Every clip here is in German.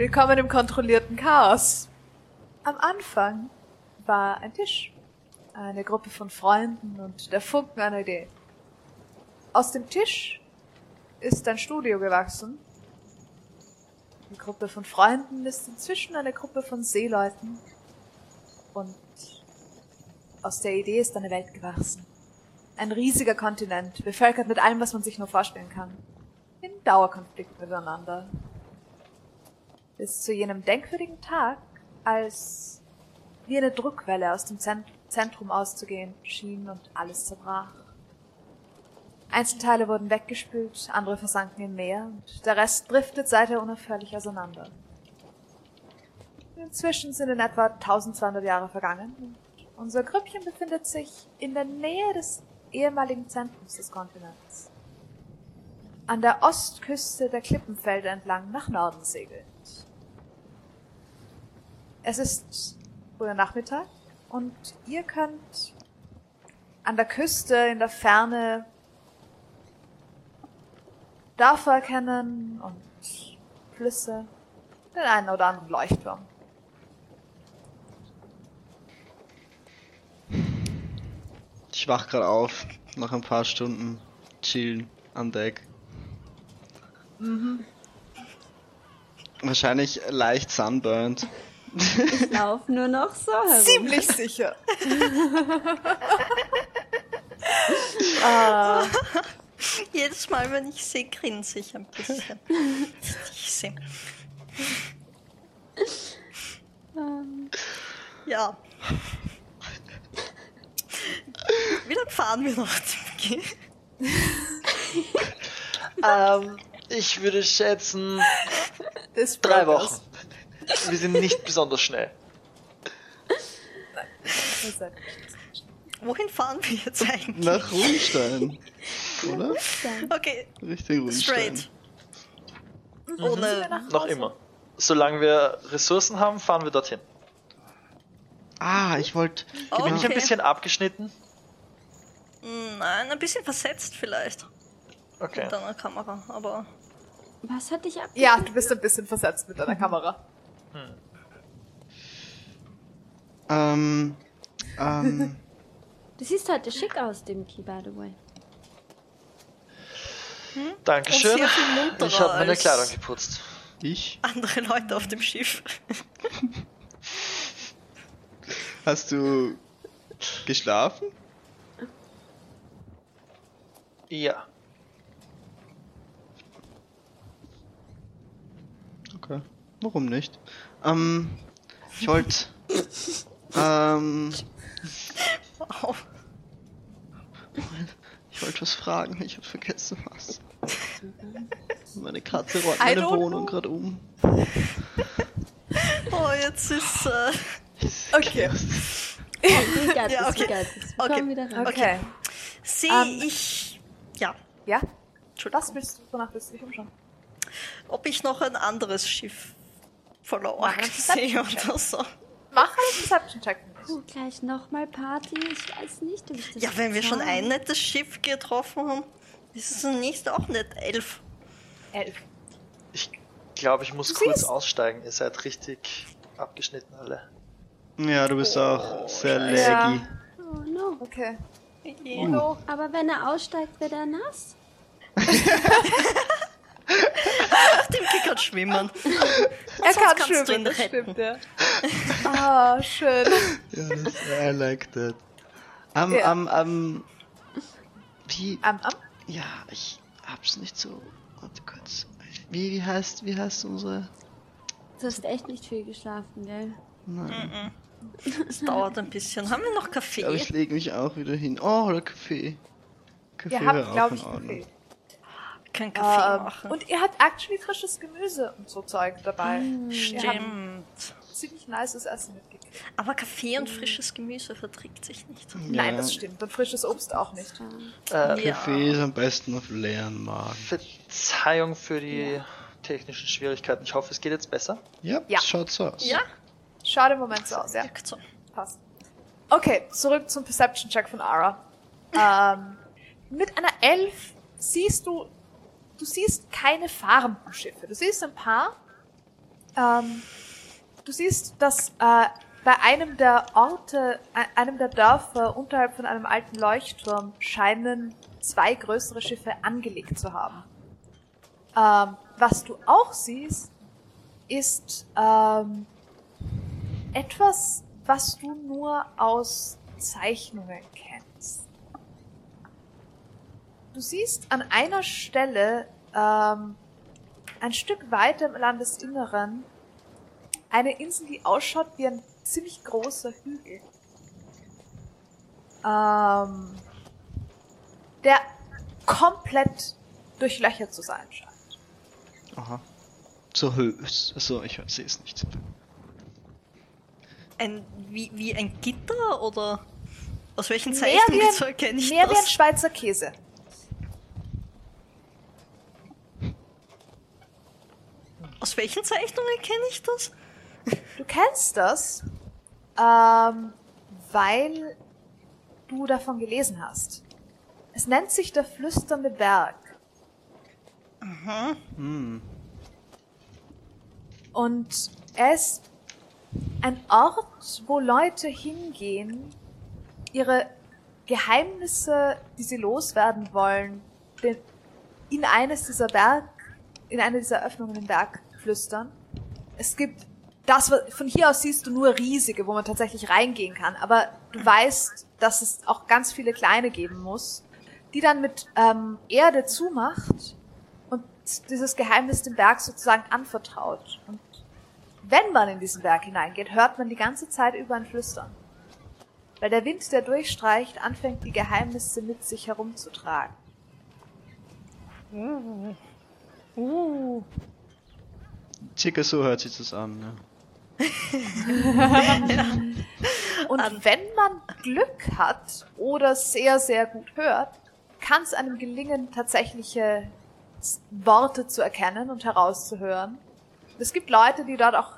Willkommen im kontrollierten Chaos. Am Anfang war ein Tisch, eine Gruppe von Freunden und der Funken einer Idee. Aus dem Tisch ist ein Studio gewachsen. Die Gruppe von Freunden ist inzwischen eine Gruppe von Seeleuten. Und aus der Idee ist eine Welt gewachsen. Ein riesiger Kontinent, bevölkert mit allem, was man sich nur vorstellen kann. In Dauerkonflikt miteinander. Bis zu jenem denkwürdigen Tag, als wie eine Druckwelle aus dem Zentrum auszugehen schien und alles zerbrach. Einzelteile wurden weggespült, andere versanken im Meer und der Rest driftet seither unaufhörlich auseinander. Inzwischen sind in etwa 1200 Jahre vergangen und unser Grüppchen befindet sich in der Nähe des ehemaligen Zentrums des Kontinents. An der Ostküste der Klippenfelder entlang nach Norden segelnd. Es ist früher Nachmittag und ihr könnt an der Küste in der Ferne Dörfer erkennen und Flüsse, den einen oder anderen Leuchtturm. Ich wach gerade auf, nach ein paar Stunden chillen an Deck. Mhm. Wahrscheinlich leicht sunburned. Ich laufe nur noch so herum. Ziemlich sicher. ah. Jedes Mal, wenn ich sehe, grinse ich ein bisschen. ich sehe. ja. Wie lange fahren wir noch, Timki? ähm, ich würde schätzen drei Wochen. Wir sind nicht besonders schnell. Wohin fahren wir jetzt eigentlich? Nach Rundstein. Oder? Okay. Richtung Rundstein. Straight. Mhm. Ohne. Noch immer. Solange wir Ressourcen haben, fahren wir dorthin. Ah, ich wollte. Okay. Bin ich ein bisschen abgeschnitten? Nein, ein bisschen versetzt vielleicht. Okay. Mit deiner Kamera, aber. Was hat dich abgeschnitten? Ja, du bist ein bisschen versetzt mit deiner Kamera. Hm. Ähm. Ähm. Du siehst heute schick aus, Dimki, by the way. Hm? Dankeschön. Ich habe meine Kleidung geputzt. Ich? Andere Leute auf dem Schiff. Hast du geschlafen? Ja. Okay. Warum nicht? Ähm, ich wollte. ähm. Wow. Ich wollte was fragen, ich habe vergessen was. Meine Katze räumt meine Wohnung gerade um. Oh, jetzt ist. Äh... Okay. Okay, ja, okay. Okay. okay. Sehe um, ähm, ich. Ja. Ja? Was willst du, wonach willst du dich umschauen? Ob ich noch ein anderes Schiff sehe oder so. Mach einen Perception-Check. Oh, gleich nochmal Party. Ich weiß nicht, ob ich das Ja, wenn wir schon ein nettes Schiff getroffen haben, ist es nächste auch nicht. Elf. Elf. Ich glaube, ich muss du kurz siehst? aussteigen. Ihr seid richtig abgeschnitten alle. Ja, du bist oh, auch sehr laggy. Ja. Oh no. Okay. Oh. Aber wenn er aussteigt, wird er nass. Dem kann schwimmen. er kann schwimmen, das stimmt, ja. Ah, oh, schön. Ja, das, I like that. Am, ja. am, am, wie? Am, am? Ja, ich hab's nicht so, warte kurz. Wie, wie heißt, wie heißt unsere? Du hast echt nicht viel geschlafen, gell? Nein. Es dauert ein bisschen. Haben wir noch Kaffee? Aber ich lege mich auch wieder hin. Oh, oder Kaffee. Kaffee Ihr habt, glaube ich, Kaffee keinen Kaffee ähm, machen. Und ihr habt actually frisches Gemüse und so Zeug dabei. Mm, stimmt. Ziemlich nices Essen mitgekriegt. Aber Kaffee und frisches Gemüse verträgt sich nicht. Ja. Nein, das stimmt. Und frisches Obst auch nicht. Äh, Kaffee ist am besten auf leeren Magen. Verzeihung für die ja. technischen Schwierigkeiten. Ich hoffe, es geht jetzt besser. Ja, ja. schaut so aus. Ja. Schaut im Moment so aus, ja. So. Passt. Okay, zurück zum Perception-Check von Ara. ähm, mit einer Elf siehst du du siehst keine fahrenden Schiffe. Du siehst ein paar, Ähm, du siehst, dass äh, bei einem der Orte, äh, einem der Dörfer unterhalb von einem alten Leuchtturm scheinen zwei größere Schiffe angelegt zu haben. Ähm, was du auch siehst, ist ähm, etwas, was du nur aus Zeichnungen kennst. Du siehst an einer Stelle ähm, ein Stück weiter im Landesinneren eine Insel, die ausschaut wie ein ziemlich großer Hügel. Ähm, der komplett durchlöchert zu sein scheint. Aha. Zur Höhe. Achso, ich sehe es nicht. Ein, wie, wie ein Gitter oder aus welchen Zeichnungen so erkenne ich mehr das? Mehr wie ein Schweizer Käse. Aus welchen Zeichnungen kenne ich das? Du kennst das, ähm, weil du davon gelesen hast. Es nennt sich der flüsternde Berg. Aha. Hm. Und er ist ein Ort, wo Leute hingehen, ihre Geheimnisse, die sie loswerden wollen, in eines dieser Berg, in eine dieser Öffnungen im Berg flüstern. Es gibt das, von hier aus siehst du nur riesige, wo man tatsächlich reingehen kann, aber du weißt, dass es auch ganz viele kleine geben muss, die dann mit ähm, Erde zumacht und dieses Geheimnis dem Berg sozusagen anvertraut. Und wenn man in diesen Berg hineingeht, hört man die ganze Zeit über ein Flüstern. Weil der Wind, der durchstreicht, anfängt, die Geheimnisse mit sich herumzutragen. Uh. Uh. Circa so hört sich das an, ne? Und wenn man Glück hat oder sehr, sehr gut hört, kann es einem gelingen, tatsächliche Worte zu erkennen und herauszuhören. Es gibt Leute, die dort auch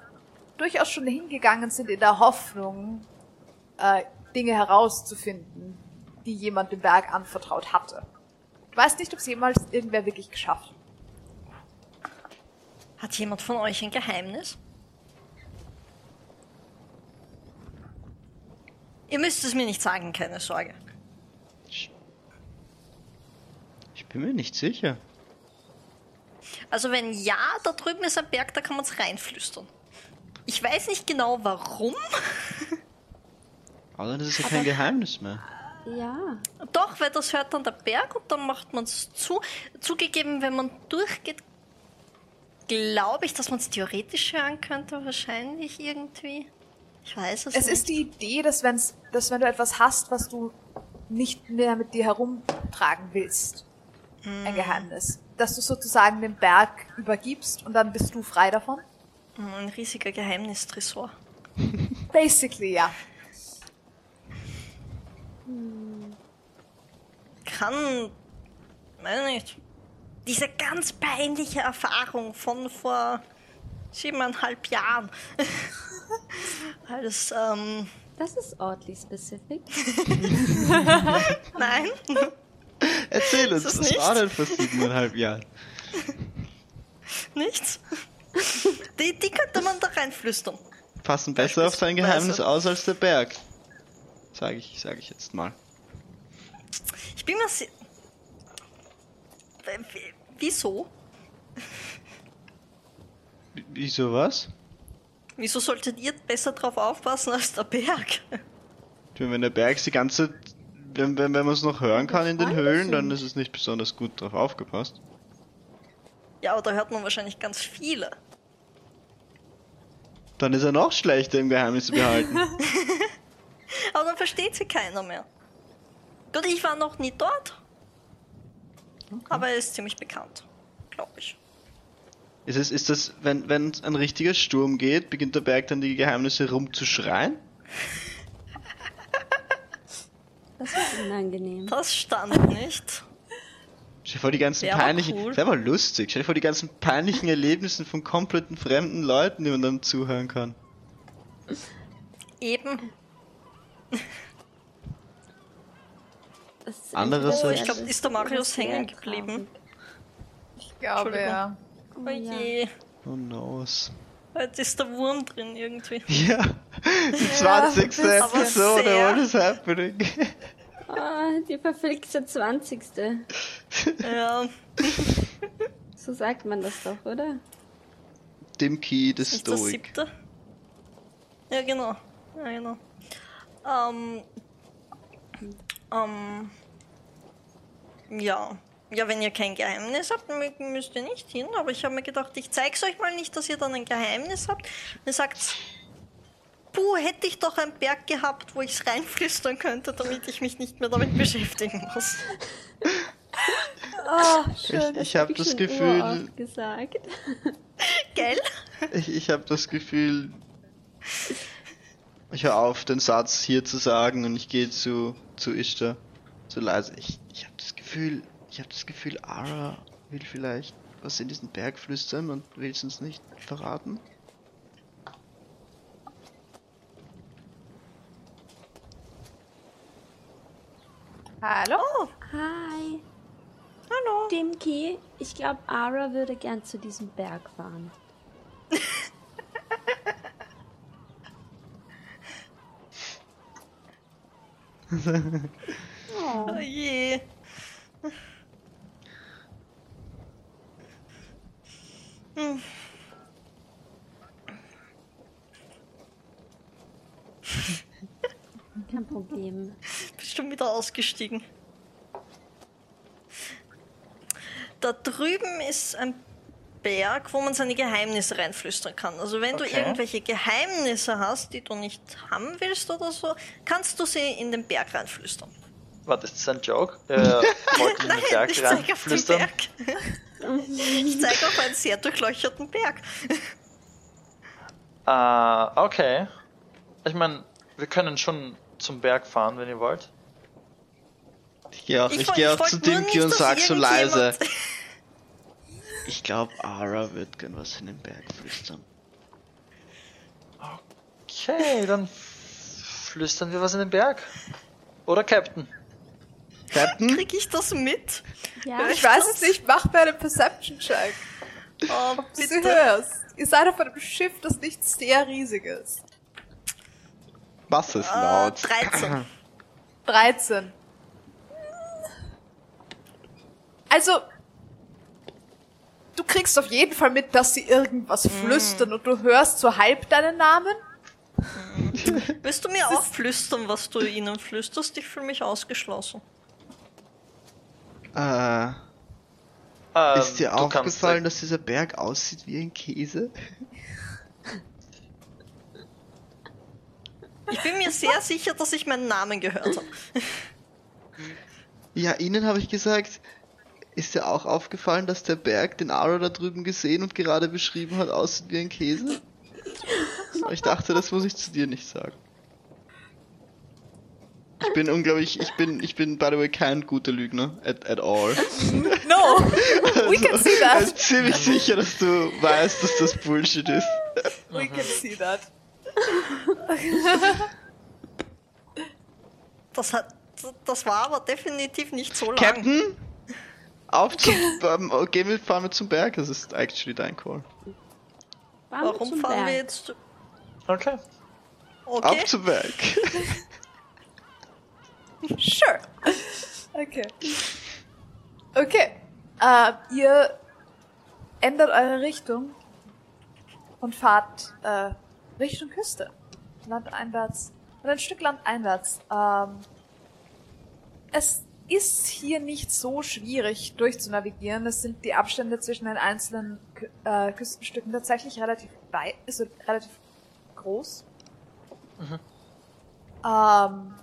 durchaus schon hingegangen sind in der Hoffnung, äh, Dinge herauszufinden, die jemand dem Berg anvertraut hatte. Ich weiß nicht, ob es jemals irgendwer wirklich geschafft hat. Hat jemand von euch ein Geheimnis? Ihr müsst es mir nicht sagen, keine Sorge. Ich bin mir nicht sicher. Also wenn ja, da drüben ist ein Berg, da kann man es reinflüstern. Ich weiß nicht genau warum. Aber das ist ja kein Geheimnis mehr. Ja. Doch, weil das hört dann der Berg und dann macht man es zu. Zugegeben, wenn man durchgeht, glaube ich, dass man es theoretisch hören könnte, wahrscheinlich irgendwie. Ich weiß es, es nicht. ist die Idee, dass, wenn's, dass wenn du etwas hast, was du nicht mehr mit dir herumtragen willst, mm. ein Geheimnis, dass du sozusagen den Berg übergibst und dann bist du frei davon. Mm, ein riesiger Geheimnistresor. Basically, ja. Kann, weiß nicht, diese ganz peinliche Erfahrung von vor siebeneinhalb Jahren. Als, ähm. Das ist oddly specific. Nein. Erzähl uns, was nicht? war denn vor siebeneinhalb Jahren? Nichts. Die, die könnte man da reinflüstern. Passen besser auf sein Geheimnis aus als der Berg. Sag ich, sag ich jetzt mal. Ich bin mir sehr. Wieso? Wieso was? Wieso solltet ihr besser drauf aufpassen als der Berg? Wenn der Berg die ganze wenn, wenn, wenn man es noch hören kann in den Höhlen, dann ist es nicht besonders gut drauf aufgepasst. Ja, aber da hört man wahrscheinlich ganz viele. Dann ist er noch schlechter im Geheimnis zu behalten. aber dann versteht sie keiner mehr. Gut, ich war noch nie dort. Okay. Aber er ist ziemlich bekannt, glaube ich. Ist, es, ist das, wenn, wenn ein richtiger Sturm geht, beginnt der Berg dann die Geheimnisse rumzuschreien? Das ist unangenehm. Das stand nicht. Stell dir vor, die ganzen Wär peinlichen. Cool. Wäre mal lustig. Stell dir vor, die ganzen peinlichen Erlebnissen von kompletten fremden Leuten, die man dann zuhören kann. Eben. Andererseits. Oh, ich glaube, ist der Marius hängen geblieben. Ich glaube, ja. Oh je. Oh knows. Jetzt ist der Wurm drin irgendwie. Ja, die 20. Ja, Episode, what is happening? Oh, die verflixte 20. Ja. So sagt man das doch, oder? The Ist das Stoic. siebte? Ja, genau. Ja, genau. Ähm. Ähm. Ja. Ja, wenn ihr kein Geheimnis habt, mü- müsst ihr nicht hin. Aber ich habe mir gedacht, ich zeig's euch mal nicht, dass ihr dann ein Geheimnis habt. Ihr sagt, puh, hätte ich doch einen Berg gehabt, wo ich's reinflüstern könnte, damit ich mich nicht mehr damit beschäftigen muss. Oh, Ich, ich habe hab das Gefühl, gesagt. Gell? ich, ich habe das Gefühl, ich höre auf, den Satz hier zu sagen und ich gehe zu, zu Ishtar, zu leise. Ich, ich habe das Gefühl, ich habe das Gefühl, Ara will vielleicht was in diesen Berg flüstern und will es uns nicht verraten. Hallo? Hi. Hallo. Dimki, ich glaube, Ara würde gern zu diesem Berg fahren. Oh je. Hm. Kein Problem. Bist schon wieder ausgestiegen. Da drüben ist ein Berg, wo man seine Geheimnisse reinflüstern kann. Also wenn du Okay. irgendwelche Geheimnisse hast, die du nicht haben willst oder so, kannst du sie in den Berg reinflüstern. Warte, ist das ein Joke? Äh, wollten in den Berg ich zeige auf den reinflüstern? Berg. ich zeige auf einen sehr durchleuchteten Berg. Ah, okay. Ich meine, wir können schon zum Berg fahren, wenn ihr wollt. Ich gehe auch, ich, geh auch zu Dimki und sag so leise. Ich glaube, Ara wird gern was in den Berg flüstern. Okay, dann flüstern wir was in den Berg. Oder Captain? Captain? Krieg ich das mit? Ja, Ich weiß es nicht, mach mir einen Perception-Check. Oh, Du bitte. hörst. Ihr seid auf einem Schiff, das nicht sehr riesig ist. Was ist Äh, laut? 13. 13. Also, du kriegst auf jeden Fall mit, dass sie irgendwas flüstern und du hörst so halb deinen Namen. Willst du mir auch flüstern, was du ihnen flüsterst? Ich fühle mich ausgeschlossen. Äh, Ähm, ist dir aufgefallen, dass dieser Berg aussieht wie ein Käse? Ich bin mir sehr sicher, dass ich meinen Namen gehört habe. Ja, Ihnen habe ich gesagt, ist dir auch aufgefallen, dass der Berg, den Ara da drüben gesehen und gerade beschrieben hat, aussieht wie ein Käse? Ich dachte, das muss ich zu dir nicht sagen. Ich bin unglaublich, ich bin, ich bin, by the way, kein guter Lügner, at, at all. No, we can see Ich bin that. ziemlich sicher, dass du weißt, dass das Bullshit ist. We can see that. Das hat. Das war aber definitiv nicht so lang. Captain, auf zum, ähm, gehen wir, fahren wir zum Berg, das ist actually dein Call. fahren wir Warum zum fahren wir Berg. jetzt. Okay. Okay. Auf zum Berg. Sure. Okay. Okay. Äh, ihr ändert eure Richtung und fahrt äh, Richtung Küste. Landeinwärts. Und ein Stück landeinwärts. Ähm, es ist hier nicht so schwierig durchzunavigieren. Es sind die Abstände zwischen den einzelnen Kü äh, Küstenstücken tatsächlich relativ weit, also relativ groß. Ähm,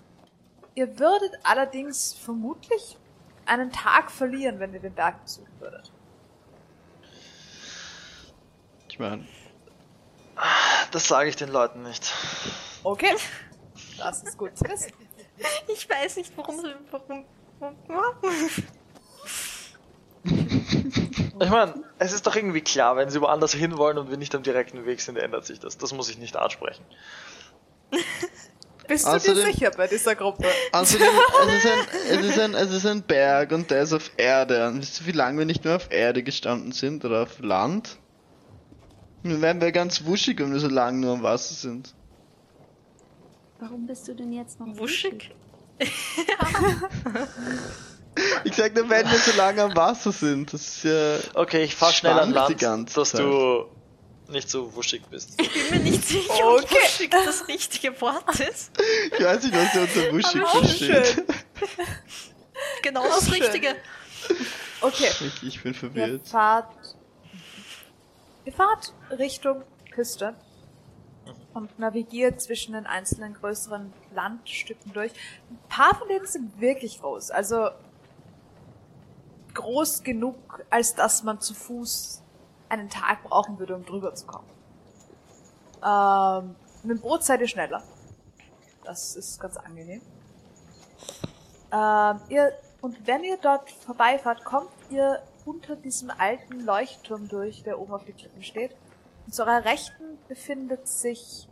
Ihr würdet allerdings vermutlich einen Tag verlieren, wenn ihr den Berg besuchen würdet. Ich meine, Das sage ich den Leuten nicht. Okay. Das ist gut zu wissen. Ich weiß nicht, warum. warum, warum Ich meine, es ist doch irgendwie klar, wenn sie woanders hinwollen und wir nicht am direkten Weg sind, ändert sich das. Das muss ich nicht ansprechen. Bist du dir Außerdem- sicher bei dieser Gruppe? außerdem, es ist, ein, es, ist ein, es ist ein Berg und der ist auf Erde. Und wisst ihr, wie lange wir nicht mehr auf Erde gestanden sind oder auf Land? Dann werden wir ganz wuschig, wenn wir so lange nur am Wasser sind. Warum bist du denn jetzt noch Wuschig? Ich sag nur, wenn wir so lange am Wasser sind. Das ist ja. Okay, ich fahr schnell an Land, dass Zeit. du nicht so wuschig bist. Ich bin mir nicht sicher, ob Okay. wuschig das richtige Wort ist. Ich weiß nicht, was ihr unter wuschig versteht. Genau das schön. Richtige. Okay. Ich, ich bin Ihr verwirrt. fahrt, ihr fahrt Richtung Küste und navigiert zwischen den einzelnen größeren Landstücken durch. Ein paar von denen sind wirklich groß, also groß genug, als dass man zu Fuß einen Tag brauchen würde, um drüber zu kommen. Ähm, mit dem Boot seid ihr schneller. Das ist ganz angenehm. Ähm, ihr, und wenn ihr dort vorbeifahrt, kommt ihr unter diesem alten Leuchtturm durch, der oben auf die Klippen steht. Und zu eurer Rechten befindet sich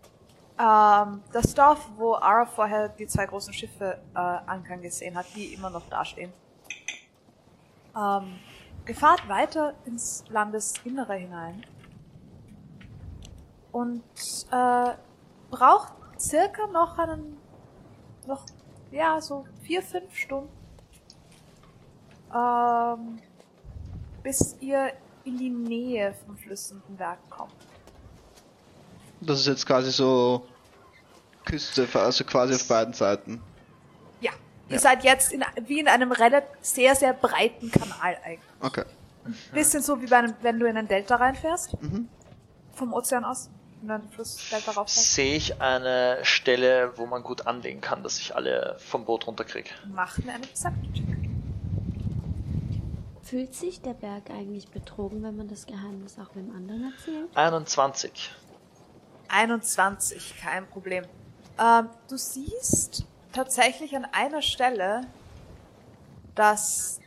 ähm, das Dorf, wo Ara vorher die zwei großen Schiffe äh, ankern gesehen hat, die immer noch dastehen. Ähm, ihr fahrt weiter ins Landesinnere hinein und äh, braucht circa noch einen, noch, ja, so vier, fünf Stunden, ähm, bis ihr in die Nähe vom flüssenden Werk kommt. Das ist jetzt quasi so Küste, also quasi auf beiden Seiten. Ja, ihr Ja. seid jetzt in, wie in einem relativ sehr, sehr breiten Kanal eigentlich. Okay. Bisschen so wie bei einem, wenn du in einen Delta reinfährst. Mhm. Vom Ozean aus. Und dann den Fluss Delta rauffährst. Sehe ich eine Stelle, wo man gut anlegen kann, dass ich alle vom Boot runterkriege? Macht mir eine Perception-Check. Fühlt sich der Berg eigentlich betrogen, wenn man das Geheimnis auch dem anderen erzählt? 21. 21, kein Problem. Ähm, du siehst tatsächlich an einer Stelle, dass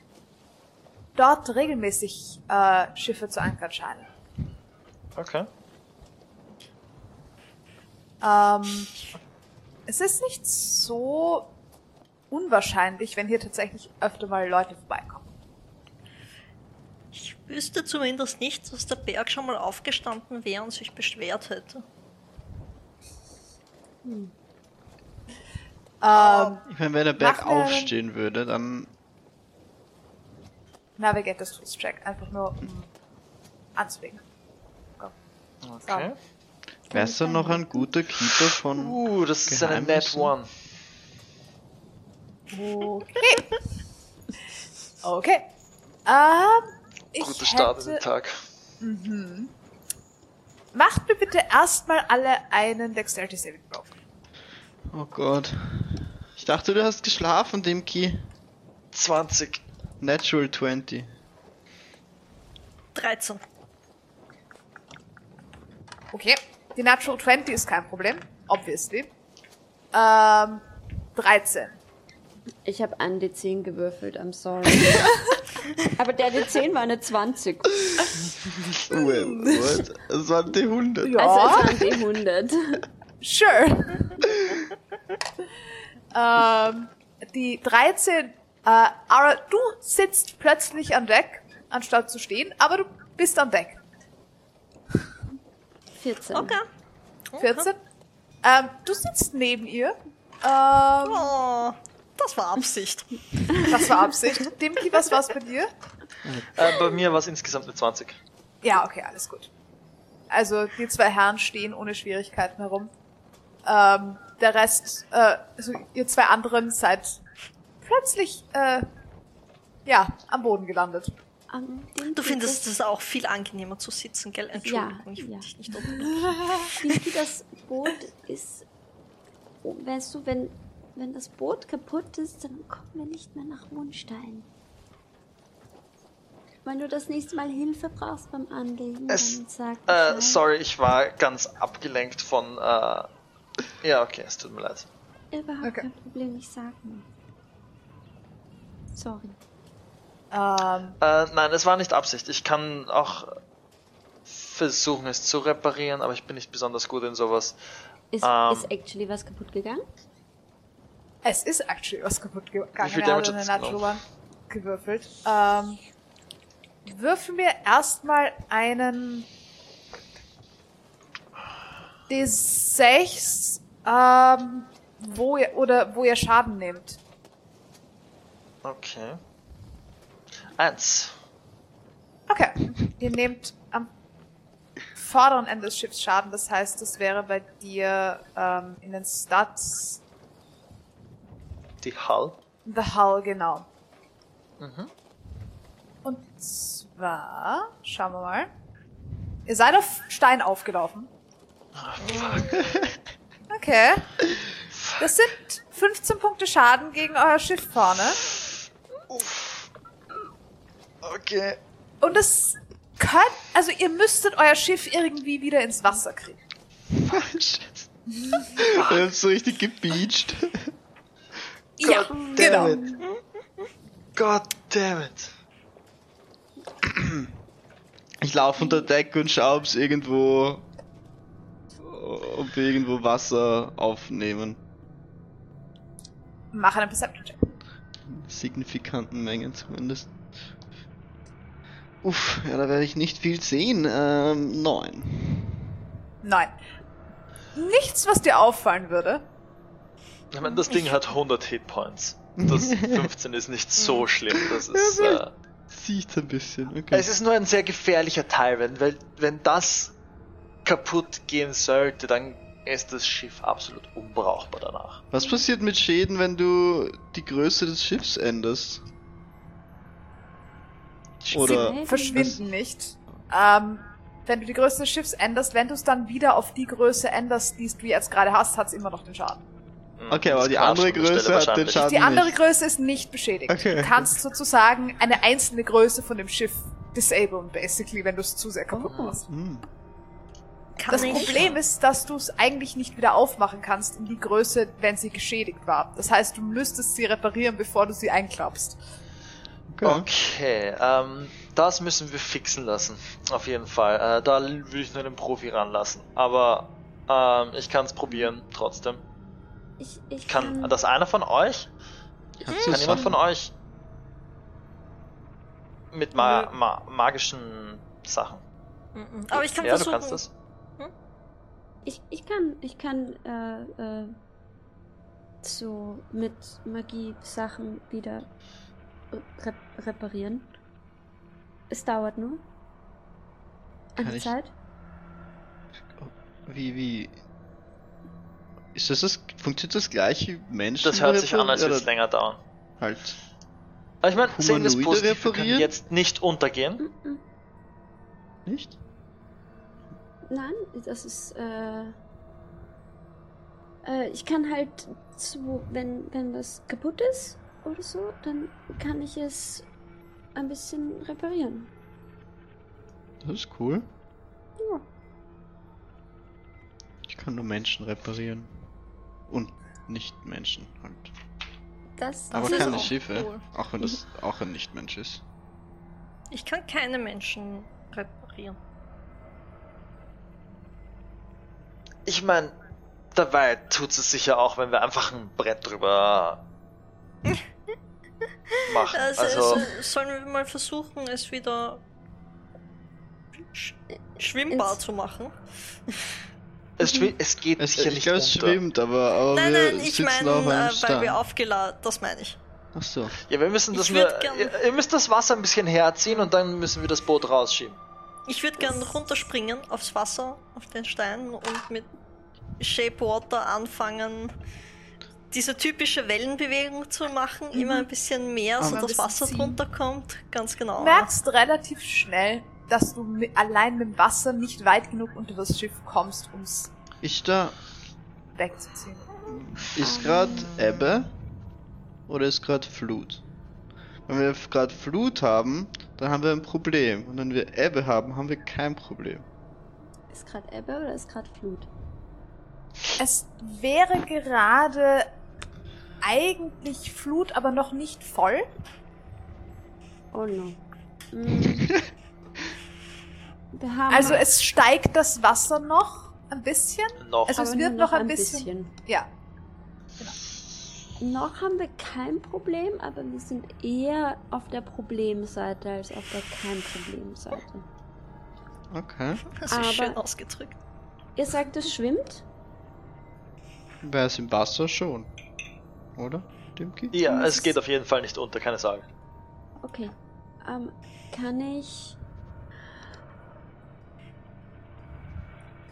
dort regelmäßig äh, Schiffe zu ankern scheinen. Okay. Ähm, es ist nicht so unwahrscheinlich, wenn hier tatsächlich öfter mal Leute vorbeikommen. Ich wüsste zumindest nicht, dass der Berg schon mal aufgestanden wäre und sich beschwert hätte. Ähm, Ich meine, wenn der Berg Mach mir einen- aufstehen würde, dann. Navigators Tools Check, einfach nur um anzulegen. Go. Okay. Wärst du noch ein guter Keeper von. Uh, das ist eine Net? One. Okay. Okay. Ähm, ich Guter Start in den hätte, Tag. macht mir bitte erstmal alle einen Dexterity Saving Throw. Oh Gott. Ich dachte, du hast geschlafen, Dimki. 20. Natural 20. 13. Okay. Die Natural 20 ist kein Problem. Obviously. Ähm, 13. Ich habe einen D10 gewürfelt, I'm sorry. Aber der D10 war eine 20. Well, what? Das war die 100. Ja. Also es war ein D100. Sure. Ähm, die 13. Äh, Ara, du sitzt plötzlich an Deck, anstatt zu stehen, aber du bist an Deck. 14. Okay. 14. Ähm, du sitzt neben ihr. Ähm, Oh, das war Absicht. das war Absicht. Dimki, was war's bei dir? Äh, bei mir war es insgesamt eine 20. Ja, okay, alles gut. Also die zwei Herren stehen ohne Schwierigkeiten herum. Ähm, der Rest, äh, also ihr zwei anderen seid plötzlich, äh, ja, am Boden gelandet. Du findest es auch viel angenehmer zu sitzen, gell? Entschuldigung, ich will ja. dich nicht unterbrechen. Das Boot ist... Weißt du, wenn, wenn das Boot kaputt ist, dann kommen wir nicht mehr nach Mondstein. Wenn du das nächste Mal Hilfe brauchst beim Anlegen, Es- dann sag Äh, sorry, ich war ganz abgelenkt von. Äh, ja, okay, es tut mir leid. Überhaupt Okay. kein Problem, ich sag nur. Sorry. Ähm, Äh, nein, es war nicht Absicht. Ich kann auch versuchen, es zu reparieren, aber ich bin nicht besonders gut in sowas. Ist, Ähm. ist actually was kaputt gegangen? es ist actually was kaputt gegangen. Wie viel hat Damage eine hat's Natural gewürfelt. Ähm, würfel mir erstmal einen D6, ähm, wo ihr, oder wo ihr Schaden nehmt. Okay. Eins. Okay. Ihr nehmt am vorderen Ende des Schiffs Schaden, das heißt, das wäre bei dir ähm, in den Stats Die Hull. The Hull, genau. Mhm. Und zwar, schauen wir mal. Ihr seid auf Stein aufgelaufen. Okay. Das sind 15 Punkte Schaden gegen euer Schiff vorne. Okay. Und es könnt, also ihr müsstet euer Schiff irgendwie wieder ins Wasser kriegen. Wir haben so richtig gebeacht. Ja, God genau. damn it. God damn it. Ich laufe unter Deck und schaue, ob's irgendwo. Ob wir irgendwo Wasser aufnehmen. Mach einen Perception Check. In signifikanten Mengen zumindest. Uff, ja, da werde ich nicht viel sehen. Ähm, neun. Nein. Nichts, was dir auffallen würde. Ich meine, das Ding hat 100 Hitpoints. Das 15 ist nicht so schlimm. Das ist. Äh, Sieht ein bisschen, okay. es ist nur ein sehr gefährlicher Teil, wenn, weil, wenn das kaputt gehen sollte, dann ist das Schiff absolut unbrauchbar danach. Was passiert mit Schäden, wenn du die Größe des Schiffs änderst? Oder Schäden? Verschwinden nicht. Ähm, wenn du die Größe des Schiffs änderst, wenn du es dann wieder auf die Größe änderst, die du jetzt gerade hast, hat es immer noch den Schaden. Okay, aber Das die andere Größe hat den. Schaden. Die andere nicht. Größe ist nicht beschädigt. Okay. Du kannst sozusagen eine einzelne Größe von dem Schiff disablen, basically, wenn du es zu sehr kaputt machst. Hm. Kann Das ich. Problem ist, dass du es eigentlich nicht wieder aufmachen kannst in die Größe, wenn sie geschädigt war. Das heißt, du müsstest sie reparieren, bevor du sie einklappst. Okay. Okay, ähm, das müssen wir fixen lassen. Auf jeden Fall. Äh, da würde ich nur den Profi ranlassen. Aber ähm, ich kann es probieren, trotzdem. Ich, ich Kann das einer von euch? Kann jemand von euch mit ma ma magischen Sachen? Mhm. Aber ich kann ja, versuchen. du kannst das. Ich, ich kann, ich kann äh, äh, so mit Magie Sachen wieder rep reparieren. Es dauert nur. Kann Eine ich- Zeit. Wie, wie. Ist das das, funktioniert das gleich wie Menschen? Das hört sich an, als würde Oder es länger dauern. Halt. Aber ich meine, sehen wir es positiv, wir können reparieren? jetzt nicht untergehen. Mhm. Nicht? Nein, das ist, äh, äh, ich kann halt so, wenn, wenn das kaputt ist oder so, dann kann ich es ein bisschen reparieren. Das ist cool. Ja. Ich kann nur Menschen reparieren. Und nicht Menschen halt. Das Aber ist keine auch Schiffe. cool. Auch wenn das auch ein Nicht-Mensch ist. Ich kann keine Menschen reparieren. Ich meine, dabei tut es sicher auch, wenn wir einfach ein Brett drüber machen. Also, Also, so- sollen wir mal versuchen, es wieder sch schwimmbar zu machen? es, es geht Es, sicher ich nicht glaube, es schwimmt, aber, aber nein, wir nein, ich meine, auf einem äh, weil Stein. wir aufgeladen, das meine ich. Ach so. Ja, wir müssen das nur. Ihr, ihr müsst das Wasser ein bisschen herziehen und dann müssen wir das Boot rausschieben. Ich würde gern runterspringen aufs Wasser, auf den Stein und mit Shape Water anfangen, diese typische Wellenbewegung zu machen, immer ein bisschen mehr, so Aber ein das bisschen Wasser ziehen. drunter kommt. Ganz genau. Du merkst relativ schnell, dass du mit, allein mit dem Wasser nicht weit genug unter das Schiff kommst, um es wegzuziehen. Ist gerade Ebbe? Oder ist gerade Flut? Wenn wir gerade Flut haben, dann haben wir ein Problem. Und wenn wir Ebbe haben, haben wir kein Problem. Ist gerade Ebbe oder ist gerade Flut? Es wäre gerade eigentlich Flut, aber noch nicht voll. Oh no. Mm. Wir haben Also es steigt das Wasser noch ein bisschen. Noch. Also es aber wird nur noch ein bisschen. Ja. Noch haben wir kein Problem, aber wir sind eher auf der Problemseite als auf der kein Problemseite. Okay. Das ist aber- schön ausgedrückt. Ihr sagt, es schwimmt? Es im Wasser schon. Oder? Dimki? Ja, Das es geht auf jeden Fall nicht unter, keine Sorge. Okay. Ähm, kann ich.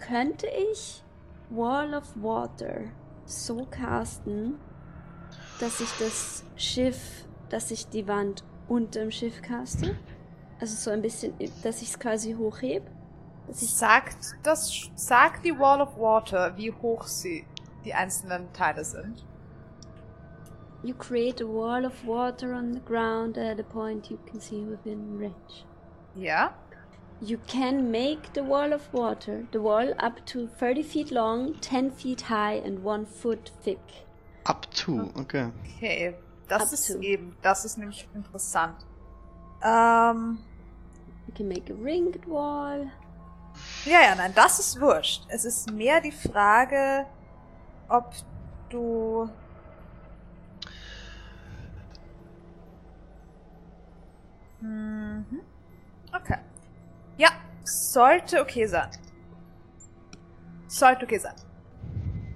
Könnte ich Wall of Water so casten, dass ich das Schiff, dass ich die Wand unter dem Schiff caste? Also so ein bisschen, dass ich es quasi hochheb? Dass ich Sagt das, sagt die Wall of Water, wie hoch sie die einzelnen Teile sind. You create a wall of water on the ground at a point you can see within range. Ja. You can make the wall of water, the wall up to 30 feet long, 10 feet high, and 1 foot thick. Up to, okay. Okay. Das Up ist to. eben, das ist nämlich interessant. Ähm, You can make a ringed wall. ja, ja, nein, das ist wurscht. Es ist mehr die Frage, ob du Mhm. Okay. Ja, sollte okay sein. Sollte okay sein.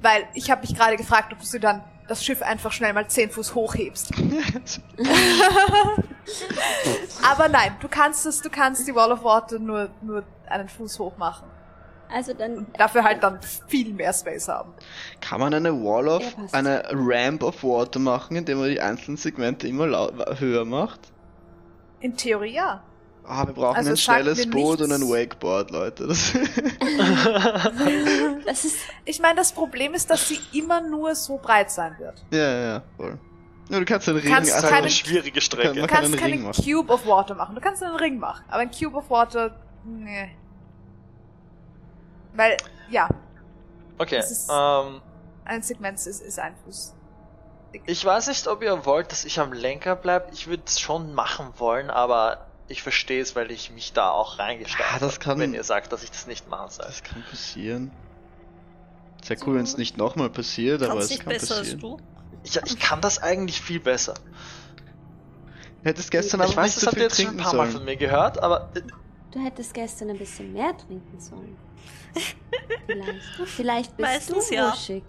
Weil ich habe mich gerade gefragt, ob du dann das Schiff einfach schnell mal 10 Fuß hochhebst. Aber nein, du kannst es, du kannst die Wall of Water nur, nur einen Fuß hoch machen. Also dann, Dafür halt dann viel mehr Space haben. Kann man eine Wall of, Ja, eine Ramp of Water machen, indem man die einzelnen Segmente immer lau höher macht? In Theorie ja. Ah, wir brauchen Also ein schnelles Boot und nichts. ein Wakeboard, Leute. Das das ist, Ich meine, das Problem ist, dass sie immer nur so breit sein wird. ja, ja, ja, voll. Ja, du kannst einen Ring, Kannst Das ist also, keine- eine schwierige Du Strecke. kann kannst einen keine Ring machen. Cube of Water machen. Du kannst einen Ring machen. Aber ein Cube of Water, nee. Weil, ja, Okay, ähm, ein Segment ist, ist ein Fuß. ich weiß nicht, ob ihr wollt, dass ich am Lenker bleibe. Ich würde es schon machen wollen, aber ich verstehe es, weil ich mich da auch reingesteigert Ah, das habe, kann- wenn ihr sagt, dass ich das nicht machen soll. das kann passieren. Sehr cool, wenn es nicht nochmal passiert, aber es nicht kann besser als passieren. du. Ich, ich kann das eigentlich viel besser. Du hättest gestern ich aber weiß, nicht das so habt viel ihr jetzt schon ein trinken paar Mal von mir gehört, aber äh, du hättest gestern ein bisschen mehr trinken sollen. Vielleicht. Vielleicht bist Meistens du ja. wuschig.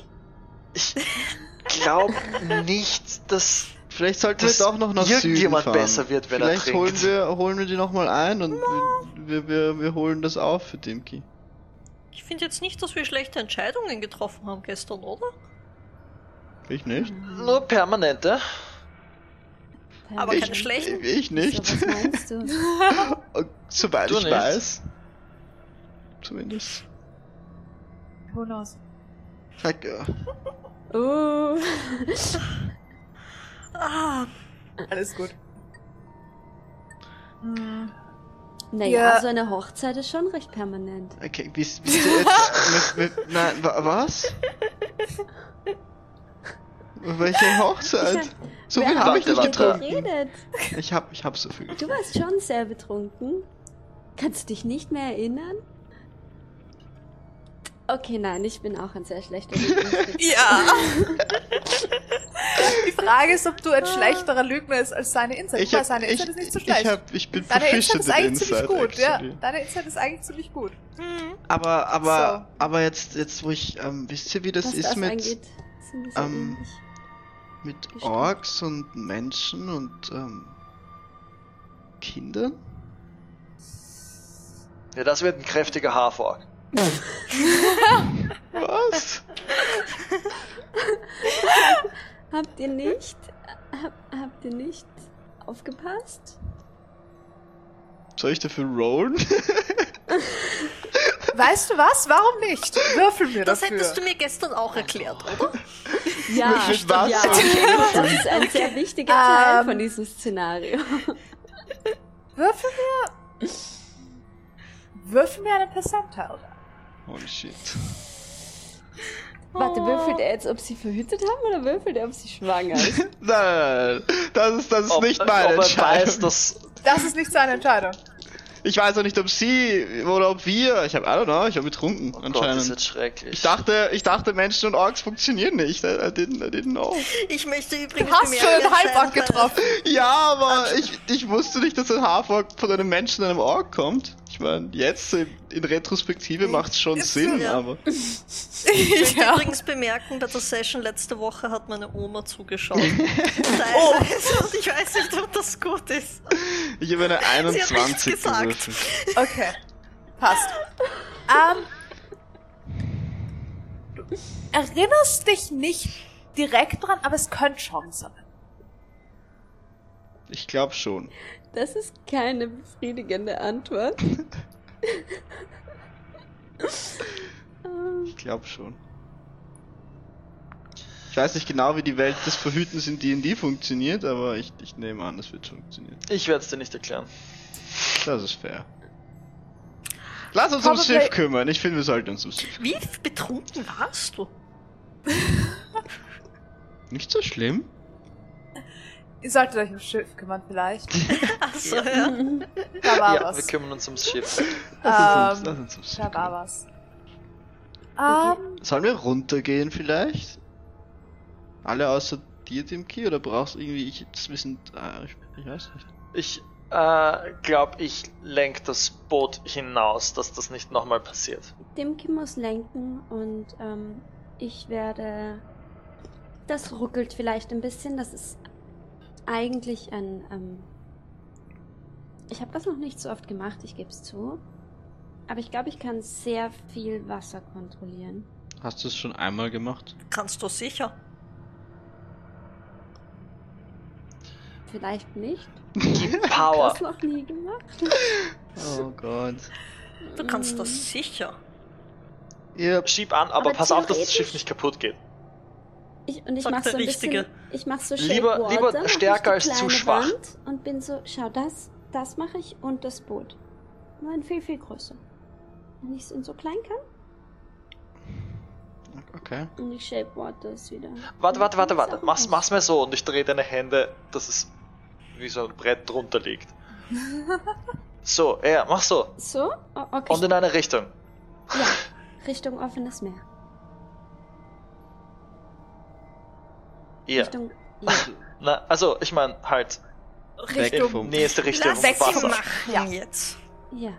ich glaube nicht, dass Vielleicht sollten wir dass doch noch nach Süden irgendjemand fahren. besser wird, wenn er Vielleicht holen wir, holen wir die nochmal ein und wir, wir, wir, wir holen das auf für Dimki. Ich finde jetzt nicht, dass wir schlechte Entscheidungen getroffen haben gestern, oder? Ich nicht. nur permanente. Aber ich, keine schlechten? Ich nicht. So, was meinst du? Soweit Du ich nicht? weiß. Zumindest. Who knows? Sag, ja. Oh. Ah, Alles gut. Hm, Naja, Ja. so eine Hochzeit ist schon recht permanent. Okay, bist, bist du jetzt. mit, mit, nein, wa, was? Welche Hochzeit? So Wer viel habe ich nicht getrunken. geredet? Ich hab, ich hab so viel. Du warst schon sehr betrunken. Kannst du dich nicht mehr erinnern? Okay, nein, ich bin auch ein sehr schlechter Lügner. Ja. Die Frage ist, ob du ein schlechterer Lügner ist als seine Insight. Ich, hab, seine ich, Insight ist nicht so ich, schlecht. hab, ich bin Deine Insight ist eigentlich ziemlich Insight, gut, ja. actually. Deine Insight ist eigentlich ziemlich gut. hm. Aber, aber, aber jetzt, jetzt wo ich, ähm, wisst ihr, wie das Was ist das mit, angeht, so ähm, mit Bestimmt. Orks und Menschen und, ähm, Kindern? Ja, das wird ein kräftiger Haarfork. Was? Habt ihr nicht, hab, habt ihr nicht aufgepasst? Soll ich dafür rollen? Weißt du was? Warum nicht? Würfel mir Das dafür. hättest du mir gestern auch erklärt, oder? Ja, was? ja. Das ist ein sehr wichtiger Teil Ähm. von diesem Szenario. Würfel mir... Würfel mir einen Percentile. Holy shit. Warte, Oh. würfelt er jetzt, ob sie verhütet haben oder würfelt er, ob sie schwanger ist? Nein, nein, nein, das ist, das ist Ob, nicht meine Entscheidung. weiß, dass Das ist nicht seine Entscheidung. Ich weiß auch nicht, ob sie oder ob wir. Ich habe, I don't know, ich habe getrunken Oh Gott, anscheinend. ist jetzt schrecklich. ich dachte, ich dachte, Menschen und Orks funktionieren nicht. I, I, didn't, I didn't know. Ich möchte übrigens Du hast schon einen anscheinend- getroffen. Ja, aber ich, ich wusste nicht, dass ein Haarfork von einem Menschen und einem Ork kommt. Ich meine, jetzt in, in Retrospektive macht's schon Ist Sinn, ja. aber Ich möchte ja. übrigens bemerken, bei der Session letzte Woche hat meine Oma zugeschaut. Teilweise. Und ich weiß nicht, ob das gut ist. ich habe eine hat nichts 21 gesagt. Okay. Passt. Ähm. Du erinnerst dich nicht direkt dran, aber es könnte schon sein. Ich glaube schon. Das ist keine befriedigende Antwort. Ich glaube schon. Ich weiß nicht genau, wie die Welt des Verhütens in D&D funktioniert, aber ich, ich nehme an, es wird funktionieren. Ich werde es dir nicht erklären. Das ist fair. Lass uns ums Schiff kümmern. Ich finde, wir sollten uns ums Schiff Wie betrunken warst du? Nicht so schlimm. Ihr solltet euch ums Schiff kümmern vielleicht. Achso, ja. Da war ja, wir was. kümmern uns ums Schiff. Lass uns, Ähm, ums, lass uns ums Schiff Da war was. Ähm, Sollen wir runtergehen vielleicht? Alle außer dir, Dimki? Oder brauchst du irgendwie... Ich, wir sind... Äh, ich, ich weiß nicht. Ich äh, glaube, ich lenk das Boot hinaus, dass das nicht nochmal passiert. Dimki muss lenken und ähm, ich werde. Das ruckelt vielleicht ein bisschen. Das ist eigentlich ein. Ähm, ich habe das noch nicht so oft gemacht, ich gebe es zu. Aber ich glaube, ich kann sehr viel Wasser kontrollieren. Hast du es schon einmal gemacht? Kannst du sicher. Vielleicht nicht. Power! Das noch nie gemacht. Oh Gott. Du kannst das sicher. Ihr... Schieb an, aber, Aber pass auf, dass das Schiff nicht kaputt geht. Ich, und ich Sagt mach der so ein Richtige. bisschen, ich mach so Lieber- Shape lieber Water, mach stärker ich als zu schwach. Wand und bin so, schau das, das mache ich und das Boot. Nur ein viel, viel größer. Wenn ich es in so klein kann Okay. und ich Shape Water es wieder. Warte, warte, warte, warte. Mach's, was. mach's mal so und ich drehe deine Hände, dass es wie so ein Brett drunter liegt. So, ja, mach so. So? Oh, okay. Und in eine Richtung. ja, Richtung offenes Meer. Ja. Richtung. Ja. Na, also, ich meine halt Richtung. vom- nächste Richtung Lass Wasser. machen Ja. jetzt. ja.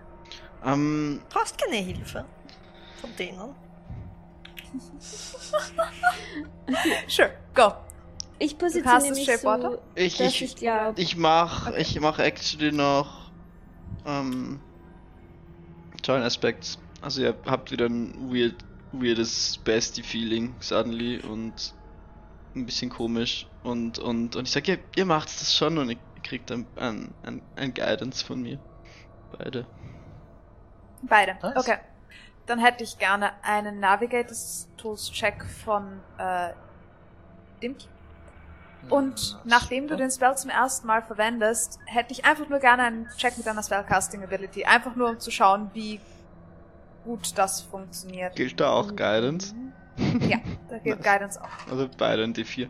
Ähm... Brauchst keine Hilfe. Von denen. Sure, go. Ich positioniere mich so? Ich, ich, ich glaube, ich mach... Okay. Ich mach actually noch... Ähm... Tollen Aspekt. Also ihr habt wieder ein weird, weirdes Bestie-Feeling suddenly und ein bisschen komisch und und und ich sag ihr, ihr macht das schon und ihr kriegt ein, ein, ein, ein Guidance von mir. Beide. Beide. Was? Okay. Dann hätte ich gerne einen Navigators Tools Check von äh, Dimki. Und nachdem du den Spell zum ersten Mal verwendest, hätte ich einfach nur gerne einen Check mit deiner Spellcasting Ability. Einfach nur um zu schauen, wie gut das funktioniert. Gilt da auch Guidance? Ja, da geht Guidance auch. Also beide ein D4.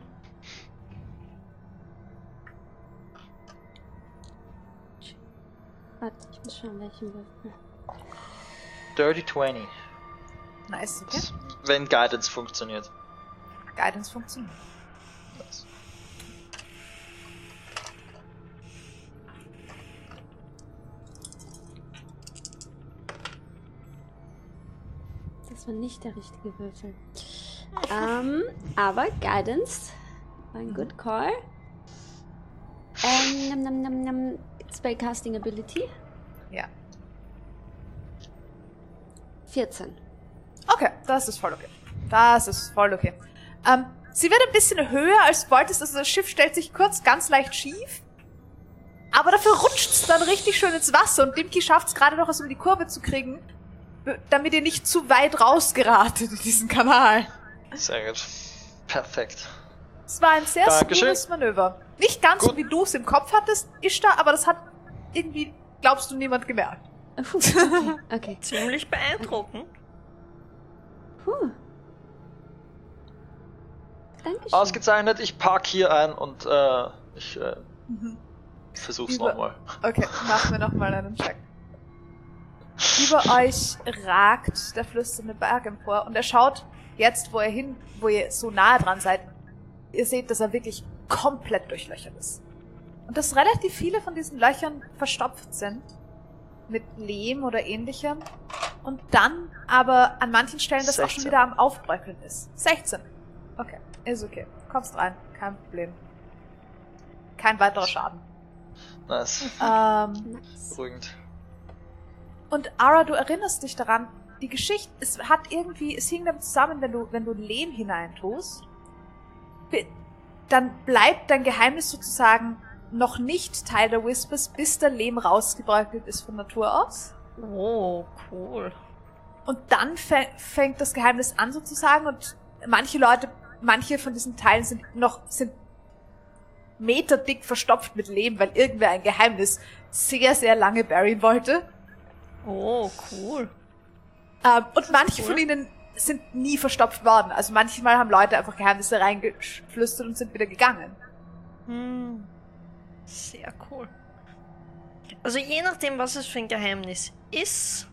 Warte, ich muss schauen, welchen Würfel. Dirty 20. Nice, okay. Wenn Guidance funktioniert. Guidance funktioniert. Das war nicht der richtige Würfel. Ähm, aber Guidance war ein good call. Ähm, nam, nam, nam, nam, Spellcasting Ability Ja. 14. Okay, das ist voll okay. Das ist voll okay. Ähm, sie wird ein bisschen höher, als du wolltest. Also das Schiff stellt sich kurz ganz leicht schief. Aber dafür rutscht es dann richtig schön ins Wasser und Dimki schafft es gerade noch, es um die Kurve zu kriegen, damit ihr nicht zu weit rausgeratet in diesen Kanal. Sehr gut. Perfekt. Es war ein sehr smoothes Manöver. Nicht ganz so, Gut. wie du es im Kopf hattest, Ishtar, aber das hat irgendwie, glaubst du, niemand gemerkt. Okay. okay. Ziemlich beeindruckend. Puh. Dankeschön. Ausgezeichnet, ich park hier ein und äh, ich äh, versuch's Über- nochmal. Okay, machen wir nochmal einen Check. Über euch ragt der flüsternde Berg empor und er schaut jetzt, wo er hin, wo ihr so nahe dran seid. Ihr seht, dass er wirklich komplett durchlöchert ist. Und dass relativ viele von diesen Löchern verstopft sind. mit Lehm oder ähnlichem. Und dann aber an manchen Stellen das auch schon 16. wieder am Aufbröckeln ist. 16. Okay, ist okay. Kommst rein, kein Problem. Kein weiterer Schaden. Nice. Ähm. Beruhigend. und Ara, du erinnerst dich daran, die Geschichte, es hat irgendwie, es hing damit zusammen, wenn du, wenn du Lehm hineintust, dann bleibt dein Geheimnis sozusagen noch nicht Teil der Whispers, bis der Lehm rausgebröckelt ist von Natur aus. Oh, cool. Und dann fä- fängt das Geheimnis an sozusagen und manche Leute, manche von diesen Teilen sind noch, sind meterdick verstopft mit Lehm, weil irgendwer ein Geheimnis sehr, sehr lange bury wollte. Oh, cool. Ähm, und manche cool. von ihnen sind nie verstopft worden. Also manchmal haben Leute einfach Geheimnisse reingeflüstert und sind wieder gegangen. Hm. Sehr cool. Also je nachdem, was es für ein Geheimnis ist,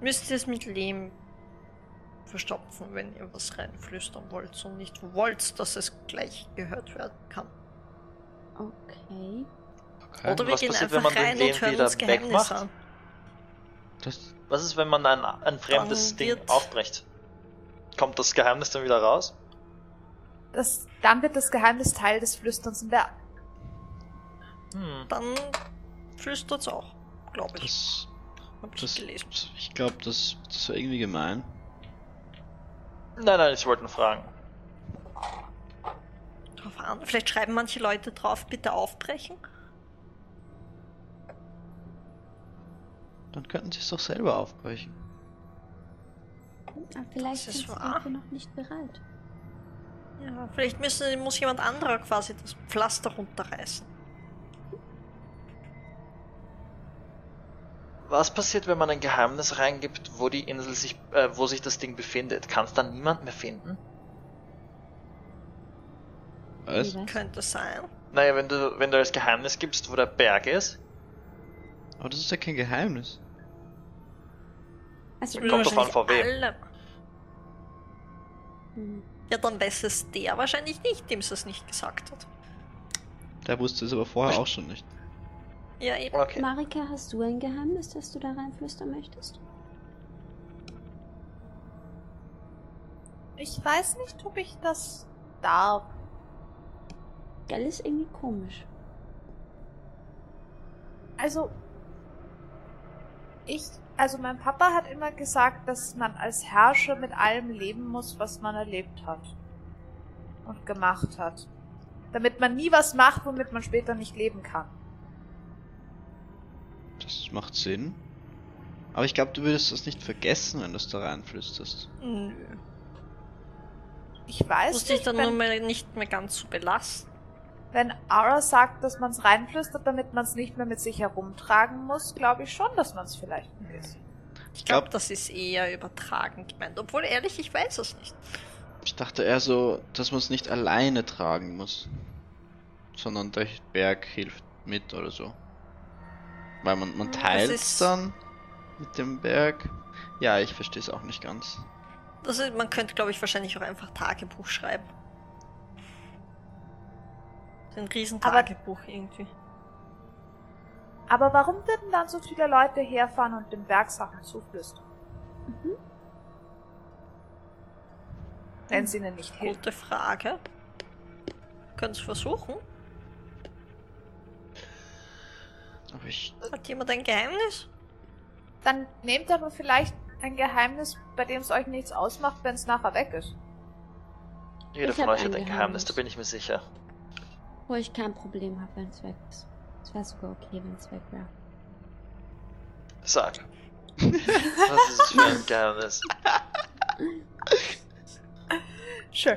müsst ihr es mit Lehm verstopfen, wenn ihr was reinflüstern wollt und nicht wollt, dass es gleich gehört werden kann. Okay. Okay. Oder wir was gehen passiert, einfach rein und hören uns Geheimnis an. Das, Was ist, wenn man ein, ein fremdes Ding wird- aufbricht? Kommt das Geheimnis dann wieder raus? Das, dann wird das Geheimnis Teil des Flüsterns im Berg. Hm. Dann flüstert's auch, glaube ich. das, Hab ich das, gelesen. ich glaube, das, das war irgendwie gemein. Nein, nein, ich wollte nur fragen. Drauf an. Vielleicht schreiben manche Leute drauf, bitte aufbrechen. Dann könnten sie es doch selber aufbrechen. Aber vielleicht Das ist sind sie wahr. dafür noch nicht bereit. Ja, vielleicht müssen, muss jemand anderer quasi das Pflaster runterreißen. Was passiert, wenn man ein Geheimnis reingibt, wo die Insel sich, äh, wo sich das Ding befindet? Kann es dann niemand mehr finden? Was? Könnte sein. Naja, wenn du, wenn du als Geheimnis gibst, wo der Berg ist, Aber das ist ja kein Geheimnis. Also, Kommt drauf an, vor wem. Alle. Ja, dann weiß es der wahrscheinlich nicht, dem es es nicht gesagt hat. Der wusste es aber vorher auch schon nicht. Ja, eben. okay. Marika, hast du ein Geheimnis, das du da reinflüstern möchtest? Ich weiß nicht, ob ich das darf. Gell ist irgendwie komisch. Also, ich, also mein Papa hat immer gesagt, dass man als Herrscher mit allem leben muss, was man erlebt hat und gemacht hat. Damit man nie was macht, womit man später nicht leben kann. Das macht Sinn. Aber ich glaube, du würdest das nicht vergessen, wenn du es da reinflüsterst. Nö. Ich weiß Muss dich nicht, dann nur wenn, mal nicht mehr ganz so belasten. Wenn Ara sagt, dass man es reinflüstert, damit man es nicht mehr mit sich herumtragen muss, glaube ich schon, dass man es vielleicht bisschen. Ich glaub- glaube, das ist eher übertragen gemeint. Obwohl, ehrlich, ich weiß es nicht. Ich dachte eher so, dass man es nicht alleine tragen muss. Sondern der Berg hilft mit oder so. Weil man, man Hm, teilt ist- dann mit dem Berg. Ja, ich verstehe es auch nicht ganz. Ist, man könnte, glaube ich, wahrscheinlich auch einfach Tagebuch schreiben. Ein Riesentagebuch irgendwie. Aber warum würden dann so viele Leute herfahren und dem Berg Sachen zuflüstern? Mhm. Wenn es ihnen nicht hilft. Gute Frage. Können es versuchen? Aber ich. Hat jemand ein Geheimnis? Dann nehmt aber vielleicht ein Geheimnis, bei dem es euch nichts ausmacht, wenn es nachher weg ist. Jeder Ich von euch hat ein ein Geheimnis, Geheimnis. da bin ich mir sicher. Wo ich kein Problem habe, wenn es weg ist. Es wäre sogar okay, wenn es weg wäre. Sag. Was ist es für ein Geheimnis? Sure.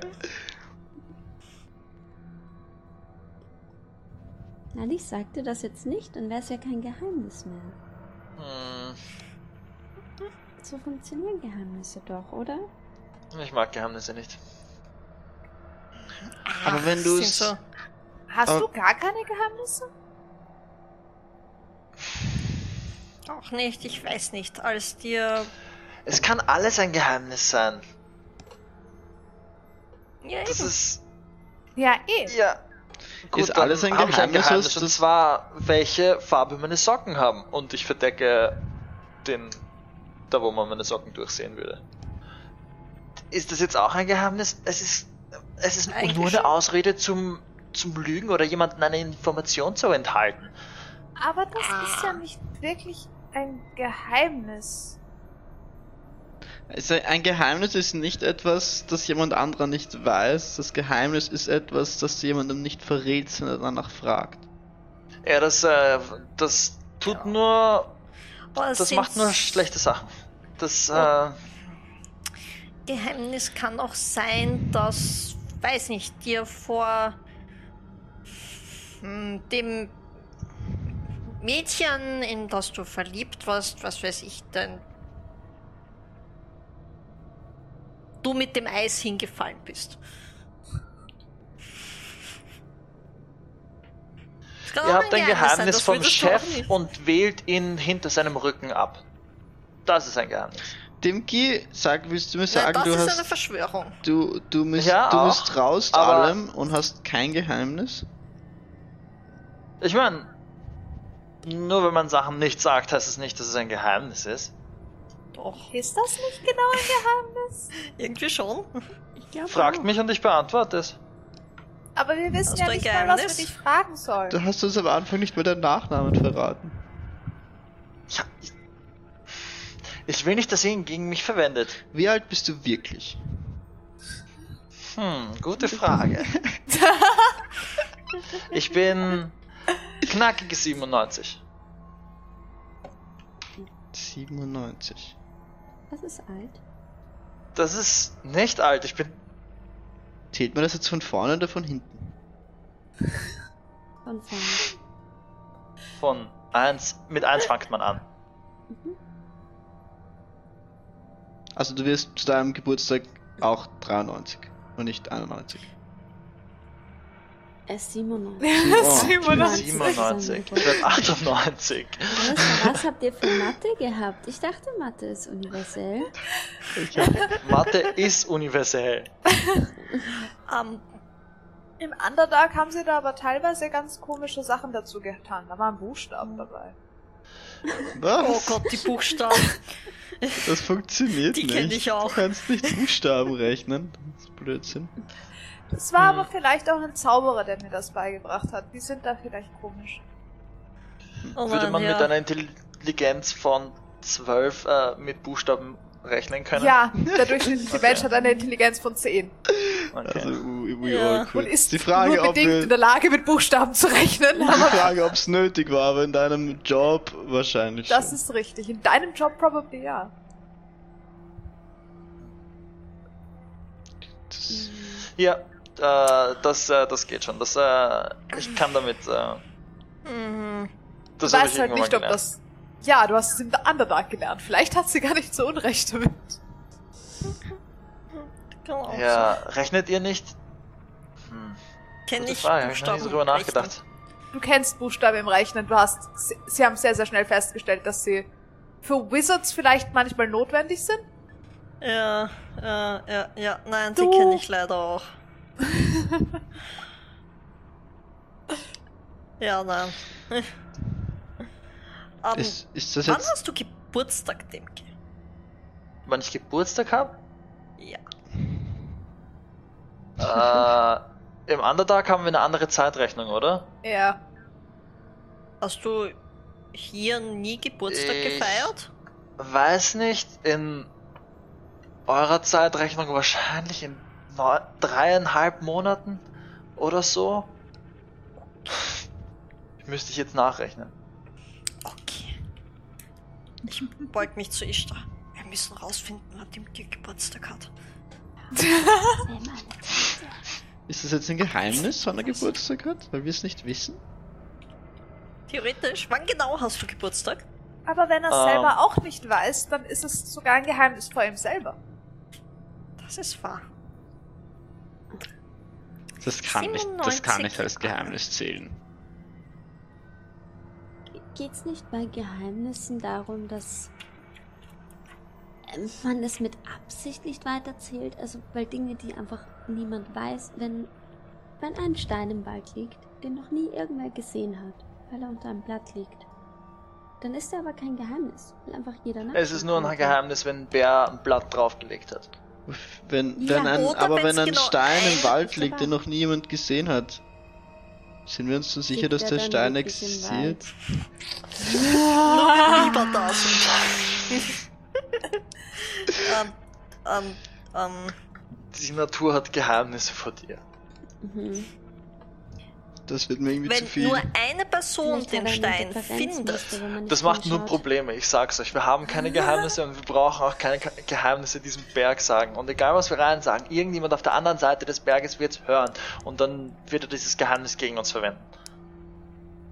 Nein, ich sagte das jetzt nicht, dann wäre es ja kein Geheimnis mehr. Hm, So funktionieren Geheimnisse doch, oder? ich mag Geheimnisse nicht. Aber wenn du es- so. Hast Aber- du gar keine Geheimnisse? Auch nicht, ich weiß nicht. Als dir. Es kann alles ein Geheimnis sein. Ja, Das eben. ist. Ja, eh. Ja. Gut, ist alles ein hab ich Geheimnis, und das- zwar, welche Farbe meine Socken haben. Und ich verdecke den, da wo man meine Socken durchsehen würde. Ist das jetzt auch ein Geheimnis? Es ist, es ist Eigentlich nur eine Ausrede zum, zum Lügen oder jemandem eine Information zu enthalten. Aber das ist ja nicht wirklich ein Geheimnis. Also ein Geheimnis ist nicht etwas, das jemand anderer nicht weiß. Das Geheimnis ist etwas, das du jemandem nicht verrätst, wenn er danach fragt. Ja, das, äh, das tut Ja. nur, Aber das sind- macht nur schlechte Sachen. Das, äh, Geheimnis kann auch sein, dass, weiß nicht, dir vor dem Mädchen, in das du verliebt warst, was weiß ich denn, du mit dem Eis hingefallen bist. Ihr habt ein sein, Geheimnis das vom Chef und wählt ihn hinter seinem Rücken ab. Das ist ein Geheimnis. Dimki, sag, willst du mir sagen, das du ist eine hast, Verschwörung. du, du, misst, Ja, du auch, misstraust aber- allem und hast kein Geheimnis? Ich meine, nur wenn man Sachen nicht sagt, heißt es nicht, dass es ein Geheimnis ist. Doch, Ist das nicht genau ein Geheimnis? irgendwie schon. Ich glaube Fragt auch. mich und ich beantworte es. Aber wir wissen Hast ja nicht mal, was wir dich fragen sollen. Du hast uns am Anfang nicht mal deinen Nachnamen verraten. Ja, ich, ich will nicht, dass ihr ihn gegen mich verwendet. Wie alt bist du wirklich? Hm, gute Frage. ich bin knackige 97. 97. Das ist alt. Das ist nicht alt. Ich bin Zählt man das jetzt von vorne oder von hinten? Von vorne. von 1. Mit 1 fängt man an. Also du wirst zu deinem Geburtstag auch 93 und nicht 91. Er ist 97. Oh, 97. 97. Ich werde 98. Was, was habt ihr für Mathe gehabt? Ich dachte, Mathe ist universell. Hab, Mathe ist universell. Ähm, Im Underdark haben sie da aber teilweise ganz komische Sachen dazu getan. Da waren Buchstaben dabei. was? oh Gott, die Buchstaben. Das funktioniert Die nicht. kenn ich auch. Du kannst nicht Buchstaben rechnen. Das ist Blödsinn. Es war Hm. aber vielleicht auch ein Zauberer, der mir das beigebracht hat. Die sind da vielleicht komisch. Oh Würde man ja. mit einer Intelligenz von 12 äh, mit Buchstaben rechnen können? Ja, der durchschnittliche Mensch hat eine Intelligenz von 10 Okay. Also, we, we Ja. und ist die Frage, nur ob bedingt wir, in der Lage, mit Buchstaben zu rechnen. die Frage, ob es nötig war, aber in deinem Job wahrscheinlich das schon. ist richtig. In deinem Job probably ja. Das- Ja, äh, das, äh, das geht schon. Das, äh, ich kann damit. Äh, Mhm. das du weißt ich halt nicht, ob das. Ja, du hast es im Underdark gelernt. Vielleicht hat sie gar nicht so unrecht damit. Kann auch Ja, rechnet ihr nicht? Hm, Kenn ich Frage, ich Buchstaben so drüber rechnen. nachgedacht. Du kennst Buchstaben im Rechnen. Du hast. Sie, sie haben sehr, sehr schnell festgestellt, dass sie für Wizards vielleicht manchmal notwendig sind. Ja, ja, ja, ja. Nein, Du- die kenne ich leider auch. ja, nein. um, Ist, ist das wann jetzt. hast du Geburtstag, Demke? Wann ich Geburtstag habe? Ja. Äh, Im Underdark haben wir eine andere Zeitrechnung, oder? Ja. Hast du hier nie Geburtstag Ich- gefeiert? Weiß nicht, in eurer Zeitrechnung wahrscheinlich in dreieinhalb Monaten oder so. Müsste ich jetzt nachrechnen. Okay. Ich beug mich zu Ishtar. Wir müssen rausfinden, wann Demke Geburtstag hat. Ist das jetzt ein Geheimnis, wann er Geburtstag hat? Weil wir es nicht wissen? Theoretisch, wann genau hast du Geburtstag? Aber wenn er es Ähm. selber auch nicht weiß, dann ist es sogar ein Geheimnis vor ihm selber. Das ist wahr. Das kann, nicht, das kann nicht als 97 Geheimnis zählen. Geht's nicht bei Geheimnissen darum, dass ähm, man es mit Absicht nicht weiterzählt? Also, weil Dinge, die einfach niemand weiß, wenn, wenn ein Stein im Wald liegt, den noch nie irgendwer gesehen hat, weil er unter einem Blatt liegt. Dann ist er aber kein Geheimnis, weil einfach jeder nach. Es ist nur ein Geheimnis, wenn ein Bär ein Blatt draufgelegt hat. Wenn, Ja, wenn ein, aber wenn ein genau Stein im Wald liegt, den noch niemand gesehen hat, sind wir uns so sicher, dass er der dann Stein existiert? Lieber da sind. ähm, ähm, ähm, Die Natur hat Geheimnisse vor dir. Mhm. Das wird mir irgendwie zu wenn viel. nur eine Person den hat Stein findet, Das macht nur. Probleme, ich sag's euch. Wir haben keine Geheimnisse und wir brauchen auch keine Ge- Geheimnisse diesem Berg sagen. Und egal was wir rein sagen, irgendjemand auf der anderen Seite des Berges wird's hören und dann wird er dieses Geheimnis gegen uns verwenden.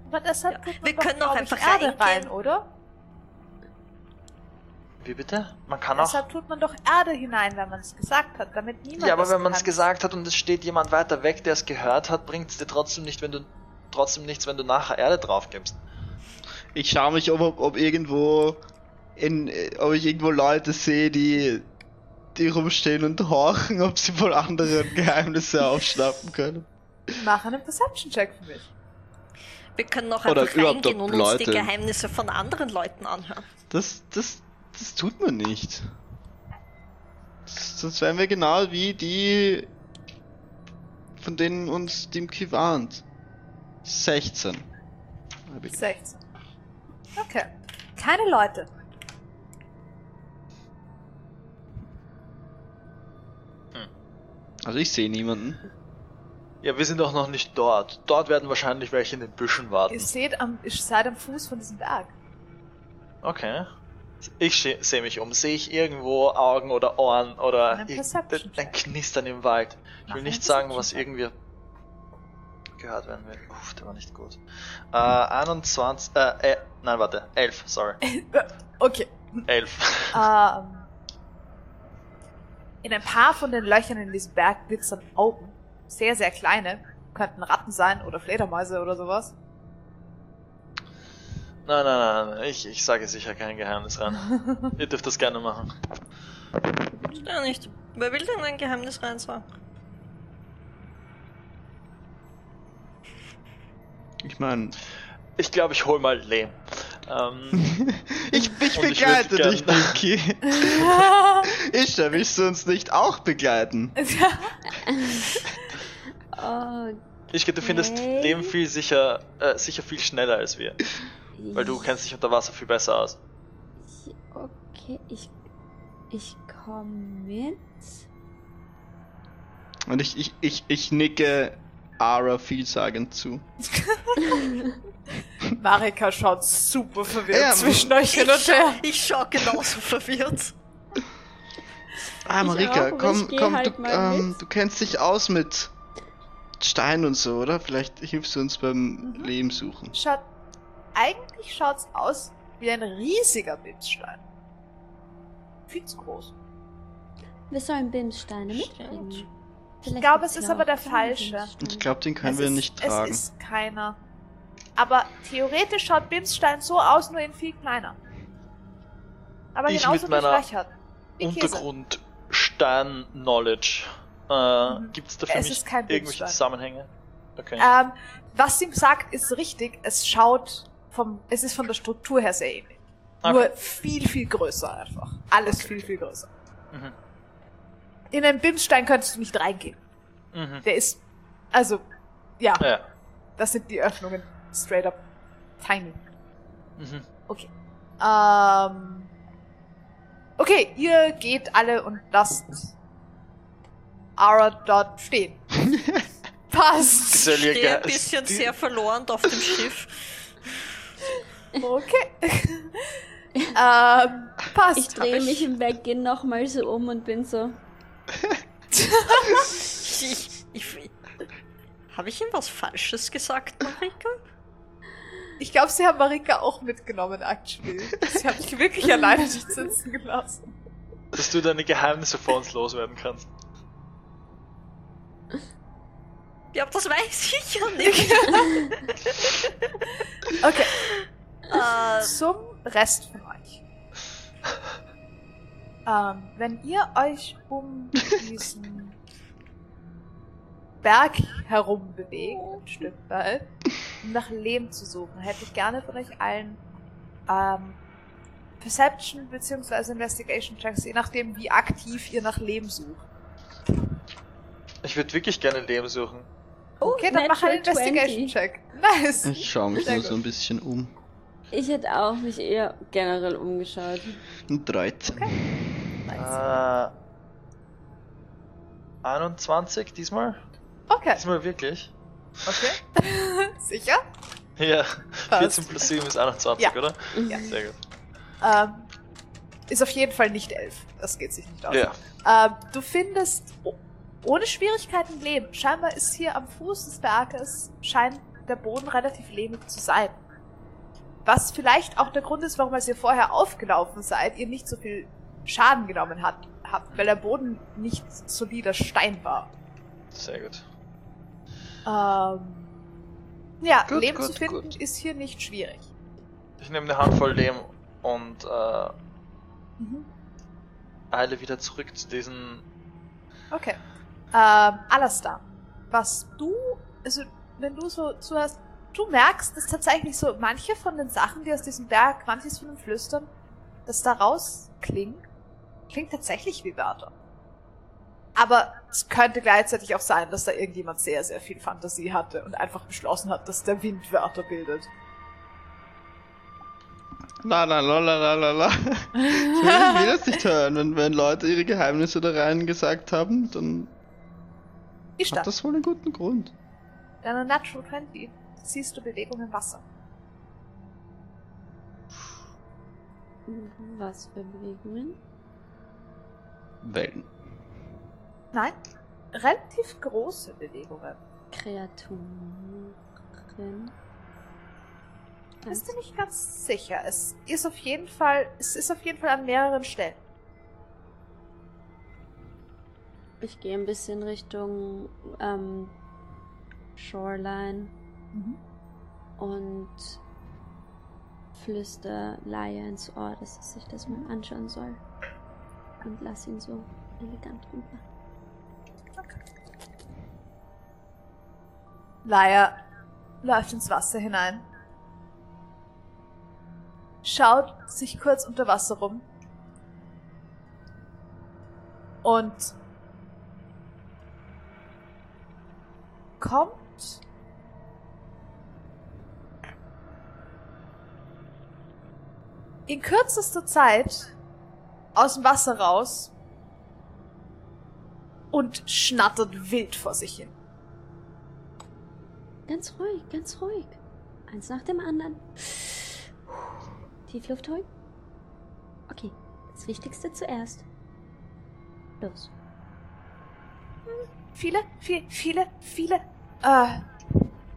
Aber deshalb Ja, tut man wir doch, können ich, einfach Erde reingehen. rein, oder? Wie bitte? Man kann auch. Deshalb tut man doch Erde hinein, wenn man es gesagt hat, damit niemand Ja, aber wenn man es gesagt hat und es steht jemand weiter weg, der es gehört hat, bringt's dir trotzdem nicht, wenn du trotzdem nichts, wenn du nachher Erde drauf gibst. Ich schaue mich um, ob, ob irgendwo in, ob ich irgendwo Leute sehe, die, die rumstehen und horchen, ob sie wohl andere Geheimnisse aufschnappen können. Mach einen Perception-Check für mich. wir können auch Oder einfach reingehen und uns die Leute- Geheimnisse von anderen Leuten anhören. Das, das, das tut man nicht. Das, sonst wären wir genau wie die, von denen uns Dimki warnt. 16. Hab ich- 16. Okay. Keine Leute. Also ich sehe niemanden. Ja, wir sind doch noch nicht dort. Dort werden wahrscheinlich welche in den Büschen warten. Ihr seht am, ihr seid am Fuß von diesem Berg. Okay. Ich sehe mich um. Sehe ich irgendwo Augen oder Ohren oder Perception ein Knistern im Wald? Ich will nicht sagen, was irgendwie gehört werden will. Uff, der war nicht gut. Äh, 21, äh, äh, nein, warte, 11, sorry. Okay. 11. Ähm, in ein paar von den Löchern in diesem Berg glitzern Augen. Sehr, sehr kleine. Könnten Ratten sein oder Fledermäuse oder sowas. Nein, nein, nein, nein, ich, ich sage sicher kein Geheimnis rein. Ihr dürft das gerne machen. Ja, nicht. Wer will denn ein Geheimnis rein sagen? Ich meine, Ich glaube, ich hol mal Lehm. Ähm, ich, ich ich begleite würd dich, Dimki. Isha, willst du uns nicht auch begleiten? Oh, ich du findest Okay. Lehm viel sicher, äh, sicher viel schneller als wir. Weil du kennst dich unter Wasser viel besser aus. Ich, okay, ich. Ich komme mit. Und ich, ich, ich, ich nicke Ara vielsagend zu. Marika schaut super verwirrt Ja, zwischen euch hin und her. Ich schau genauso verwirrt. Ah, Marika, auch, komm, komm, halt du, ähm, du kennst dich aus mit Stein und so, oder? Vielleicht hilfst du uns beim Mhm. Leben suchen. Schaut, eigentlich schaut's aus wie ein riesiger Bimsstein. Viel zu groß. Wir sollen Bimssteine mitbringen. Ich Vielleicht glaube, gibt's es ist aber der falsche. Ich glaube, den können es wir ist, nicht tragen. Es ist keiner. Aber theoretisch schaut Bimsstein so aus, nur in viel kleiner. Aber Ich genauso mit wie meiner. Wie Käse. Untergrund Stein Knowledge. Äh, Mhm. Gibt's da für Es mich ist kein irgendwelche. Zusammenhänge? Okay. Ähm, was ihm sagt, ist richtig. Es schaut vom, es ist von der Struktur her sehr ähnlich. Okay. Nur viel, viel größer einfach. Alles viel, viel größer. Mhm. In einen Bimsstein könntest du nicht reingehen. Mhm. Der ist, also, ja, Ja. das sind die Öffnungen. Straight up tiny. Mhm. Okay. Ähm, okay, ihr geht alle und lasst Ara dort stehen. Passt. Ich stehe ein bisschen sehr verloren auf dem Schiff. Okay. ähm, passt. Ich drehe Hab ich- mich im Weggehen nochmal so um und bin so. Ich, ich, ich, habe ich ihm was Falsches gesagt, Marika? Ich glaube, sie haben Marika auch mitgenommen, actually. Sie haben dich wirklich alleine nicht sitzen gelassen. Dass du deine Geheimnisse vor uns loswerden kannst. Ja, das weiß ich ja nicht. Okay, äh, zum Rest von euch. Ähm, wenn ihr euch um diesen Berg herum bewegt, ein Stück weit, um nach Lehm zu suchen. Hätte ich gerne von euch allen ähm, Perception bzw. Investigation Checks, je nachdem, wie aktiv ihr nach Lehm sucht. Ich würde wirklich gerne Leben suchen. Okay, dann mach einen Natural Investigation 20. Check. Nice. Ich schaue mich Sehr nur so ein bisschen um. Ich hätte auch mich eher generell umgeschaut. Ein 13. nice. Äh, 21 diesmal? Okay, Diesmal wirklich? okay. Sicher? Ja, Passt. 14 plus 7 ist 21, Ja. oder? Ja. Sehr gut. Ähm, ist auf jeden Fall nicht elf. Das geht sich nicht aus. Ja. Ähm, du findest ohne Schwierigkeiten Leben. Scheinbar ist hier am Fuß des Berges, scheint der Boden relativ lehmig zu sein. Was vielleicht auch der Grund ist, warum als ihr vorher aufgelaufen seid, ihr nicht so viel Schaden genommen habt, habt weil der Boden nicht solider Stein war. Sehr gut. Ähm, ja, Gut, Leben gut, zu finden gut. ist hier nicht schwierig. Ich nehme eine Handvoll Lehm und äh, Mhm. eile wieder zurück zu diesen. Okay. Ähm, Alastar, was du, also wenn du so zuhörst, du merkst, dass tatsächlich so manche von den Sachen, die aus diesem Berg, manches von den Flüstern, das da raus klingt, klingt tatsächlich wie Wörter. Aber es könnte gleichzeitig auch sein, dass da irgendjemand sehr, sehr viel Fantasie hatte und einfach beschlossen hat, dass der Wind Wörter bildet. La la la la la la la. Ich will, das nicht hören. Wenn, wenn Leute ihre Geheimnisse da rein gesagt haben, dann Ishtar, hat das wohl einen guten Grund. deiner Natural 20 siehst du Bewegung im Wasser. Was für Bewegungen? Wellen. Nein, relativ große Bewegungen. Kreaturen. Bist du nicht ganz sicher? Es ist auf jeden Fall, es ist auf jeden Fall an mehreren Stellen. Ich gehe ein bisschen Richtung ähm, Shoreline und flüster Laia ins Ohr, dass sie sich das mal anschauen soll. Und lass ihn so elegant runter. Laia läuft ins Wasser hinein. Schaut sich kurz unter Wasser rum. Und kommt in kürzester Zeit aus dem Wasser raus und schnattert wild vor sich hin. Ganz ruhig, ganz ruhig. Eins nach dem anderen. Tiefluft holen. Okay, das Wichtigste zuerst. Los. Viele, viel, viele, viele, äh,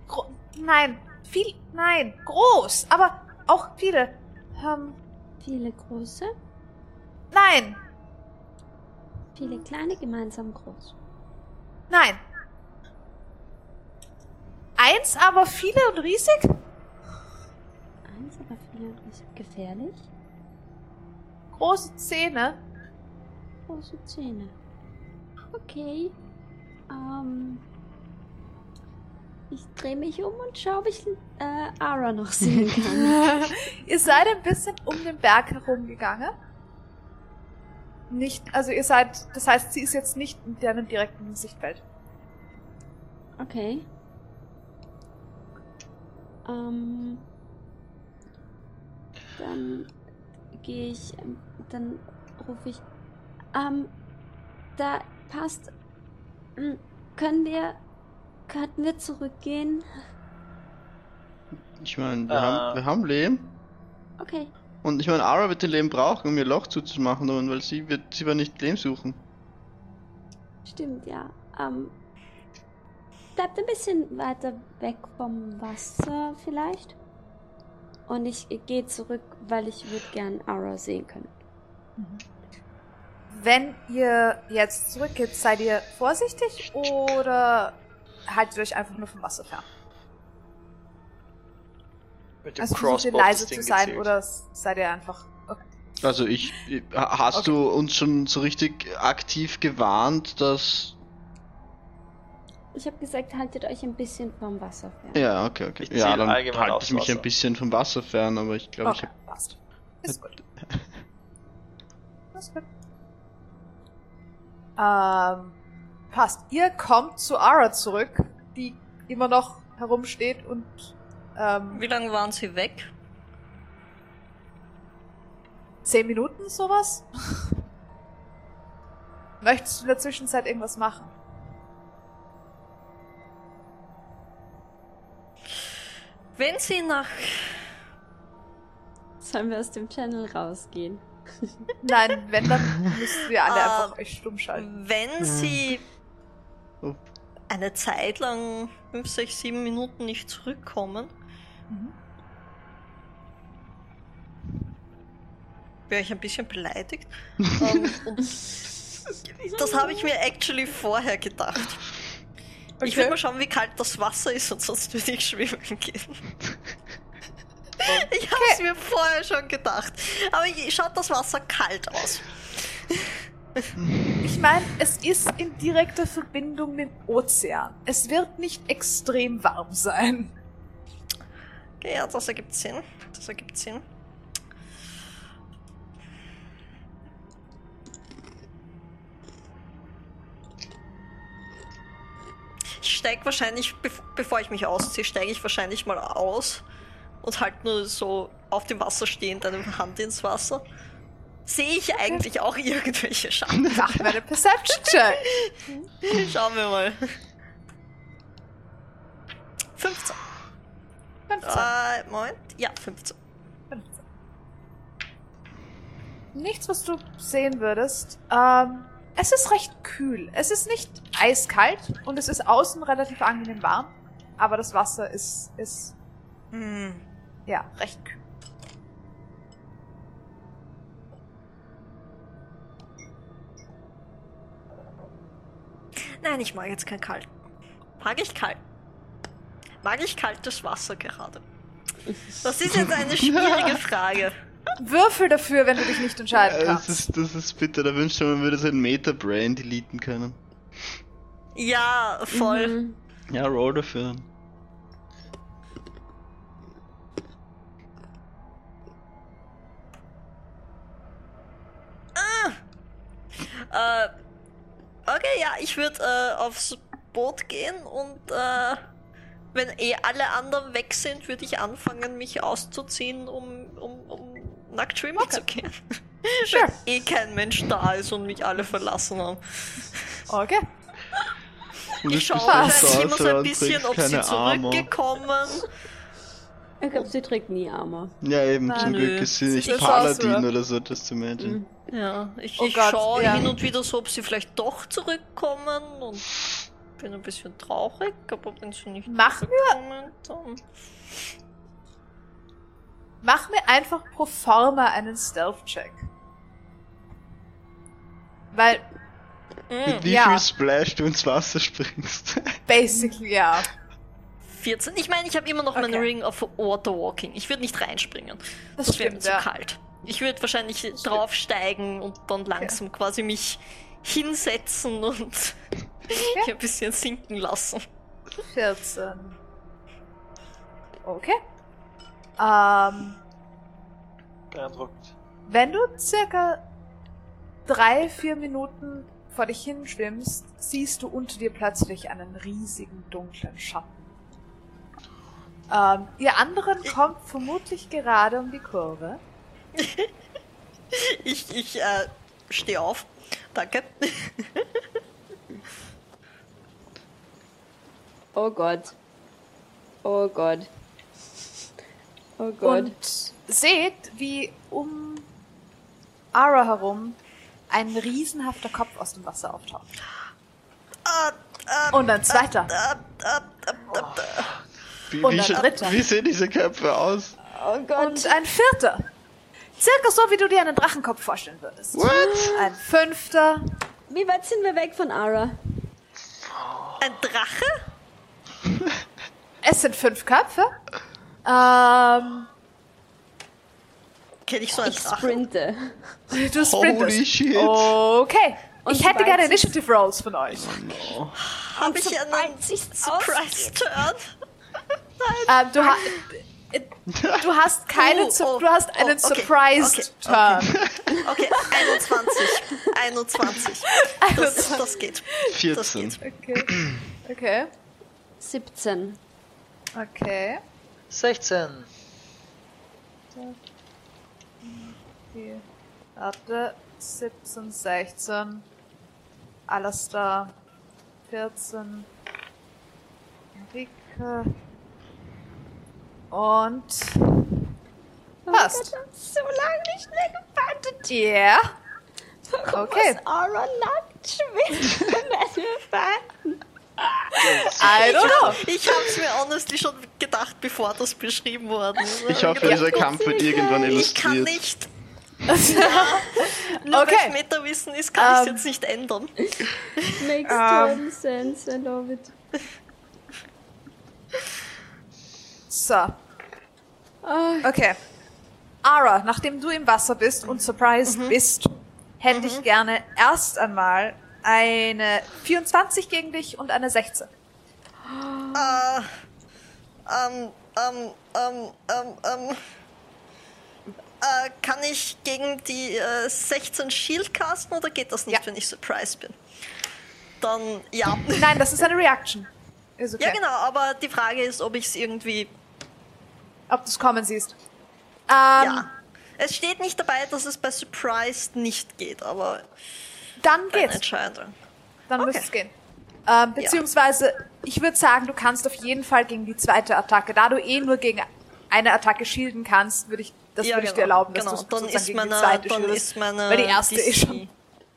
gro nein, viel, nein, groß, aber auch viele, ähm, Viele große, nein, viele kleine, gemeinsam groß. nein. Eins, aber viele und riesig? Eins, aber viele ist gefährlich. Große Zähne. Große Zähne. Okay. Ähm. Ich drehe mich um und schaue, ob ich äh, Ara noch sehen kann. ihr seid ein bisschen um den Berg herumgegangen. Nicht, also ihr seid, das heißt, sie ist jetzt nicht in deinem direkten Sichtfeld. Okay. Ähm. Dann gehe ich, ähm, dann rufe ich. Ähm, da passt. Hm, Können wir, könnten wir zurückgehen? Ich meine, wir, Äh. haben, wir haben Lehm. Okay. Und ich meine, Ara wird den Lehm brauchen, um ihr Loch zuzumachen, und weil sie wird, sie wird nicht Lehm suchen. Stimmt, ja. Ähm, bleibt ein bisschen weiter weg vom Wasser vielleicht. Und ich gehe zurück, weil ich würde gern Aura sehen können. Wenn ihr jetzt zurückgeht, seid ihr vorsichtig oder haltet euch einfach nur vom Wasser fern? Mit dem Also versucht ihr leise zu sein gezielt. oder seid ihr einfach... Okay. Also ich, ha- hast Okay. du uns schon so richtig aktiv gewarnt, dass Ich habe gesagt, haltet euch ein bisschen vom Wasser fern. Ja, okay, okay. Ich Ja, dann halte ich mich Wasser. ein bisschen vom Wasser fern, aber ich glaube, Okay, passt. Ist gut. Ist gut. Ähm, passt. Ihr kommt zu Ara zurück, die immer noch herumsteht und ähm, Wie lange waren sie weg? zehn Minuten sowas. Möchtest du in der Zwischenzeit irgendwas machen? Wenn sie nach. Sollen wir aus dem Channel rausgehen? Nein, wenn, dann müsst ihr alle Ähm, einfach euch stumm schalten. Wenn sie Oh. Eine Zeit lang 5, 6, 7 Minuten nicht zurückkommen, Mhm. wäre ich ein bisschen beleidigt. ähm, und das habe ich mir actually vorher gedacht. Ich Okay. will mal schauen, wie kalt das Wasser ist und sonst würde ich schwimmen gehen. Ich habe es mir vorher schon gedacht. Aber ich- schaut das Wasser kalt aus. Ich meine, es ist in direkter Verbindung mit dem Ozean. Es wird nicht extrem warm sein. Okay, ja, das ergibt Sinn. Das ergibt Sinn. Ich steig wahrscheinlich, bev- bevor ich mich ausziehe, steige ich wahrscheinlich mal aus und halt nur so auf dem Wasser stehend eine Hand ins Wasser. Sehe ich eigentlich auch irgendwelche Schatten? Mach mir eine Perception-Check. Schauen wir mal. 15. 15. Äh, Moment. Ja, 15. 15. Nichts, was du sehen würdest. Ähm, es ist recht kühl. Es ist nicht eiskalt und es ist außen relativ angenehm warm. Aber das Wasser ist, ist, Hm. ja, recht kühl. Nein, ich mag jetzt kein kalt. Mag ich kalt? Mag ich kaltes Wasser gerade? Das ist jetzt eine schwierige Frage. Würfel dafür, wenn du dich nicht entscheiden Ja, das kannst. ist, das ist bitter, da wünschte man, man würde sein Meta-Brain deleten können. Ja, voll. Mhm. Ja, roll dafür. Äh, okay, ja, ich würde äh, aufs Boot gehen und äh, wenn eh alle anderen weg sind, würde ich anfangen, mich auszuziehen, um, um, um nackt schwimmen Okay. zu gehen. Sure. Wenn eh kein Mensch da ist und mich alle verlassen haben. Okay. Ich schaue wahrscheinlich immer so ein bisschen, ob sie zurückgekommen. Ich glaube, sie trägt nie Armor. Ja, eben, Na, zum nö. Glück ist sie nicht ist Paladin oder so, das zu Menschen. Mhm. Ja, ich, Oh ich Gott, schaue ja. hin und wieder so, ob sie vielleicht doch zurückkommen und bin ein bisschen traurig, aber wenn sie nicht Mach mir, dann... mach mir einfach pro forma einen Stealth-Check. Weil, Mit Mm, wie Ja. viel Splash du ins Wasser springst. basically, ja. 14. Ich meine, ich habe immer noch meinen Okay. Ring of Water Walking. Ich würde nicht reinspringen. Das, Das, wäre mir stimmt, zu ja. kalt. Ich würde wahrscheinlich draufsteigen und dann langsam quasi mich hinsetzen und mich ein bisschen sinken lassen. 14. Okay. Ähm, Beeindruckt. wenn du circa drei, vier Minuten vor dich hinschwimmst, siehst du unter dir plötzlich einen riesigen dunklen Schatten. Ähm, ihr anderen kommt vermutlich gerade um die Kurve. Ich, ich äh, stehe auf. Danke. Oh Gott. Oh Gott. Oh Gott. Und seht, wie um Ara herum ein riesenhafter Kopf aus dem Wasser auftaucht. Äh, äh, Und ein zweiter. äh, äh, Wie, Und wie, ein dritter. wie sehen diese Köpfe aus? oh Gott. Und ein vierter. Circa so, wie du dir einen Drachenkopf vorstellen würdest. What? Ein fünfter. Wie weit sind wir weg von Ara? Ein Drache? Es sind fünf Köpfe. Ähm, Kenne ich so einen Ich Drachen? sprinte. du sprintest. Holy shit. Okay. Und Ich hätte gerne Initiative Rolls von euch. Habe ich einen sobald sich's Surprise Turn? Ähm, du, ha äh, du hast keine, Oh, oh, du hast oh, einen okay, Surprised okay, Turn. Okay, 21. 21. Das, das geht. Das 14. geht. Okay. Okay. 17. Okay. 16. Okay. Warte. 17, 16. Alistair. 14. Enrique. Und. Passt. So lange nicht mehr gefandet. Ja. Warum Okay. muss Aura wir fanden? I don't know. Ich habe es mir honestly schon gedacht, bevor das beschrieben worden ist. Ich hoffe, dieser Kampf wird irgendwann Ich kann illustriert. nicht. Nur Okay. weil Metawissen ist, kann ich Ähm. es jetzt nicht ändern. Makes Ähm. total sense, I love it. So. Ah, Okay. Ara, nachdem du im Wasser bist und surprised bist, hätte ich gerne erst einmal eine 24 gegen dich und eine 16. Äh, ähm, ähm, ähm, ähm, ähm. Äh, kann ich gegen die äh, 16 Shield casten oder geht das nicht, Ja. wenn ich surprised bin? Dann ja. Nein, das ist eine Reaction. Ist okay. Ja, genau, aber die Frage ist, ob ich es irgendwie. Ob du es kommen siehst. Ähm, ja. Es steht nicht dabei, dass es bei Surprised nicht geht, aber Dann geht's. Entscheidung. Dann Okay. müsste es gehen. Ähm, beziehungsweise, ich würde sagen, du kannst auf jeden Fall gegen die zweite Attacke. Da du eh nur gegen eine Attacke shielden kannst, würde ich, das ja, würde ich genau, dir erlauben, dass genau. du dann ist gegen meine, die zweite dann shieldest. ist meine Weil die erste DC, ist schon.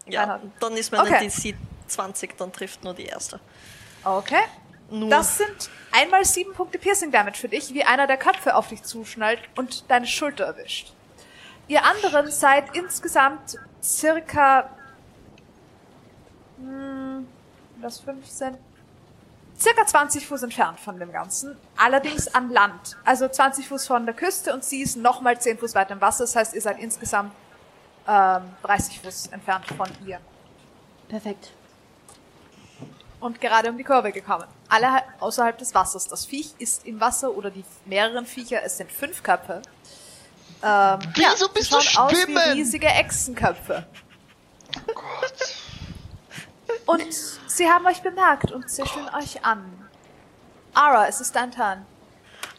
Ja, dann ist meine Okay. DC 20, dann trifft nur die erste. Okay. Nur Das sind einmal sieben Punkte Piercing Damage für dich, wie einer der Köpfe auf dich zuschnallt und deine Schulter erwischt. Ihr anderen seid insgesamt circa hm, das 15 circa 20 Fuß entfernt von dem Ganzen, allerdings an Land. Also 20 Fuß von der Küste und sie ist nochmal 10 Fuß weiter im Wasser. Das heißt, ihr seid insgesamt ähm, 30 Fuß entfernt von ihr. perfekt. Und gerade um die Kurve gekommen. Alle außerhalb des Wassers. Das Viech ist im Wasser oder die mehreren Viecher, es sind fünf Köpfe. Ähm, Wieso sie bist du schauen aus wie riesige Echsenköpfe. Oh Gott. Und sie haben euch bemerkt und züchteln euch an. Ara, es ist dein Turn.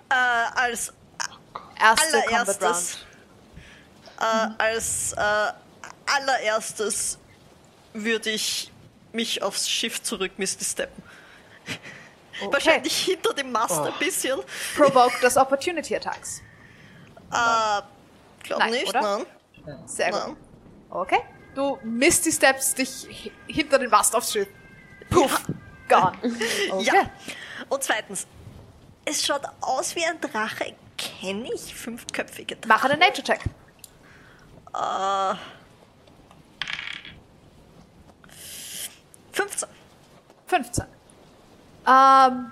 äh, als Erste allererstes, äh, als äh, allererstes würde ich mich aufs Schiff zurück Misty steppen. Okay. Wahrscheinlich hinter dem Mast Oh. ein bisschen. Provoke das Opportunity Attacks. Äh, glaub Nein, nicht, oder? nein. Sehr gut. nein. Okay. Du Misty Steps dich hi- hinter den Mast aufs Schiff. Puff. Gone. Okay. Ja. Und zweitens, es schaut aus wie ein Drache. Kenne ich fünfköpfige Drachen? Mach einen Nature Check. Äh, 15. 15. Ähm,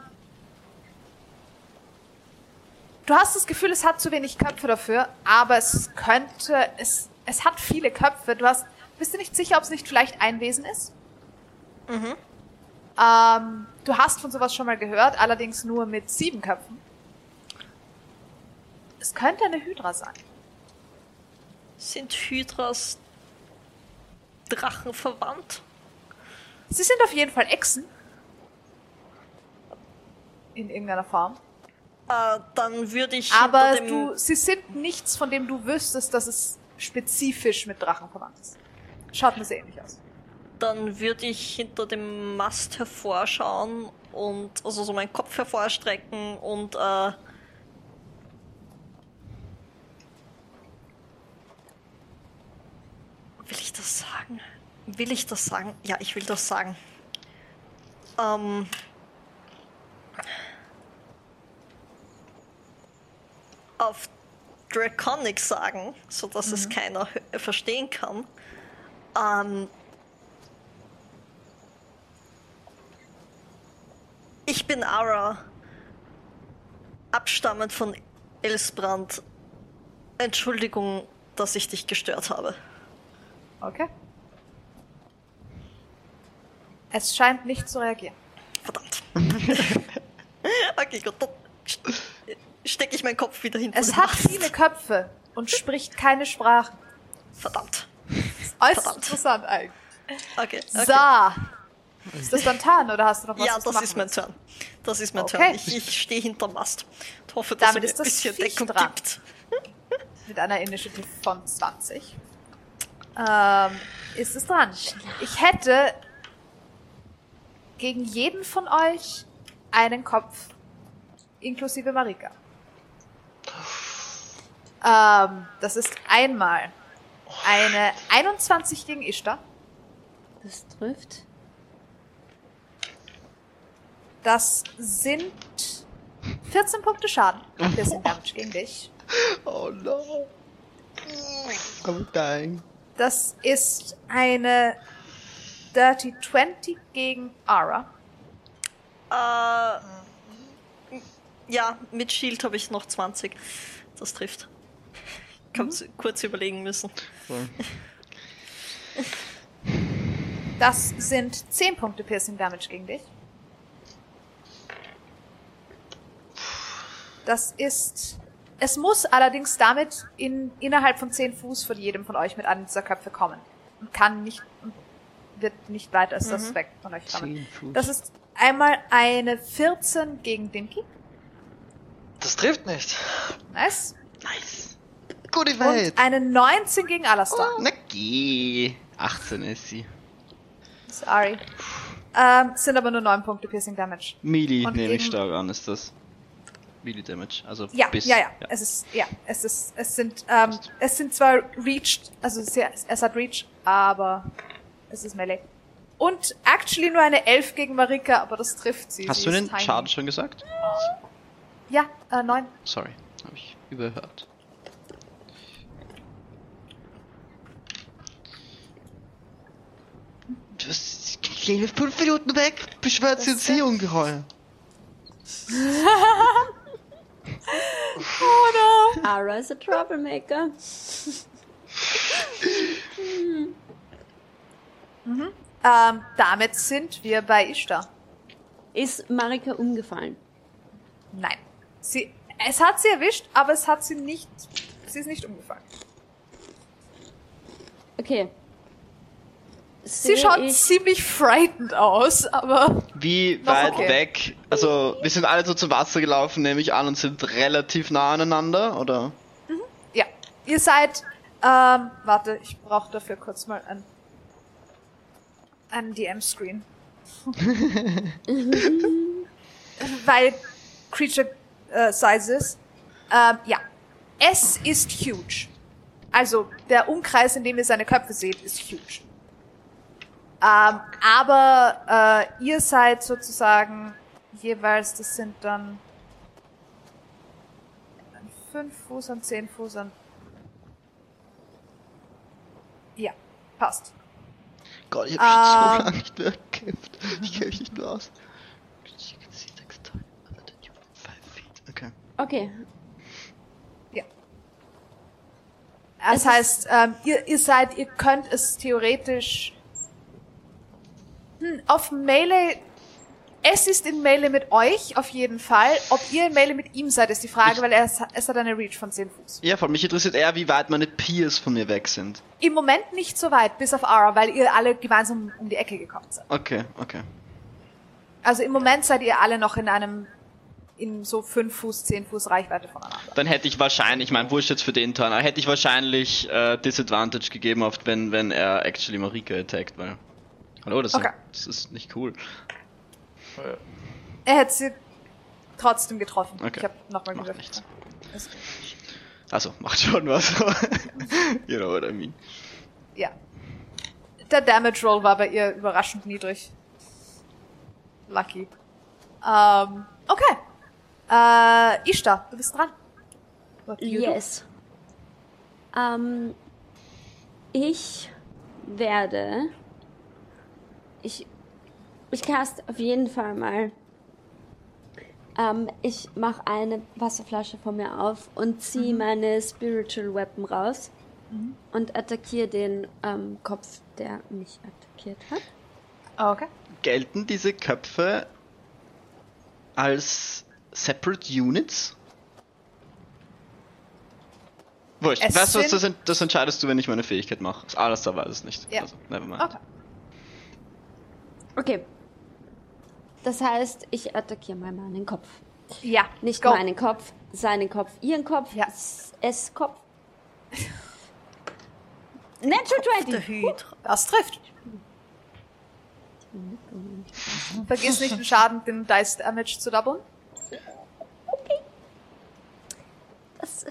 du hast das Gefühl, es hat zu wenig Köpfe dafür, aber es könnte, es, es hat viele Köpfe. Du hast, bist du nicht sicher, ob es nicht vielleicht ein Wesen ist? Mhm. Ähm, du hast von sowas schon mal gehört, allerdings nur mit sieben Köpfen. Es könnte eine Hydra sein. Sind Hydras Drachen verwandt? Sie sind auf jeden Fall Echsen. In irgendeiner Form. Äh, dann würde ich Aber du, sie sind nichts, von dem du wüsstest, dass es spezifisch mit Drachen verwandt ist. Schaut mir sehr ähnlich aus. dann würde ich hinter dem Mast hervorschauen und also so meinen Kopf hervorstrecken und äh, will ich das sagen? Will ich das sagen? Ja, ich will das sagen. Ähm, auf Draconic sagen, so dass es keiner verstehen kann. Ähm, Ich bin Ara, abstammend von Elsbrand. Entschuldigung, dass ich dich gestört habe. Okay. Es scheint nicht zu reagieren. Verdammt. okay, gut. Dann stecke ich meinen Kopf wieder hinter Es hat viele Köpfe und spricht keine Sprachen. Verdammt. Äußerst Verdammt. interessant eigentlich. Okay. okay. So. Ist das dann Tarn oder hast du noch was? Ja, das ist mein? Turn. Das ist mein Okay. Turn. Ich, ich stehe hinterm Mast. Ich hoffe, dass Damit ist ein das bisschen Viech Deckung dran. gibt. Mit einer Initiative von 20. Ähm, ist es dran. Ich hätte gegen jeden von euch einen Kopf, inklusive Marika. Ähm, das ist einmal eine 21 gegen Ishtar. Das trifft. Das sind 14 Punkte Schaden. Piercing Damage gegen dich. Oh no. I'm dying. Das ist eine Dirty 20 gegen Ara. Äh, ja, mit Shield habe ich noch 20. Das trifft. Ich habe kurz überlegen müssen. Das sind 10 Punkte Piercing Damage gegen dich. Das ist. Es muss allerdings damit in, innerhalb von 10 Fuß von jedem von euch mit einem dieser Köpfe kommen. Und kann nicht. und wird nicht weiter als das weg von euch kommen. Das ist einmal eine 14 gegen Dinky. Das trifft nicht. Nice. Nice. Gute Welt. Und eine 19 gegen Alastor. Na geh. 18 ist sie. Sorry. Ähm, sind aber nur 9 Punkte Piercing Damage. Melee Und nehme ich stark an, ist das. Melee Damage. Also Ja, bis. ja, ja, Es ist, ja, es ist, es sind, ähm, es sind zwar reached, also sehr, es hat Reach, aber es ist Melee. Und actually nur eine 11 gegen Marika, aber das trifft sie. Hast sie du den tiny. Schaden schon gesagt? Ja, äh, 9. Sorry, habe ich überhört. Du hast kleine fünf Minuten weg. Beschwert sie sie ungeheuer. Ara is a troublemaker. Ähm, damit sind wir bei Ishtar. Ist Marika umgefallen? Nein. Sie, es hat sie erwischt, aber es hat sie nicht, sie ist nicht umgefallen. Okay. Sie Sehe schaut ich, ziemlich frightened aus, aber Wie weit okay. weg? Also, wir sind alle so zum Wasser gelaufen, nehme ich an, und sind relativ nah aneinander, oder? Ja, ihr seid. Ähm, warte, ich brauche dafür kurz mal ein, einen DM-Screen. Weil Creature äh, Sizes. Ähm, ja, es ist huge. Also der Umkreis, in dem ihr seine Köpfe seht, ist huge. Ähm, aber äh, ihr seid sozusagen jeweils, das sind dann 5 Fuß und 10 Fuß und Ja, passt. Gott, ich hab schon so Ähm. lange nicht mehr gekämpft. Ich kämpfe mich nicht mehr aus. Okay. Okay. Das Es heißt, ähm, ihr, ihr seid, ihr könnt es theoretisch hm, auf Melee. Es ist in Melee mit euch, auf jeden Fall. Ob ihr in Melee mit ihm seid, ist die Frage, Ich- weil er, es, hat eine Reach von 10 Fuß. Ja, vor allem mich interessiert eher, wie weit meine Peers von mir weg sind. Im Moment nicht so weit, bis auf Ara, weil ihr alle gemeinsam um die Ecke gekommen seid. Okay, okay. Also im Moment seid ihr alle noch in einem, in so 5 Fuß, 10 Fuß Reichweite voneinander. Dann hätte ich wahrscheinlich, ich mein, wurscht jetzt für den Turn, hätte ich wahrscheinlich äh, Disadvantage gegeben, oft wenn, wenn er actually Marika attackt, weil. Hallo, das, Okay. das ist nicht cool. Er hätte sie trotzdem getroffen. Okay. Ich habe nochmal Macht gewürfelt. Also, macht schon was. you know what I mean. Ja. Der Damage Roll war bei ihr überraschend niedrig. Lucky. Ähm, okay. Äh, Ishtar, du bist dran. What do you do? Yes. Ähm, ich werde. Ich. Ich cast auf jeden Fall mal. Ähm, ich mache eine Wasserflasche von mir auf und ziehe meine Spiritual Weapon raus und attackiere den ähm, Kopf, der mich attackiert hat. Okay. gelten diese Köpfe als separate units? Wurscht. Es weißt du was, das, das entscheidest du, wenn ich meine Fähigkeit mache. Das alles da weiß es nicht. Ja. Also, nevermind. Okay. Okay. Das heißt, ich attackiere mal meinen Kopf. Ja. Nicht go. meinen Kopf, seinen Kopf, ihren Kopf, Ja. S- S Kopf. Natural Der 20. Hydra. Das trifft. Vergiss nicht den Schaden, den Dice Damage zu doublen. Das,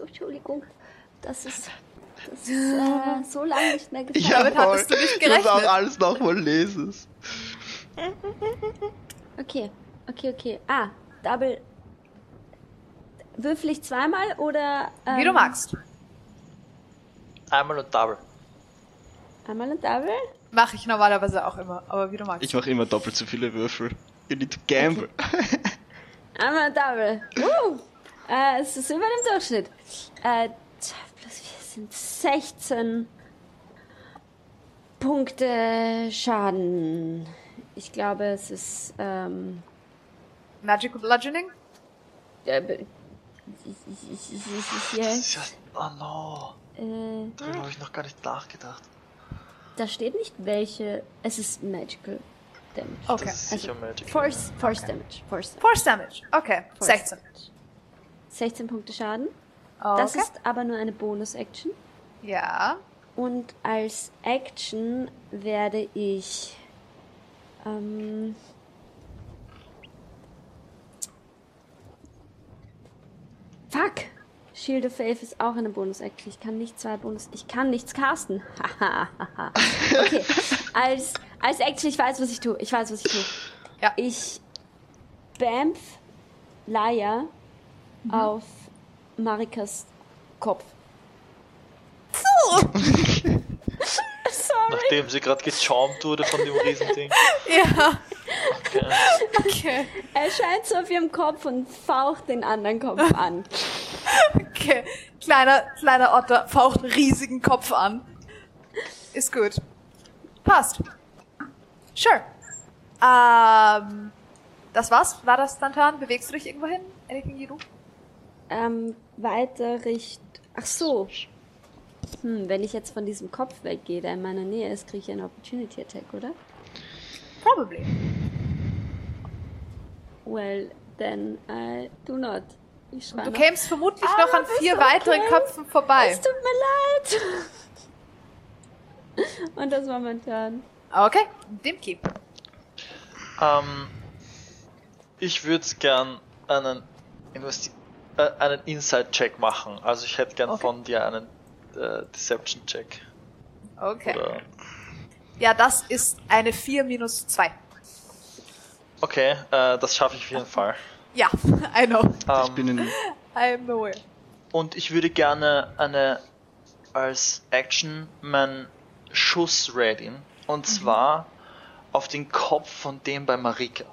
Entschuldigung. Das ist, das ist äh, so lange nicht mehr gefallen. Damit hattest du nicht Ich muss gerechnet. auch alles nochmal lesen. Okay, okay, okay. Ah, Double. Würfel ich zweimal oder. Ähm, Wie du magst. Einmal und Double. Einmal ein Double? Mache ich normalerweise auch immer, aber wie du magst. Ich mache immer doppelt so viele Würfel. You need to gamble. Einmal ein Double. Uh, äh, es ist über dem Durchschnitt. Äh, zwei plus vier sind 16 Punkte Schaden. Ich glaube, es ist. Ähm, Magical Bludgeoning? äh, ja. Oh no. äh, Darüber habe ich noch gar nicht nachgedacht. da steht nicht welche. Es ist Magical Damage. Okay. Das ist sicher Magic. Force, Force Damage. Force Damage. Force Damage. Okay. Force 16. Damage. 16 Punkte Schaden. Okay. Das ist aber nur eine Bonus-Action. ja. Und als Action werde ich. Ähm, fuck! Shield of Faith ist auch eine Bonus-Action. Ich kann nicht zwei Bonus. Ich kann nichts casten. Okay. Als, als Action, ich weiß, was ich tue. Ich weiß, was ich tue. Ja. Ich Bamf Laia auf Marikas Kopf. Sorry. Nachdem sie gerade gecharmt wurde von dem Riesending. Ja. Okay. Okay. Er scheint so auf ihrem Kopf und faucht den anderen Kopf an. Okay. Kleiner, kleiner Otter faucht einen riesigen Kopf an. Ist gut. Passt. Sure. Ähm, das war's? War das dein Turn? Bewegst du dich irgendwo hin? Anything you do? Ähm, weiter Richt... Ach so. Hm, wenn ich jetzt von diesem Kopf weggehe, der in meiner Nähe ist, kriege ich einen Opportunity Attack, oder? Probably. Well, then I do not. Ich Du kämst vermutlich Ah, noch an bist vier du weiteren okay? Köpfen vorbei. Es tut mir leid. Und das war mein Turn. Okay. Dimki. Ähm, ich würde gern einen, Investi äh, einen Inside-Check machen. Also ich hätte gern Okay. von dir einen äh, Deception-Check. Okay. Oder- Ja, das ist eine 4 minus 2. Okay, äh, das schaffe ich auf jeden Fall. Ja, I know. Ich Ähm, bin in. I'm aware. Und ich würde gerne eine als Action meinen Schuss readyen. Und zwar auf den Kopf von dem bei Marika.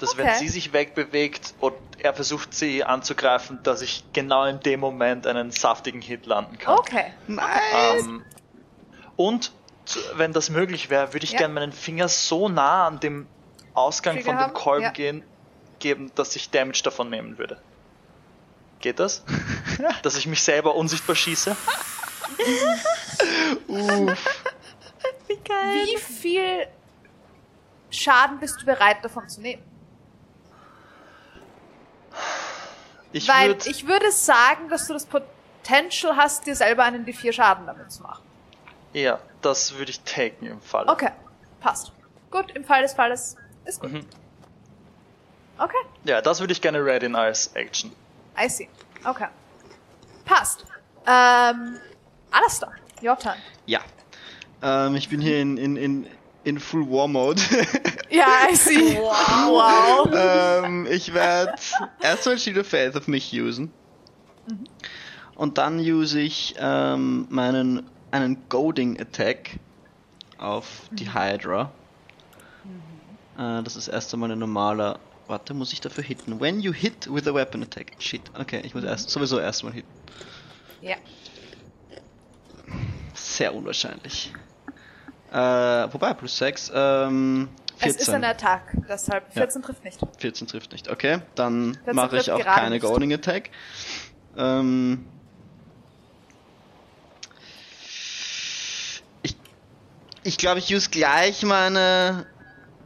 Dass wenn Okay. sie sich wegbewegt und er versucht sie anzugreifen, dass ich genau in dem Moment einen saftigen Hit landen kann. Okay. Nein! Ähm, und wenn das möglich wäre, würde ich Ja. gerne meinen Finger so nah an dem Ausgang Trigger von dem haben? Kolben Ja. gehen, geben, dass ich Damage davon nehmen würde. Geht das? dass ich mich selber unsichtbar schieße? Wie viel Schaden bist du bereit davon zu nehmen? Ich Weil würde ich würde sagen, dass du das Potential hast, dir selber einen D4 Schaden damit zu machen. ja, das würde ich taken im Fall. Okay, passt. Gut, im Fall des Falles ist gut. Mhm. Okay, Ja, das würde ich gerne readyen als Action. I see. Okay. Passt. Ähm, Alastair, your turn. Ja. Ähm, ich bin hier in, in, in, in Full War Mode. Ja, I see. Wow. wow. ähm, ich werde erstmal Shield of Faith auf mich usen. Und dann use ich ähm, meinen einen Goading Attack auf die Hydra. Äh, das ist erst einmal ein normaler. Warte, muss ich dafür hitten? When you hit with a weapon attack. Shit. Okay, ich muss erst sowieso erstmal hitten. Ja. Sehr unwahrscheinlich. Äh, wobei, plus 6, ähm, 14. Es ist ein Attack, deshalb 14 trifft nicht. 14 trifft nicht. Okay, dann 14 mache ich auch keine nicht. Goading Attack. Ähm, ich ich glaube, ich use gleich meine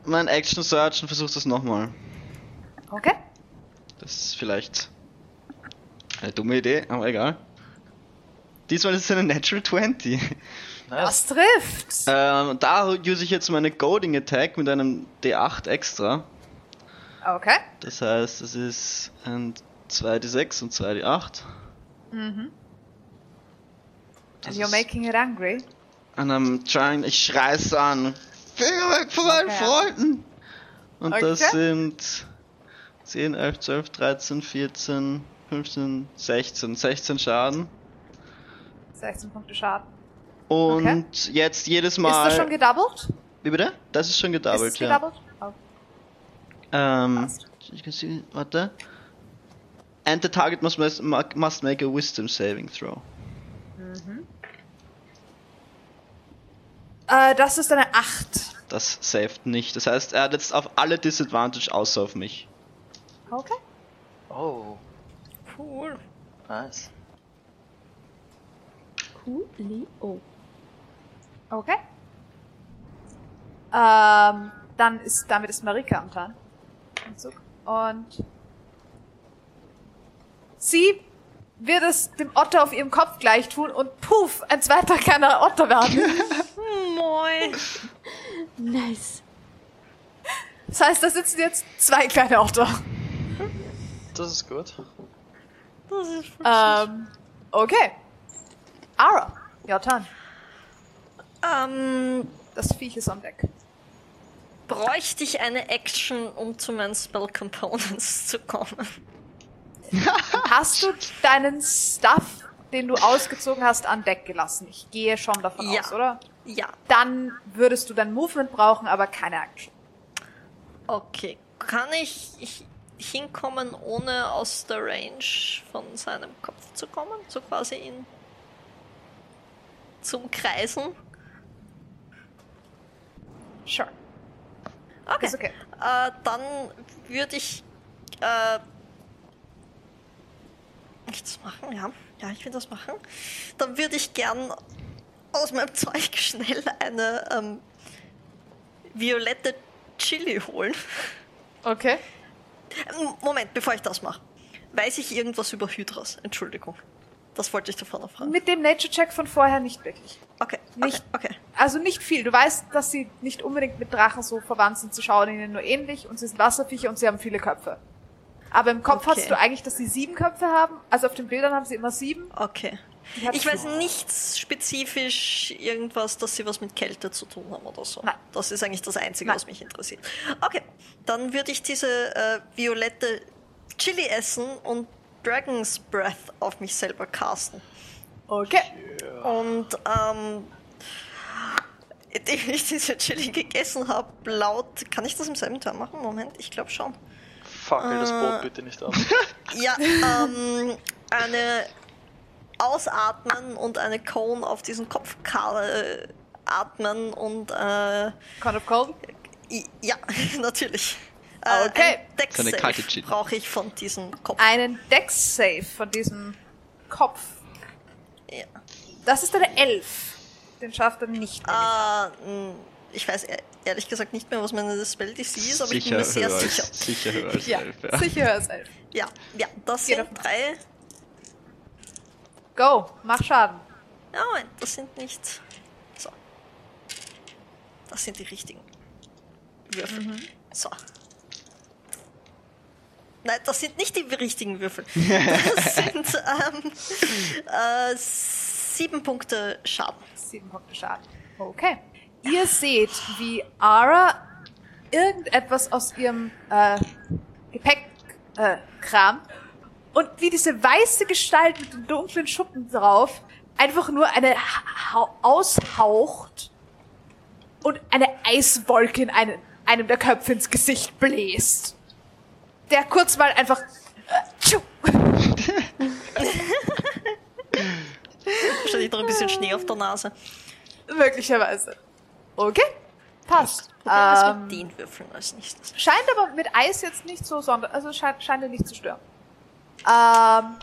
mein Action Search und versuche das nochmal. Okay. Das ist vielleicht eine dumme Idee, aber egal. Diesmal ist es eine Natural 20. Das trifft. Ähm, da use ich jetzt meine Goading Attack mit einem D8 extra. Okay. Das heißt, es ist ein 2d6 und 2d8. Mhm. Das And you're making it angry. And I'm trying, ich schrei's an. Finger weg von meinen Okay. Freunden! Und das Okay. sind 10, 11, 12, 13, 14, 15, 16. 16 Schaden. 16 Punkte Schaden. Und jetzt jedes Mal. Ist das schon gedoubled? Wie bitte? Das ist schon gedoubled, ist es ja. gedoubled? Oh. Ähm, see, warte. And the target must, must make a wisdom saving throw. Äh, das ist eine 8. Das saved nicht. Das heißt, er hat jetzt auf alle Disadvantage außer auf mich. Okay. Oh, Cool. nice. Coolio. Okay. Ähm, dann ist, damit ist Marika am Plan. Und sie wird es dem Otter auf ihrem Kopf gleich tun und puff, ein zweiter kleiner Otter werden. Moin. Nice. Das heißt, da sitzen jetzt zwei kleine Otter. Das ist gut. Das ist Ähm, okay. Ara, your turn. Ähm, Das Viech ist am Deck. bräuchte ich eine Action, um zu meinen Spell Components zu kommen? Hast du deinen Stuff, den du ausgezogen hast, an Deck gelassen? Ich gehe schon davon Ja. aus, oder? Ja. Dann würdest du dein Movement brauchen, aber keine Action. Okay. Kann ich, ich hinkommen, ohne aus der Range von seinem Kopf zu kommen? So quasi in zum Kreisen? Sure. Okay. Ist okay. Äh, dann würde ich äh, ich das machen, ja. Ja, ich will das machen. Dann würde ich gern aus meinem Zeug schnell eine ähm, violette Chili holen. Okay. Moment, bevor ich das mache. Weiß ich irgendwas über Hydras? Entschuldigung. Das wollte ich davor noch fragen. Mit dem Nature-Check von vorher nicht wirklich. Okay, Nicht- okay, okay. Also nicht viel. Du weißt, dass sie nicht unbedingt mit Drachen so verwandt sind. Sie schauen ihnen nur ähnlich und sie sind Wasserviecher und sie haben viele Köpfe. Aber im Kopf Okay. hast du eigentlich, dass sie sieben Köpfe haben. Also auf den Bildern haben sie immer sieben. Okay. Ich weiß nichts spezifisch irgendwas, dass sie was mit Kälte zu tun haben oder so. Nein. Das ist eigentlich das Einzige, Nein. was mich interessiert. Okay, dann würde ich diese äh, violette Chili essen und Dragon's Breath auf mich selber casten. Okay. Und ähm, indem ich diese Chili gegessen habe, laut. Kann ich das im selben Turn machen? Moment, ich glaube schon. Fackel das Äh. Boot bitte nicht ab. Ja, ähm, eine Ausatmen und eine Cone auf diesen Kopf äh, atmen und äh, Con of Cold. ja, natürlich. Äh, Okay. ein So Chili. brauche ich von diesem Kopf. Einen Dex-Save von diesem Kopf. Ja. Das ist eine Elf. Den schafft er nicht. Äh, mh, ich weiß e- ehrlich gesagt nicht mehr, was meine Spell DC ist, aber ich bin mir sehr höher sicher. Als, sicher höher als ja, elf, ja. sicher als Elf. Ja, ja, das Geht sind drei. Go, mach Schaden. Ja, Moment, das sind nicht. So. Das sind die richtigen Würfel. Mhm. So. Nein, das sind nicht die richtigen Würfel. Das sind ähm, äh, sieben Punkte Schaden. Sieben Punkte Schaden. Okay. Ihr seht, wie Ara irgendetwas aus ihrem äh, Gepäckkram äh, Kram und wie diese weiße Gestalt mit den dunklen Schuppen drauf einfach nur eine ha aushaucht und eine Eiswolke in einen, einem der Köpfe ins Gesicht bläst. Der kurz mal einfach Wahrscheinlich noch ein bisschen Schnee auf der Nase. möglicherweise. Okay, passt. Probieren Ähm, mit den Würfeln als nächstes. scheint aber mit Eis jetzt nicht so sonder, also scheint, scheint er nicht zu stören. Ähm,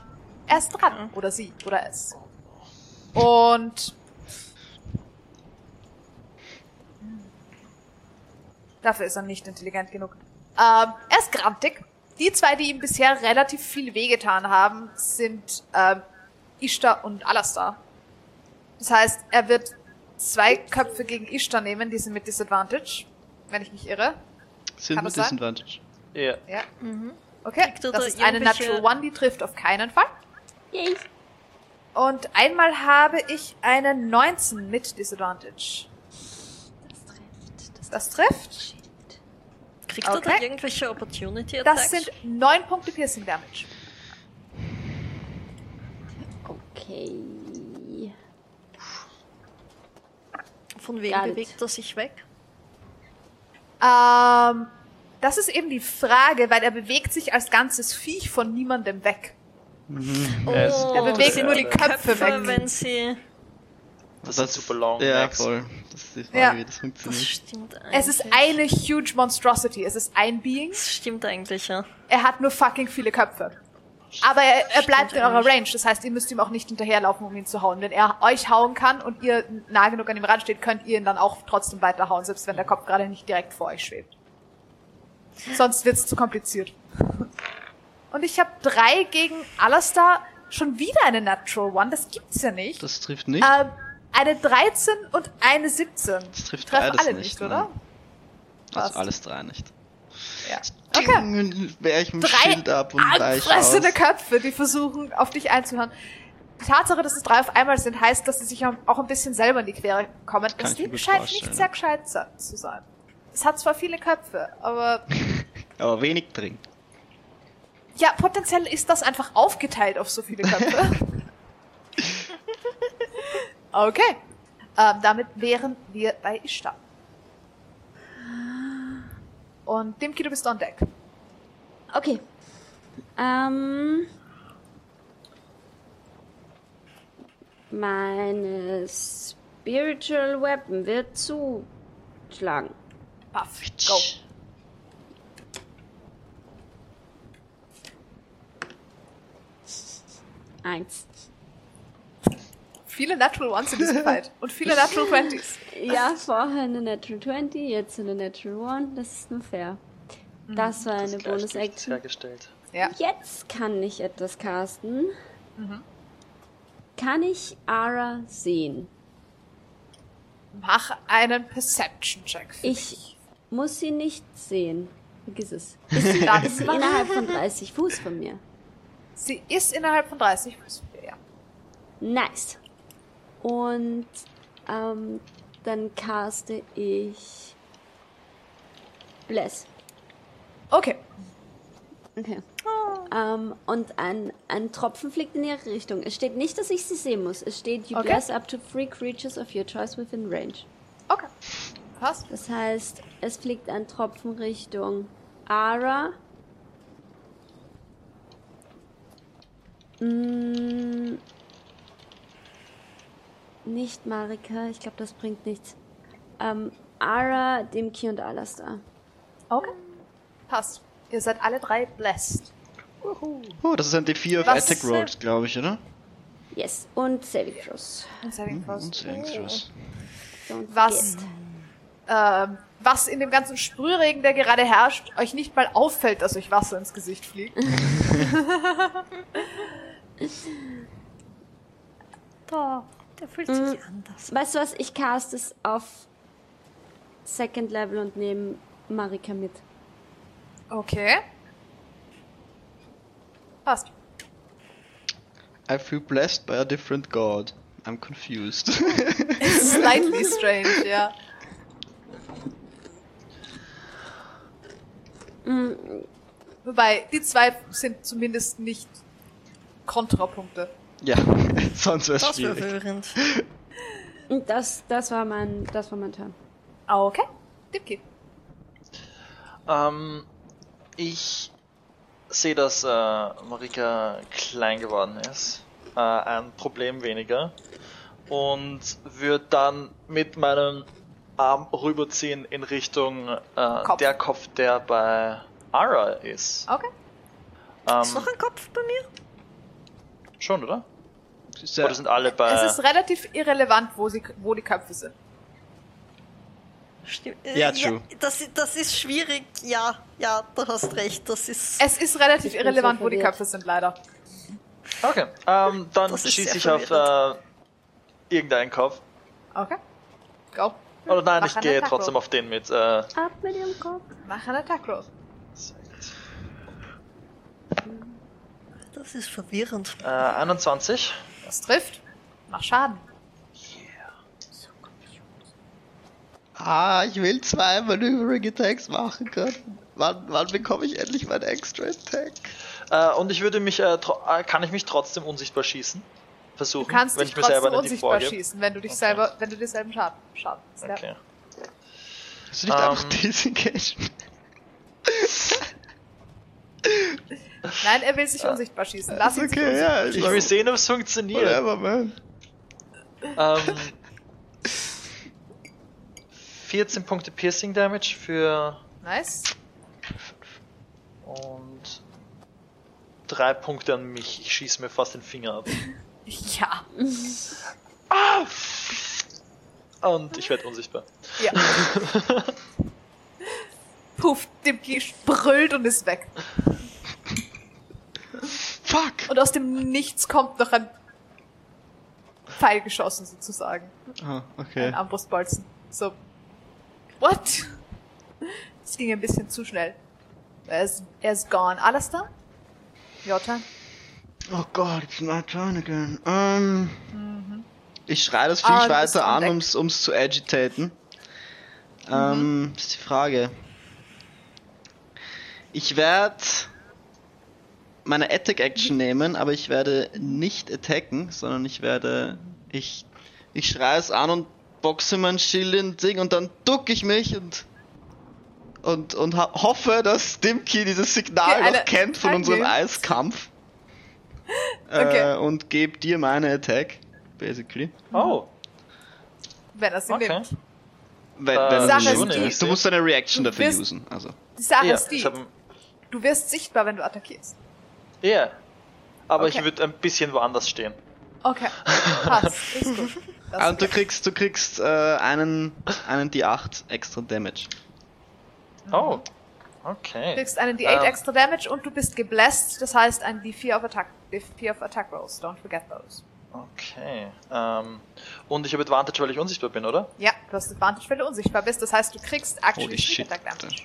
er ist dran. Oder sie. Oder es. Und. Dafür ist er nicht intelligent genug. Ähm, er ist grantig. Die zwei, die ihm bisher relativ viel wehgetan haben, sind ähm, Ishtar und Alastar. Das heißt, er wird zwei Köpfe gegen Ishtar nehmen, die sind mit Disadvantage, wenn ich mich irre. Sind Kann mit? Disadvantage. Ja. Ja. Okay, Kriegt er das da ist eine Natural One, die trifft auf keinen Fall. Yay. Und einmal habe ich eine 19 mit Disadvantage. Das trifft. Das, Das trifft. Kriegt er da Okay. irgendwelche Opportunity Attacks? Das sind 9 Punkte Piercing Damage. Okay. Von wem it. bewegt er sich weg? Ähm, das ist eben die Frage, weil er bewegt sich als ganzes Viech von niemandem weg. Er ist- Er bewegt das- nur die Köpfe weg. wenn sie... Das sind super long Ja, necks. voll. Das ist die Frage, Ja. wie das Das funktioniert. stimmt eigentlich. Es ist eine huge monstrosity. Es ist ein Being. Das stimmt eigentlich, ja. Er hat nur fucking viele Köpfe. Aber er, er bleibt Stimmt in eurer eigentlich. Range. Das heißt, ihr müsst ihm auch nicht hinterherlaufen, um ihn zu hauen. Wenn er euch hauen kann und ihr nah genug an ihm ransteht, könnt ihr ihn dann auch trotzdem weiterhauen, selbst wenn der Kopf gerade nicht direkt vor euch schwebt. Sonst wird's zu kompliziert. Und ich habe drei gegen Alastar. Schon wieder eine Natural One. Das gibt's ja nicht. Das trifft nicht. Ähm, eine 13 und eine 17. Das trifft Treffen beides alle nicht, oder? also passt. alles drei nicht. Ja. Okay. Wehr ich mit drei Schild ab und angefressene Köpfe, die versuchen, auf dich einzuhören. Die Tatsache, dass es drei auf einmal sind, heißt, dass sie sich auch ein bisschen selber in die Quere kommen. Das Ding scheint nicht sehr gescheit zu sein. Es hat zwar viele Köpfe, aber Aber wenig drin. ja, potenziell ist das einfach aufgeteilt auf so viele Köpfe. okay. Ähm, damit wären wir bei Ishtar. Und Dimki, du bist on deck. Okay. Ähm. Meine Spiritual Weapon wird zuschlagen. Puff, go. Eins. Viele Natural Ones in diesem Fight. Und viele Natural Twenties. Ja, vorher eine Natural 20, jetzt eine Natural 1. Das ist nur fair. Das war eine Bonus-Action. Ja. Jetzt kann ich etwas casten. Kann ich Ara sehen? Mach einen Perception-Check. für Ich mich. muss sie nicht sehen. Vergiss es. Ist sie, ist sie innerhalb von 30 Fuß von mir? Sie ist innerhalb von 30 Fuß von dir, ja. Nice. Und ähm, dann caste ich Bless. Okay. Okay. Ähm, und ein, ein Tropfen fliegt in ihre Richtung. Es steht nicht, dass ich sie sehen muss. Es steht, you Okay. bless up to three creatures of your choice within range. Okay. Passt. Das heißt, es fliegt ein Tropfen Richtung Ara. Mm, nicht Marika, ich glaube, das bringt nichts. Ähm, Ara, Dimki und Alastar. Okay. Passt. Ihr seid alle drei blessed. Oh, das ist ein D4 auf Attack Rolls, glaube ich, oder? Yes, und Saving Throws. Und Saving Throws. Und Saving Throws. Don't Was, ähm, was in dem ganzen Sprühregen, der gerade herrscht, euch nicht mal auffällt, dass euch Wasser ins Gesicht fliegt. Da, der fühlt sich anders. Weißt du was, ich cast es auf Second Level und nehme Marika mit. Okay. Passt. I feel blessed by a different god. I'm confused. Slightly strange, ja. Wobei, die zwei sind zumindest nicht Kontrapunkte. Ja, sonst wäre es schwierig. verwirrend. Das, das war mein, das war mein Turn. Okay. Dipki. Ähm, ich sehe, dass äh, Marika klein geworden ist. Äh, ein Problem weniger. Und würde dann mit meinem Arm rüberziehen in Richtung äh, Kopf. der Kopf, der bei Ara ist. Okay. Ähm, Ist noch ein Kopf bei mir? schon, oder? Ja- Oder sind alle bei. es ist relativ irrelevant, wo, sie, wo die Köpfe sind. Stimmt. Ja, true. das, das ist schwierig. Ja, ja, du hast recht. Das ist. Es ist relativ irrelevant, so wo die. Köpfe sind, leider. Okay, ähm, dann schieße sehr ich auf äh, irgendeinen Kopf. Okay. Go. Oder nein, Mach ich gehe Attack trotzdem auf den mit. Äh, Ab mit ihrem Kopf. Mach einen Attack Roll. Das ist verwirrend. äh, 21. Das trifft. Mach Schaden. Ah, ich will zwei Maneuvering Attacks machen können. Wann, wann bekomme ich endlich meinen Extra Attack? Äh, und ich würde mich, äh, tro- äh, kann ich mich trotzdem unsichtbar schießen? Versuchen, Du kannst wenn dich ich mir selber trotzdem die unsichtbar vorgebe. schießen, wenn du dich Okay. selber, wenn du dir selber Schaden ja. Okay. Hast du nicht Ähm. einfach Disengagement? Nein, er will sich unsichtbar schießen. Lass ihn okay, ja. Ich will sehen, ob es funktioniert. Whatever, man. Ähm, 14 Punkte Piercing Damage für Nice. und 3 Punkte an mich. Ich schieße mir fast den Finger ab. Ja. Und ich werde unsichtbar. Ja. Puff, Dimki brüllt und ist weg. Fuck! Und aus dem Nichts kommt noch ein Pfeil geschossen, sozusagen. Ah, Ein okay. Armbrustbolzen. So. What? Das ging ein bisschen zu schnell. Er ist, er ist gone. Alles da? Jota? Oh Gott, it's my turn again. Ähm, Ich schreie das Viech Ah, weiter an, ums, ums zu agitaten. Ähm, das ist die Frage. Ich werde meine Attack-Action nehmen, aber ich werde nicht attacken, sondern ich werde. Ich, ich schreie es an und boxe mein Schild in Ding und dann duck ich mich und. Und, und hoffe, dass Dimki dieses Signal Okay, noch kennt von unserem. Eiskampf. Okay. Äh, und gebe dir meine Attack, basically. Oh, Wenn er sie okay. nimmt. Wenn, Äh, wenn Sache du, ist du, die- du musst deine Reaction dafür usen. Also. Die Sache Ja, ist die, du wirst sichtbar, wenn du attackierst. ja. Aber Okay. ich würde ein bisschen woanders stehen. Okay. Passt. Ist gut. Das und du okay. kriegst, du kriegst äh, einen, einen D8 extra Damage. Oh, Du okay. kriegst einen D8 Ähm. extra Damage und du bist geblessed, das heißt ein D4 of Attack, D4 of Attack Rolls. Don't forget those. Okay. Ähm, und ich habe Advantage, weil ich unsichtbar bin, oder? Ja, du hast Advantage, wenn du unsichtbar bist, das heißt, du kriegst actually. Attack Damage.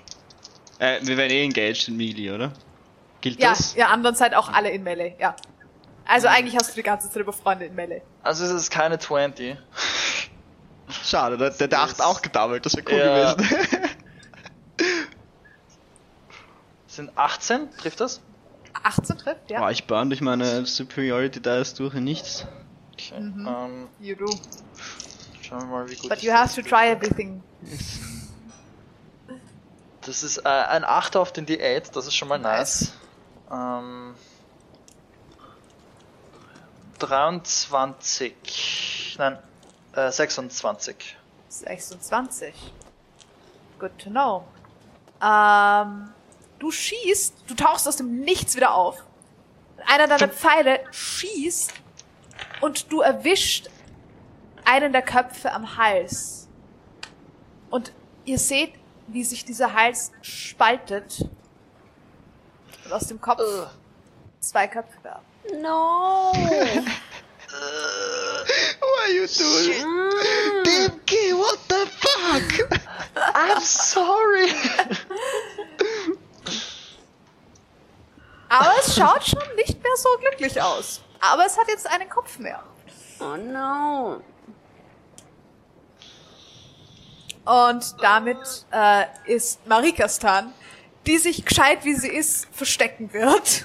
Äh, wir werden eh engaged in Melee, oder? Gilt Ja, das? ja, anderen Zeit auch alle in Melee, ja. Also eigentlich hast du die ganze Zeit über Freunde in Melee. Also es ist keine 20. Schade, der, der, der Das 8 auch gedoubled, das wäre cool Ja. gewesen. Sind 18? Trifft das? 18 trifft, ja. Boah, ich burn durch meine Superiority Dice durch in nichts. Okay. Mhm. Ähm, You do. schauen wir mal, wie gut But ich you have to try everything. Das ist äh, ein 8 auf den D8, das ist schon mal nice. Nice. Ähm, 23. Nein, äh, 26. 26. Good to know. Ähm, du schießt, du tauchst aus dem Nichts wieder auf. Einer deiner Pfeile schießt und du erwischt einen der Köpfe am Hals. Und ihr seht, wie sich dieser Hals spaltet. Und aus dem Kopf zwei Köpfe werden. No! What are you doing? Dimki, what the fuck? I'm sorry! Aber es schaut schon nicht mehr so glücklich aus. Aber es hat jetzt einen Kopf mehr. Oh no! Und damit äh, ist Marikas Tan, die sich gescheit wie sie ist, verstecken wird.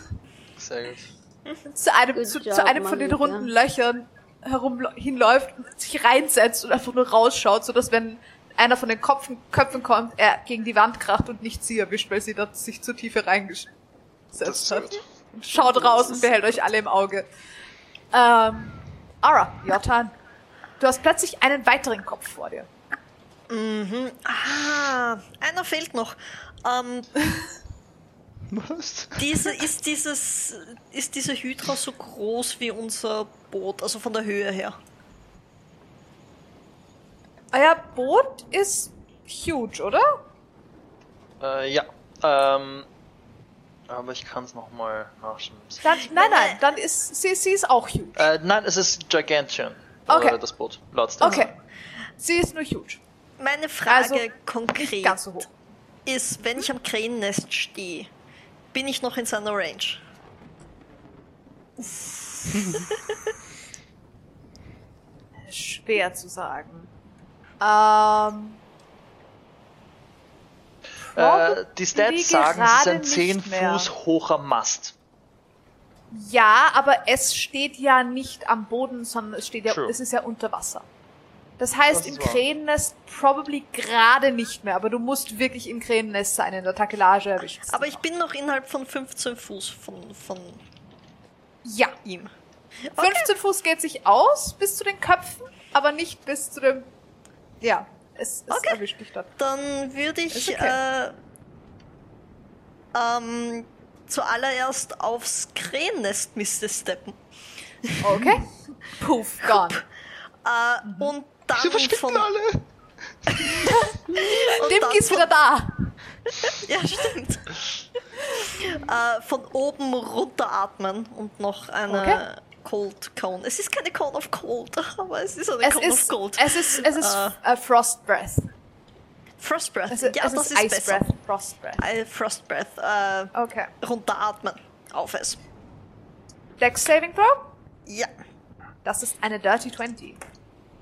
Sehr gut. zu einem, zu, job, zu einem von den runden Löchern herum hinläuft und sich reinsetzt und einfach nur rausschaut, sodass wenn einer von den Kopfen, Köpfen kommt, er gegen die Wand kracht und nicht sie erwischt, weil sie dort sich zu tiefe reingesetzt hat. Und Schaut raus und behält euch alle im Auge. Ähm, Ara, Jotan, du hast plötzlich einen weiteren Kopf vor dir. Mhm. Ah, einer fehlt noch. Ähm, Was? diese, ist, dieses, ist diese Hydra so groß wie unser Boot, also von der Höhe her? Euer Boot ist huge, oder? Äh, ja. Ähm, aber ich kann es nochmal nachschauen. Dann, nein, nein, dann ist sie, sie ist auch huge. Äh, nein, es ist Gigantian. Okay. Äh, das Boot. Laut. Okay. Sie ist nur huge. Meine Frage Also, konkret so hoch. ist, wenn ich am Krähennest stehe, bin ich noch in seiner Range? Schwer zu sagen. Ähm. Äh, die Stats sagen, es ist ein gerade 10 nicht mehr. Fuß hoher Mast. Ja, aber es steht ja nicht am Boden, sondern es steht ja, True. es ist ja unter Wasser. Das heißt, Das im. Krähennest probably gerade nicht mehr, aber du musst wirklich im Krähennest sein, in der Takelage erwischt. Aber ich bin noch innerhalb von 15 Fuß von, von Ja, ihm. 15 Fuß geht sich aus bis zu den Köpfen, aber nicht bis zu dem. Ja, es, es Okay. erwischt dich dort. Dann würde ich okay. äh, ähm, zuallererst aufs Krähennest Miste steppen. Okay. Puff, gone. Äh, Und Sie verschwinden alle! Dimki ist wieder da. Ja, stimmt. äh, von oben runteratmen und noch eine Okay. Cold Cone. Es ist keine Cone of Cold, aber es ist eine Es Cone of ist, Cold. es ist, es ist Äh. äh, Frost Breath. Frost Breath. Es, ja, es das ist, ist, Ice besser. Breath, Frost Breath. Äh, Frost Breath. Äh, Okay. runteratmen. Auf es. Dex Saving Throw? Ja. Das ist eine Dirty 20.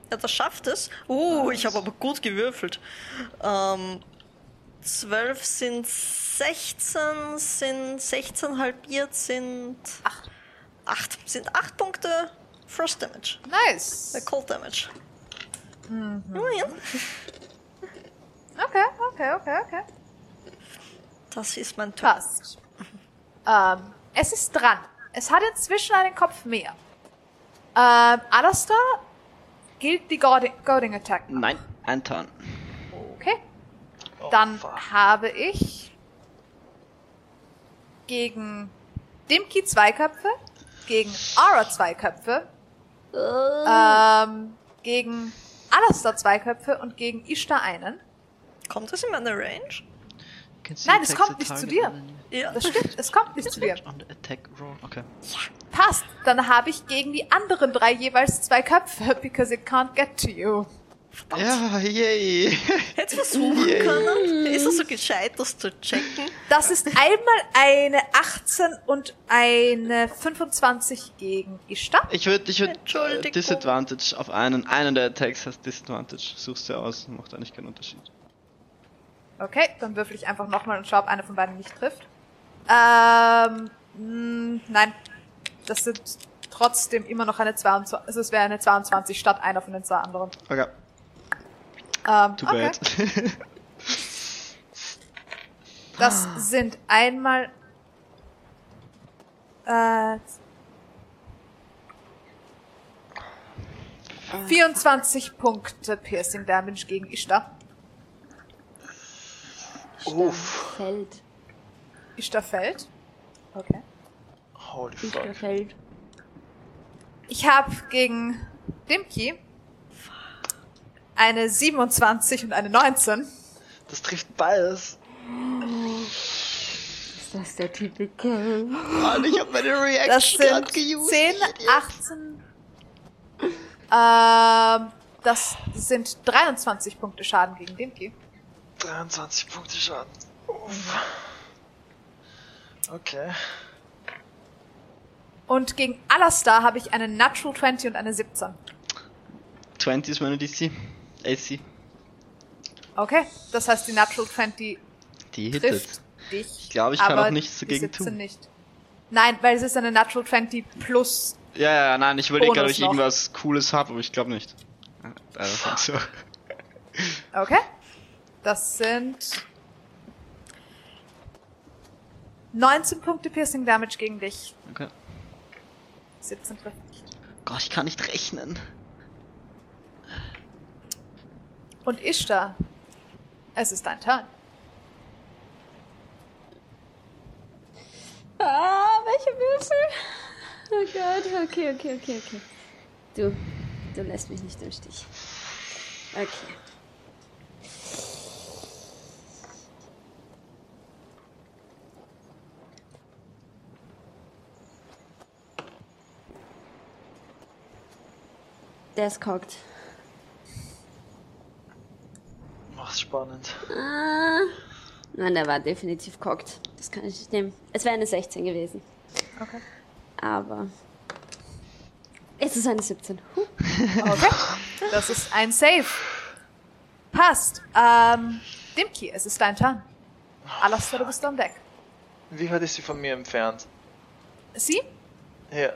Ja, das schafft es. Uh, ich habe aber gut gewürfelt. Ähm, 12 sind 16, sind 16 halbiert, sind Acht. 8. Sind 8 Punkte Frost Damage. Nice. Äh, Cold Damage. Mhm. Okay, okay, okay, okay. Das ist mein Turn. Passt. Ähm, es ist dran. Es hat inzwischen einen Kopf mehr. Ähm, Alastair gilt die Goading, Attack. Nein, ein Turn. Okay. Oh, Dann fuck. habe ich gegen Dimki zwei Köpfe, gegen Ara zwei Köpfe, ähm, gegen Alastair zwei Köpfe und gegen Ishtar einen. Kommt das in meine Range? Nein, es kommt nicht zu dir. Ja. Das stimmt, es kommt nicht zu dir. The attack roll. Okay. Passt. Dann habe ich gegen die anderen drei jeweils zwei Köpfe, because it can't get to you. Ja, yay. Hätte versuchen Yay. können. Ist er so gescheit, das zu checken? Das ist einmal eine 18 und eine 25 gegen Ishtar. Ich würde ich würd, äh. Disadvantage auf einen. Einen der Attacks hast Disadvantage. Suchst du aus, macht eigentlich keinen Unterschied. Okay, dann würfel ich einfach nochmal und schaue, ob einer von beiden nicht trifft. Ähm, mh, nein. Das sind trotzdem immer noch eine 22, also es wäre eine 22 statt einer von den zwei anderen. Okay, Ähm, too okay. bad. Das sind einmal äh, 24 Punkte Piercing Damage gegen Ishtar. Uff. Fällt. Ishtar fällt. Okay. Holy Ich fuck. fällt. Ich habe gegen Dimki eine 27 und eine 19. Das trifft beides. Ist das der Typical? Mann, ich hab meine Das Reaction sind grad geused. 10, 18. Ähm, das sind 23 Punkte Schaden gegen Dimki. 23 Punkte Schaden. Uff. Okay. Und gegen Alastar habe ich eine Natural 20 und eine 17. 20 ist meine DC. AC. Okay, das heißt, die Natural 20 Die hittet. trifft dich. Ich glaube, ich kann aber auch nichts die dagegen 17 tun. nicht. Nein, weil es ist eine Natural 20 plus. Ja, ja, nein, ich überlege gerade, ob ich noch. irgendwas Cooles habe, aber ich glaube nicht. Nicht so. Okay. Das sind 19 Punkte Piercing Damage gegen dich. Okay. 17 trifft nicht. Gott, ich kann nicht rechnen. Und Ishtar, es ist dein Turn. Ah, welche Würfel? Oh Gott, okay, okay, okay, okay. Du, du lässt mich nicht im Stich. Okay. Der ist cockt. Mach's spannend. Ah. Nein, der war definitiv cockt. Das kann ich nicht nehmen. Es wäre eine 16 gewesen. Okay. Aber. Es ist eine 17. Huh. Okay. Das ist ein Save. Passt. Ähm, Dimki, es ist dein Turn. Alastair, du bist am Deck. Wie weit ist sie von mir entfernt? Sie? Ja.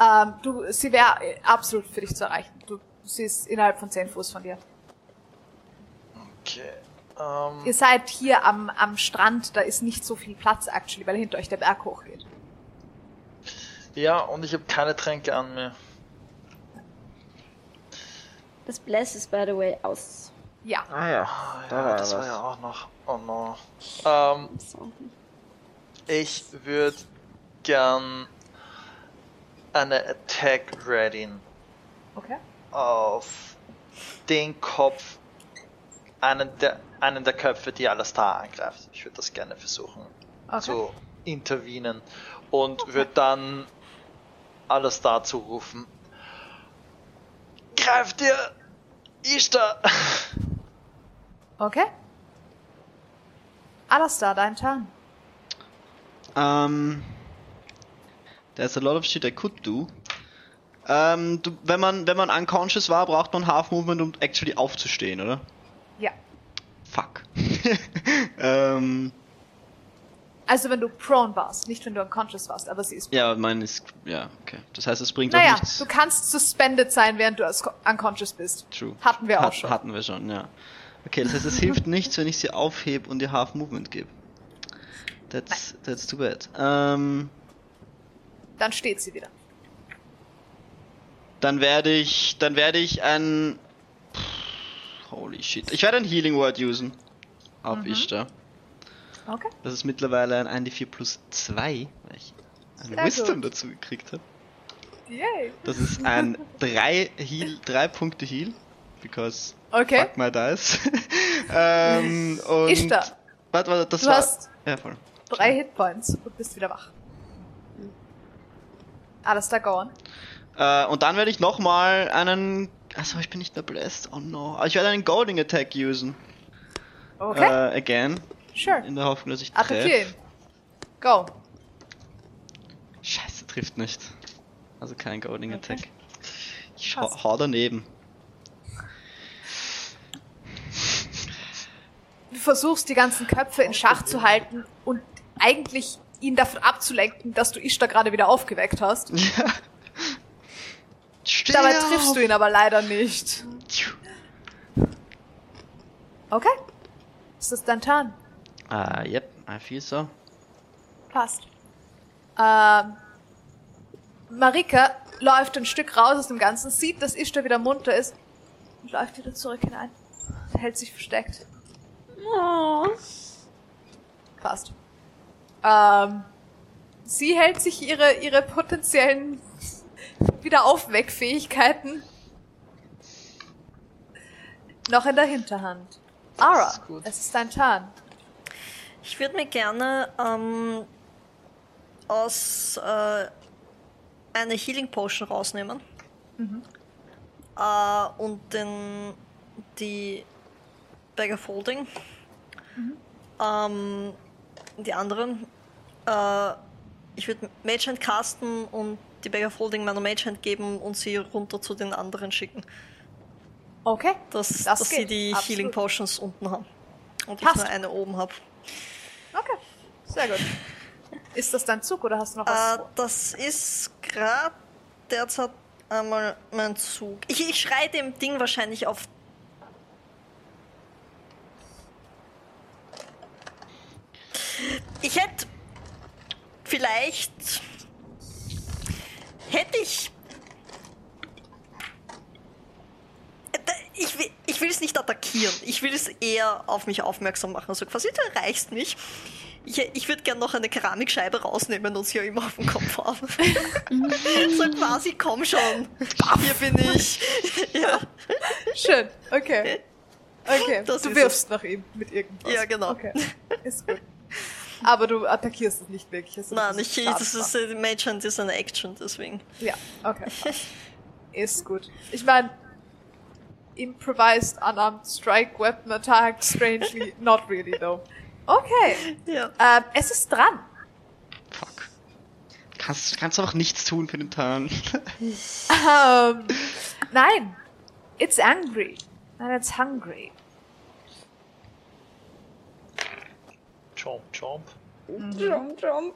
Ähm, du, sie wäre absolut für dich zu erreichen. Du, sie ist innerhalb von 10 Fuß von dir. Okay. Ähm, Ihr seid hier am, am Strand, da ist nicht so viel Platz actually, weil hinter euch der Berg hochgeht. ja, und ich habe keine Tränke an mir. Das Bless ist, by the way, aus. Ja. Ah ja, Ah, da ja, war das was. war ja auch noch. Oh no. Ähm, ich würde gern eine Attack readyen Okay. auf den Kopf, einen der, einen der Köpfe, die Alastar angreift. Ich würde das gerne versuchen Okay. zu intervenen und würde dann Alastar zurufen. Greif dir! Ishtar! Okay. Alastair, dein Turn. Um, there's a lot of shit I could do. Ähm, du, wenn man wenn man unconscious war, braucht man Half Movement, um actually aufzustehen, oder? Ja. Fuck. ähm, Also wenn du prone warst, nicht wenn du unconscious warst, aber sie ist. ja, mein ist ja okay. Das heißt, es bringt auch Naja, nichts. du kannst suspended sein, während du unconscious bist. True. Hatten wir auch Hat- schon. Hatten wir schon, ja. Okay, das heißt, es hilft nichts, wenn ich sie aufhebe und ihr Half Movement gebe. That's that's too bad. Ähm, Dann steht sie wieder. dann werde ich dann werde ich ein Holy shit. Ich werde ein Healing Word usen auf Mhm. Ishtar. Okay. Das ist mittlerweile ein 1d4 plus 2, weil ich ein Sehr Wisdom gut. dazu gekriegt habe. Yay. Das ist ein 3 Heal, 3 Punkte Heal, because Okay. fuck my dice. ähm, und Ishtar, Warte, warte, das du war. hast ja, voll. drei Hitpoints und bist wieder wach. Alastair, go on. Äh, und dann werde ich nochmal einen. Achso, ich bin nicht mehr blessed. Oh no. Aber ich werde einen Golding Attack usen. Okay, Äh, again. sure. In der Hoffnung, dass ich treffe. Attackier ihn. Go. Scheiße, trifft nicht. Also kein Golding Okay. Attack. Ich hau, hau daneben. Du versuchst die ganzen Köpfe in Schach zu halten und eigentlich ihn davon abzulenken, dass du Ishtar gerade wieder aufgeweckt hast. Ja. Steh Dabei auf! triffst du ihn aber leider nicht. Okay. Ist das dein Turn? Ah, yep, I feel so. Passt. Ähm, Marika läuft ein Stück raus aus dem Ganzen, sieht, dass Ishtar wieder munter ist und läuft wieder zurück hinein. Hält sich versteckt. Oh. Passt. Ähm, sie hält sich ihre, ihre potenziellen Wiederaufweckfähigkeiten noch in der Hinterhand. Ara, ist gut. es ist dein Turn. Ich würde mir gerne ähm, aus äh, eine Healing Potion rausnehmen. Äh, und den, die Bag of Holding. Ähm, die anderen. Äh, ich würde Mage Hand casten und die Bag of Holding meiner Mage Hand geben und sie runter zu den anderen schicken. Okay. Dass, Das dass sie die absolut. Healing Potions unten haben. Und Passt. ich nur eine oben habe. Okay. Sehr gut. Ist das dein Zug oder hast du noch Äh, was? vor? das ist gerade derzeit einmal mein Zug. Ich, ich schrei dem Ding wahrscheinlich auf. Ich hätte vielleicht hätte ich ich will, ich will es nicht attackieren. Ich will es eher auf mich aufmerksam machen. Also quasi, du erreichst mich. Ich, ich würde gerne noch eine Keramikscheibe rausnehmen und sie ja immer auf dem Kopf haben. so quasi, komm schon. Hier bin ich. ja. Schön, okay. Okay, Das du wirfst nach ihm mit irgendwas. Ja, genau. Okay, ist gut. Aber du attackierst es nicht wirklich. es ist Nein, ein ich, das ist, äh, Mage Hand ist eine Action, deswegen. Ja, okay. ist gut. Ich meine, improvised unarmed strike weapon attack, strangely, not really though. Okay, Ja. ähm, es ist dran. Fuck. Kannst, kannst einfach nichts tun für den Turn. Ähm, nein, it's angry. Nein, it's hungry. Chomp, chomp. Jump, jump.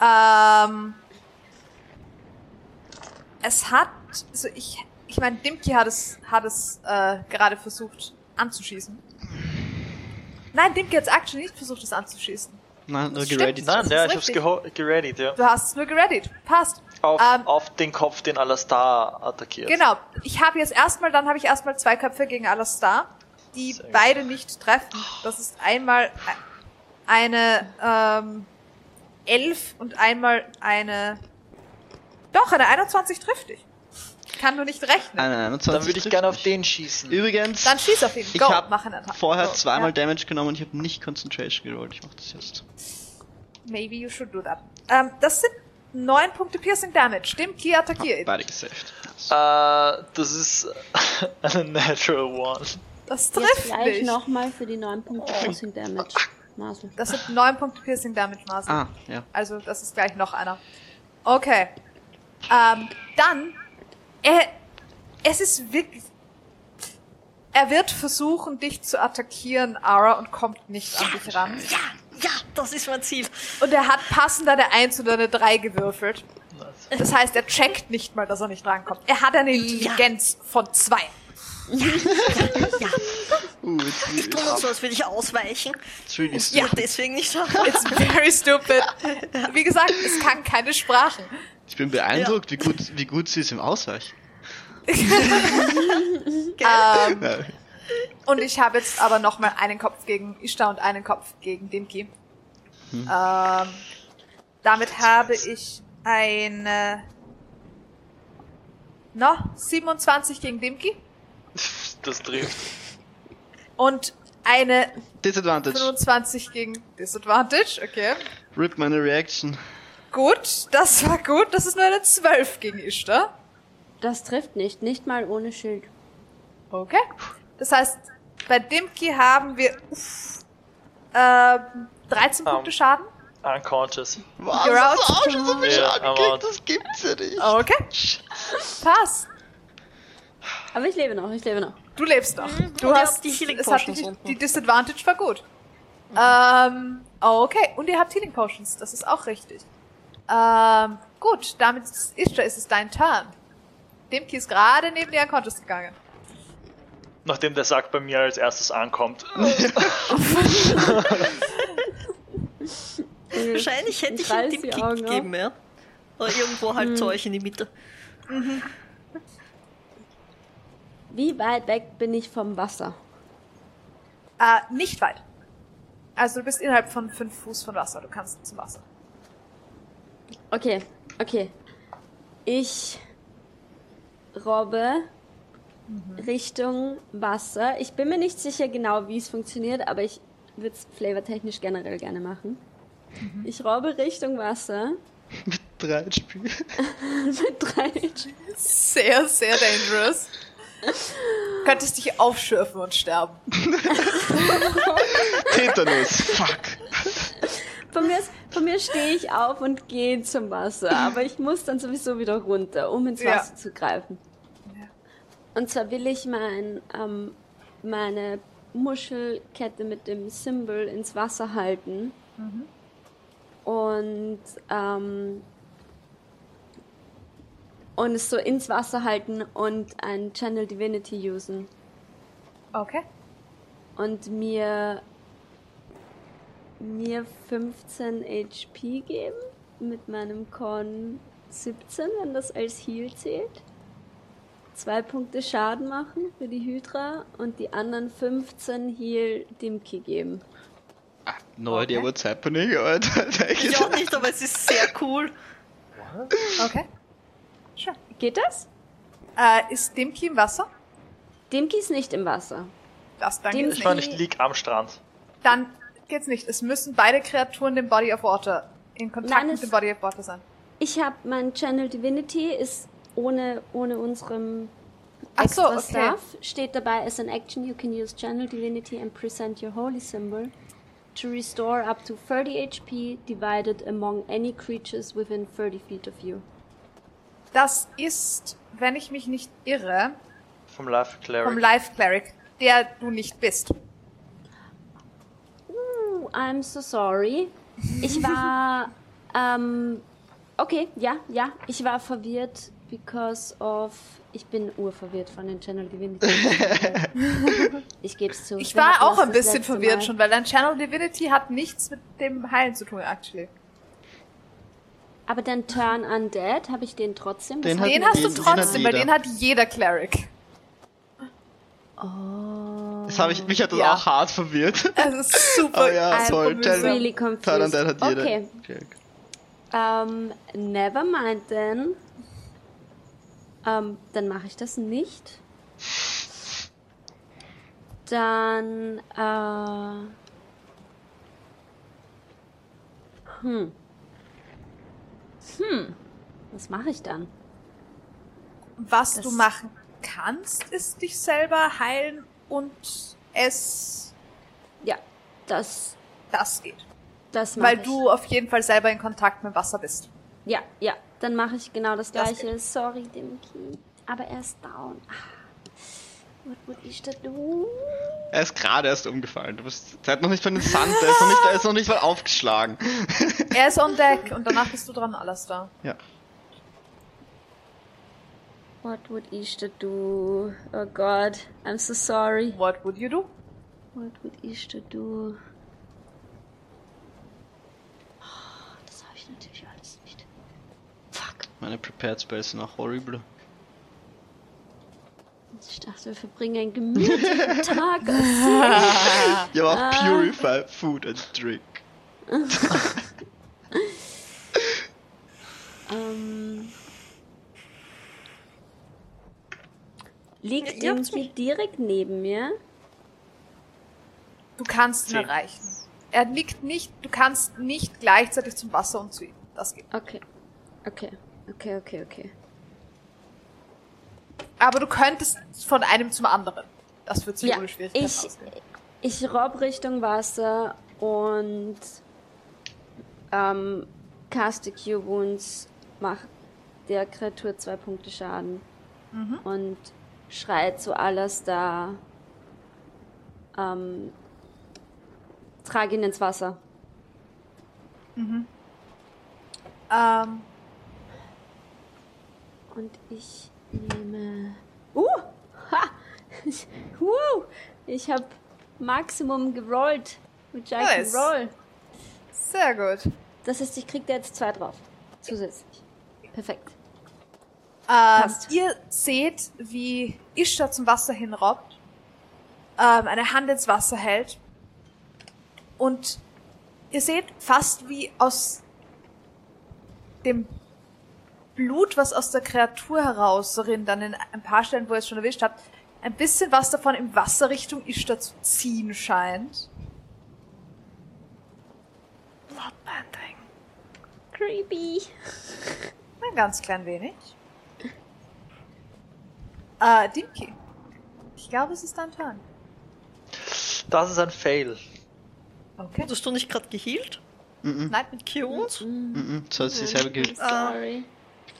Ähm, es hat, also ich, ich meine, Dimki hat es, hat es äh, gerade versucht anzuschießen. Nein, Dimki hat es actually nicht versucht, es anzuschießen. Nein, nur geredet. Nein, ja, ich hab's gereadet, ja. Du hast es nur gereadet. Passt. Auf, Ähm, auf den Kopf, den Alastar attackiert. Genau. Ich habe jetzt erstmal, dann habe ich erstmal zwei Köpfe gegen Alastar, die Sehr gut. beide nicht treffen. Das ist einmal eine ähm, 11 und einmal eine. Doch, eine 21 trifft dich. Ich kann nur nicht rechnen. Nein, nein, 21 Dann würde ich gerne auf den schießen. Übrigens, Dann schieß auf ihn. ich Go, habe mach einen Attack. vorher Go. zweimal Ja. Damage genommen und ich habe nicht Concentration gerollt. Ich mach das jetzt. Maybe you should do that. Ähm, das sind neun Punkte Piercing Damage. Dem Key attackiert. Beide gesaved. Äh, das ist eine Natural One. Das Jetzt trifft gleich nicht. nochmal für die 9 Punkte Piercing Damage. Masel. Das sind neun Punkte Piercing Damage, Marcel. Ah, ja. Also, das ist gleich noch einer. Okay. Ähm, dann, er, es ist wirklich, er wird versuchen, dich zu attackieren, Ara, und kommt nicht an dich ran. Ja, ja, das ist mein Ziel. Und er hat passend eine 1 oder eine 3 gewürfelt. Das heißt, er checkt nicht mal, dass er nicht rankommt. Er hat eine Intelligenz von 2. Ja, Uh, it's, ich tue nur so, als würde ich ausweichen. really Ja, deswegen nicht so. It's very stupid. Wie gesagt, es kann keine Sprachen. Ich bin beeindruckt, wie, gut, wie gut sie ist im Ausweichen. Ähm, Ja. Und ich habe jetzt aber nochmal einen Kopf gegen Ishtar und einen Kopf gegen Dimki. Ähm, damit habe ich eine... No, 27 gegen Dimki Das trifft. Und eine Disadvantage. 25 gegen Disadvantage. Okay. Rip meine Reaction. Gut, das war gut. Das ist nur eine 12 gegen Ishtar. Das trifft nicht, nicht mal ohne Schild. Okay. Das heißt, bei Dimki haben wir uff, ähm, 13 Ähm. Punkte Schaden. Unconscious. Was? You're out. Das auch schon so viel Ja, Schaden aber- gekriegt? Das gibt's ja nicht. Okay. Passt. Aber ich lebe noch, ich lebe noch. Du lebst noch. Du und hast die Healing es hat Potions die, die Disadvantage war gut. Ähm, okay. Und ihr habt Healing Potions. Das ist auch richtig. Ähm, gut. Damit ist, Ishtar, ist es dein Turn. Demki ist gerade neben dir Unconscious gegangen. Nachdem der Sack bei mir als erstes ankommt. Wahrscheinlich hätte ich ihm reiß den die Kick gegeben, ja. Oder irgendwo halt zu euch in die Mitte. Wie weit weg bin ich vom Wasser? Äh, nicht weit. Also du bist innerhalb von fünf Fuß von Wasser. Du kannst zum Wasser. Okay, okay. Ich robbe Richtung Wasser. Ich bin mir nicht sicher genau, wie es funktioniert, aber ich würde es flavortechnisch generell gerne machen. Ich robbe Richtung Wasser Mit drei Spielen. mit drei. Sehr, sehr dangerous. Du könntest dich aufschürfen und sterben. Tetanus. Fuck. Von mir, von mir stehe ich auf und gehe zum Wasser, aber ich muss dann sowieso wieder runter, um ins Ja. Wasser zu greifen. Und zwar will ich mein, ähm, meine Muschelkette mit dem Symbol ins Wasser halten. Und, ähm, und es so ins Wasser halten und ein Channel Divinity usen. Okay. Und mir, mir 15 HP geben mit meinem Con 17, wenn das als Heal zählt. zwei Punkte Schaden machen für die Hydra und die anderen 15 Heal Dimki geben. Ah, no idea Okay. what's happening, Alter. Ich auch nicht, aber es ist sehr cool. Okay. Sure. Geht das? Äh, ist Dimki im Wasser? Dimki ist nicht im Wasser. Das dann Dim- geht's Ich nicht. meine, ich lieg am Strand. Dann geht's nicht. Es müssen beide Kreaturen dem Body of Water in Kontakt Nein, mit es- dem Body of Water sein. Ich habe mein Channel Divinity ist ohne ohne unserem Ach so, extra okay. Stuff steht dabei as an action you can use Channel Divinity and present your holy symbol to restore up to 30 HP divided among any creatures within 30 feet of you. Das ist, wenn ich mich nicht irre, Vom Life Cleric. vom Life Cleric, der du nicht bist. Ooh, I'm so sorry. Ich war ähm okay, ja, ja, ich war verwirrt because of ich bin urverwirrt von den Channel Divinity. ich gebe es zu. Ich war auch ein bisschen verwirrt Mal. schon, weil dein Channel Divinity hat nichts mit dem Heilen zu tun, actually. Aber dann Turn Undead, habe ich den trotzdem? Den Den hast du den- den hat trotzdem, weil den hat jeder Cleric. Oh. Das hab ich, mich hat das Ja. auch hart verwirrt. Ist super. Aber ja, I'm toll. mühsam. really confused. Talent hat jeder. Okay. Check. Ähm, never mind then. Ähm, dann mache ich das nicht. Dann, äh, hm. Hm. Was mache ich dann? Was Das- du machen kannst, ist dich selber heilen und es Ja, das, das geht. das Weil ich. du auf jeden Fall selber in Kontakt mit Wasser bist. Ja, ja, dann mache ich genau das Das gleiche. Sorry, Dimki. Aber er ist down. Ah. What would ich da tun? Er ist gerade erst umgefallen. Du bist, hat noch nicht von den Sand, der ist noch nicht, der ist noch nicht mal aufgeschlagen. Er ist on deck und danach bist du dran, alles da. ja. What would ich da do? Oh God, I'm so sorry. What would you do? What would ich da do? Oh, das habe ich natürlich alles nicht. Fuck. Meine Prepared Spells sind auch horrible. Ich dachte, wir verbringen einen gemütlichen Tag. Ja, aber auch Ah. Purify Food and Drink. ähm, liegt Dimki direkt neben mir? Du kannst ihn Zehn. erreichen. Er liegt nicht, du kannst nicht gleichzeitig zum Wasser und zu ihm. Das geht. Okay. Okay. Okay, okay, okay. Aber du könntest von einem zum anderen. Das wird sich Ja, Schwierigkeiten ich, ausgehen. ich robb Richtung Wasser und ähm, caste Cure Wounds, mach der Kreatur zwei Punkte Schaden Mhm. und schrei zu alles da. Ähm, trag ihn ins Wasser. Ähm, Und ich nehme. Uh! Ha! uh! Ich habe Maximum gerollt. Mit Giant Nice. Roll. sehr gut. Das heißt, ich krieg da jetzt zwei drauf. Zusätzlich. Perfekt. Ähm, ihr seht, wie Ishtar zum Wasser hinrobbt, ähm, eine Hand ins Wasser hält und ihr seht fast wie aus dem Blut, was aus der Kreatur herausrinnt, an den ein paar Stellen, wo ihr es schon erwischt habt, ein bisschen was davon im Wasser Richtung Ishtar zu ziehen scheint. Bloodbanding. Creepy. Ein ganz klein wenig. Äh, Dimki. Ich glaube, es ist dein Turn. Das ist ein Fail. Okay. Hattest du nicht gerade geheilt? Nein, Mit Q-Uns? Mhm, so hat sie selber ge Sorry. nein.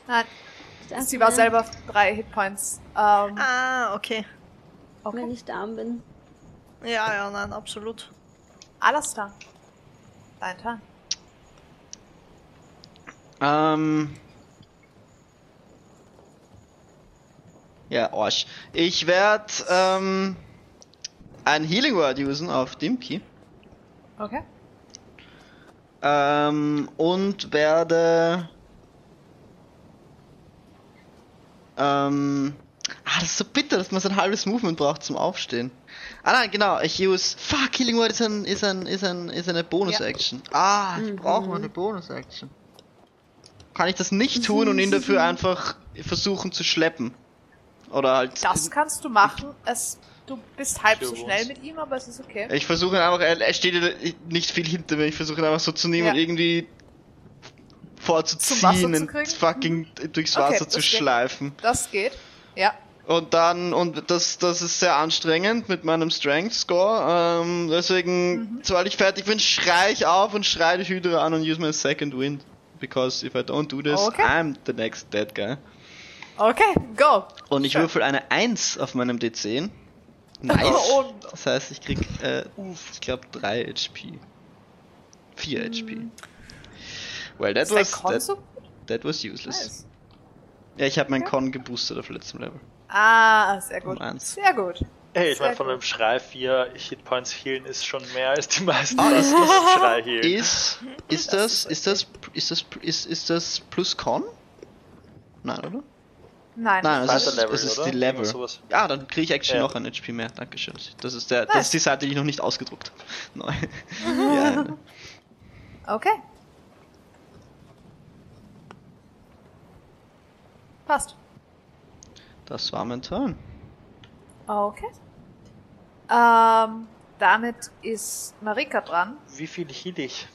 Dachte Sie war selber auf drei Hitpoints. Ähm, Ah, okay. Wenn okay. ich down bin. Ja, ja, nein, absolut. Alles da. Dein Turn. Ähm. Ja, Arsch. Ich werde ähm, ein Healing Word usen auf Dimki. Okay. Ähm, und werde. Ähm. Ah, das ist so bitter, dass man so ein halbes Movement braucht zum Aufstehen. Ah nein, genau, ich use. Fuck, Healing Word ist, ein, ist, ein, ist, ein, ist eine Bonus-Action. Ah, ich brauche mal eine Bonus-Action. Kann ich das nicht tun und ihn dafür einfach versuchen zu schleppen? Oder halt. Das kannst du machen. Es, du bist halb so schnell mit ihm, aber es ist okay. Ich versuche ihn einfach, er, steht ja nicht viel hinter mir, ich versuche ihn einfach so zu nehmen Ja. und irgendwie vorzuziehen zu und fucking durchs Okay, Wasser das zu geht. schleifen. Das geht. Ja. Und dann, und das, das ist sehr anstrengend mit meinem Strength Score. Ähm, deswegen, Mhm. sobald ich fertig bin, schrei ich auf und schrei die Hydra an und use my second wind. Because if I don't do this, Okay. I'm the next dead guy. Okay, go. Und ich Sure. würfel eine 1 auf meinem D10. Nice. Oh, Das heißt, ich krieg, äh, ich glaube 3 HP. 4 HP. Well, that ist was, Con that, so that was useless. nice. Ja, ich habe meinen. Con geboostet auf letztem Level. Ah, sehr gut. Um eins. Sehr gut. Ey, ich meine, von einem Schrei 4 Hitpoints healen ist schon mehr als die meisten Ah, ist Schrei healen. Ist, ist das, ist das, ist das, ist, ist das plus Con? Nein, oder? Nein. Nein, das ist, Level, das ist die Level. Ja, dann kriege ich actually Ja. noch ein HP mehr. Dankeschön. Das ist der, das ist die Seite, die ich noch nicht ausgedruckt habe. Neu. ja, Okay. Passt. das war mein Turn. Okay. Ähm, damit ist Marika dran. Wie viel heal ich?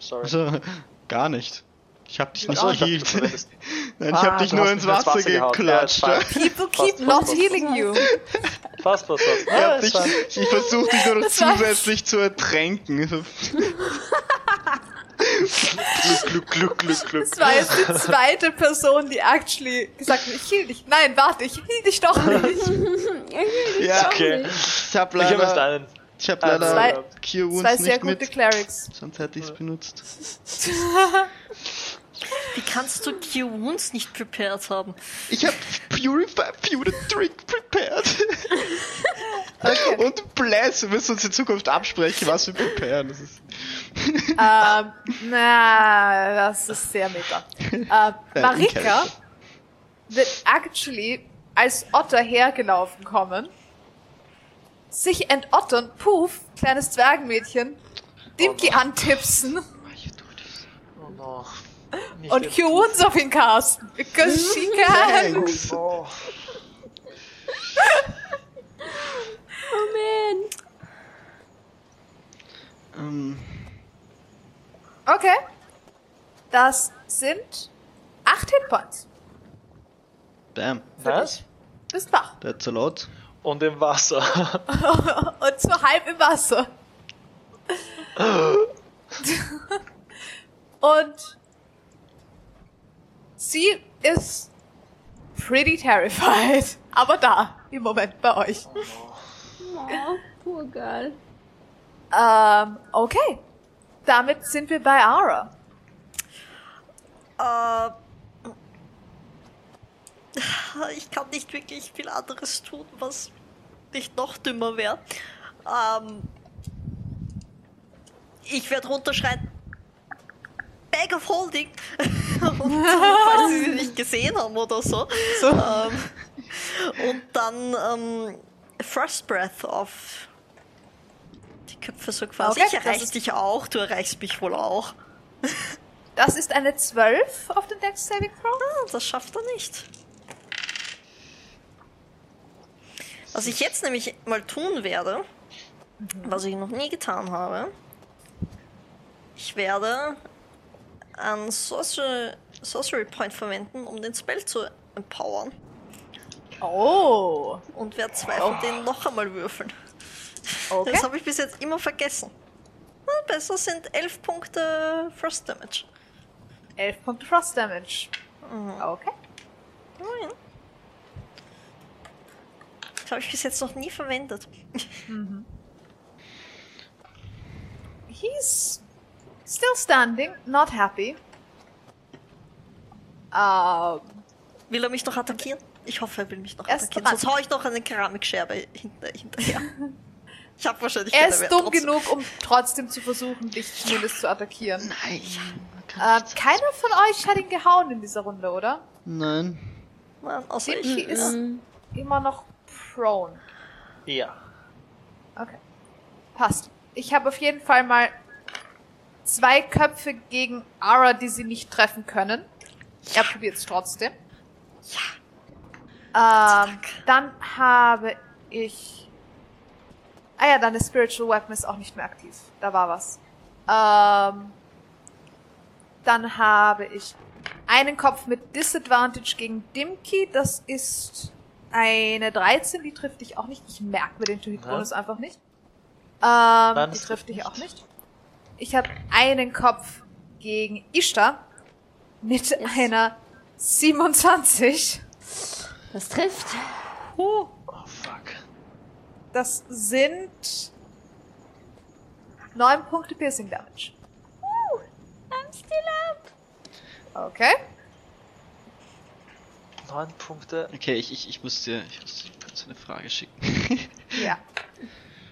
Sorry. Also, gar nicht. Ich hab dich nicht ich verwendest- Nein, ich Ah, hab dich du nur ins Wasser Wasser geklatscht. Ja, People keep Passt, not passt, healing you. Fast was was. ich Ja, dich, fein. ich versuch dich nur noch zusätzlich zu ertränken. Glück, Glück, Glück, Glück, Glück. Das war jetzt die zweite Person, die actually gesagt hat, ich heal dich. Nein, warte, ich heal dich doch nicht. Ja, Okay. ich hab Ich habe erst leider, einen. ich hab leider Zwei- Cure Wounds Zwei sehr nicht gute mit. Clerics. Sonst hätte ich's benutzt. Wie kannst du Cure Wounds nicht prepared haben? Ich hab Purify Pure Drink prepared. Okay. Und Bless, wir müssen uns in Zukunft absprechen, was wir preparen. Das ist ähm, na, das ist sehr meta. Äh, Marika wird actually als Otter hergelaufen kommen, sich entottern, puff, kleines Zwergenmädchen, Dimki antipsen Oh. Nicht und Wounds auf ihn casten. Because she can. Thanks. Oh. Oh man. Ähm, Okay. Das sind acht Hitpoints. bam, Nice. Bist wach. that's a lot. Und im Wasser. Und so halb im Wasser. Und sie ist pretty terrified. Aber da, im Moment bei euch. Oh, poor girl. Ähm, okay. Damit sind wir bei Ara. Äh, ich kann nicht wirklich viel anderes tun, was nicht noch dümmer wäre. Ähm, ich werde runterschreien. Bag of Holding. Und, falls sie sie nicht gesehen haben oder so. Ähm, und dann ähm, First Breath auf die Köpfe so quasi. Okay, ich erreiche dich auch, du erreichst mich wohl auch. Das ist eine 12 auf den Dex Saving Throw. Ah, das schafft er nicht. Was ich jetzt nämlich mal tun werde, was ich noch nie getan habe, ich werde einen Sorcery, Sorcery Point verwenden, um den Spell zu empowern. Oh. Und werde zwei von denen noch einmal würfeln. Okay. Das habe ich bis jetzt immer vergessen. Na, besser sind 11 Punkte First Damage. 11 Punkte Frost Damage. Okay. Nein. Das habe ich bis jetzt noch nie verwendet. He's still standing, not happy. Ähm, Will er mich noch attackieren? Ich hoffe, er will mich noch Er attackieren. dran. Sonst hau ich noch eine Keramikscherbe hinter, hinterher. ich habe wahrscheinlich er keine ist mehr dumm trotzdem. genug, um trotzdem zu versuchen, dich zumindest zu attackieren. Nein. Ähm, keiner von euch hat ihn gehauen in dieser Runde, oder? Nein. Nein, also ich, Dimki ist immer noch prone. Ja. Okay. Passt. Ich habe auf jeden Fall mal zwei Köpfe gegen Ara, die sie nicht treffen können. Er probiert es trotzdem. Ja. Ähm, dann habe ich. Ah ja, deine Spiritual Weapon ist auch nicht mehr aktiv. Da war was. Ähm, dann habe ich einen Kopf mit Disadvantage gegen Dimki. Das ist eine 13, die trifft dich auch nicht. Ich merke mir den To-Hit-Bonus einfach nicht. Ähm, die trifft trifft dich auch nicht. Ich habe einen Kopf gegen Ishtar mit einer 27. das trifft. Oh fuck. Das sind 9 Punkte Piercing Damage. I'm still up. Okay. Neun Punkte. Okay, ich, ich, ich muss dir, ich muss dir kurz eine Frage schicken. Ja.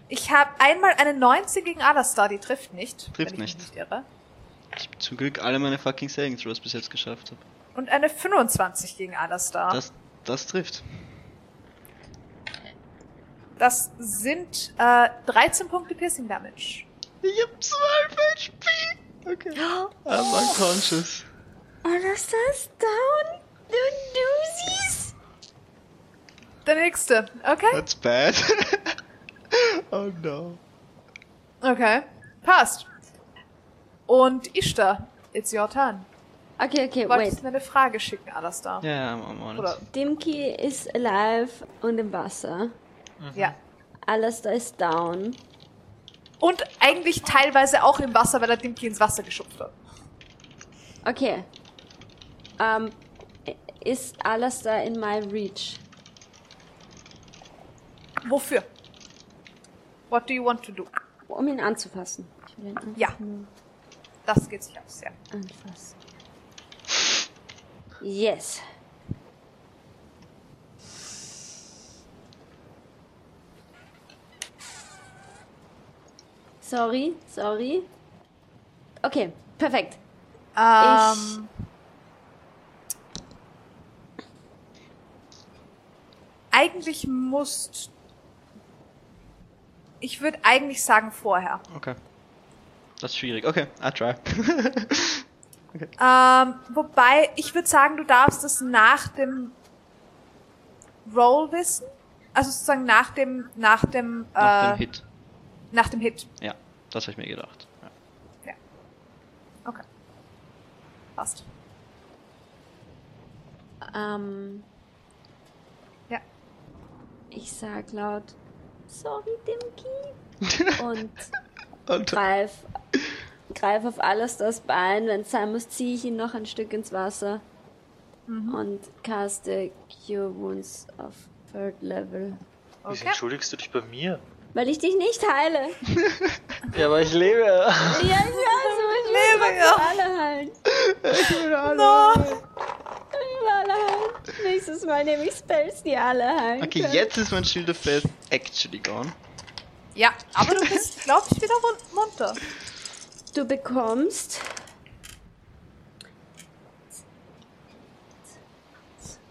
Ich habe einmal eine 19 gegen Alastar, die trifft nicht. Trifft ich nicht. Nicht irre. ich zum Glück alle meine fucking Saving Throws bis jetzt geschafft habe. Und eine 25 gegen Alastar. Das, Das, das trifft. sind äh, 13 Punkte Piercing Damage. Ich hab 12 HP! Okay. I'm unconscious. Alles das down? Du Doozies? Der nächste. Okay. That's bad. oh no. Okay. Passt. Und Ishtar, it's your turn. Okay, okay, Du wolltest wait. mir eine Frage schicken, Alastar. Ja, yeah, I'm, I'm on Oder, it. Dimki ist alive und im Wasser. ja. Alistair ist down. Und eigentlich teilweise auch im Wasser, weil er Dimki ins Wasser geschubst hat. Okay. Ähm, ist Alistair in my reach? Wofür? What do you want to do? Um ihn anzufassen. Ich will ihn einfach Ja. Das geht sich aus, ja. anfassen. Yes. Sorry, sorry. Okay, perfekt. Ähm, eigentlich musst. Ich würde eigentlich sagen vorher. Okay. Das ist schwierig. Okay, I try. Ähm, wobei, ich würde sagen, du darfst es nach dem Roll wissen. Also sozusagen nach dem, nach dem, Nach äh, dem Hit. nach dem Hit. Ja, das habe ich mir gedacht. Ja. Okay. Passt. Ähm, Ja. ich sag laut, sorry, Dimki. Und Und greif, greif auf alles das Bein. Wenn es sein muss, ziehe ich ihn noch ein Stück ins Wasser. Und caste Cure Wounds auf Third Level. Wieso Okay. entschuldigst du dich bei mir? Weil ich dich nicht heile. Ja, aber ich lebe. Ja, ich weiß, aber ich will Lebe, ja. alle heilen. No. Ich will alle heilen. Nächstes Mal nehme ich Spells, die alle heilen. Okay, können. jetzt ist mein of Faith actually gone. Ja, aber du bist, glaube ich, wieder munter. Du bekommst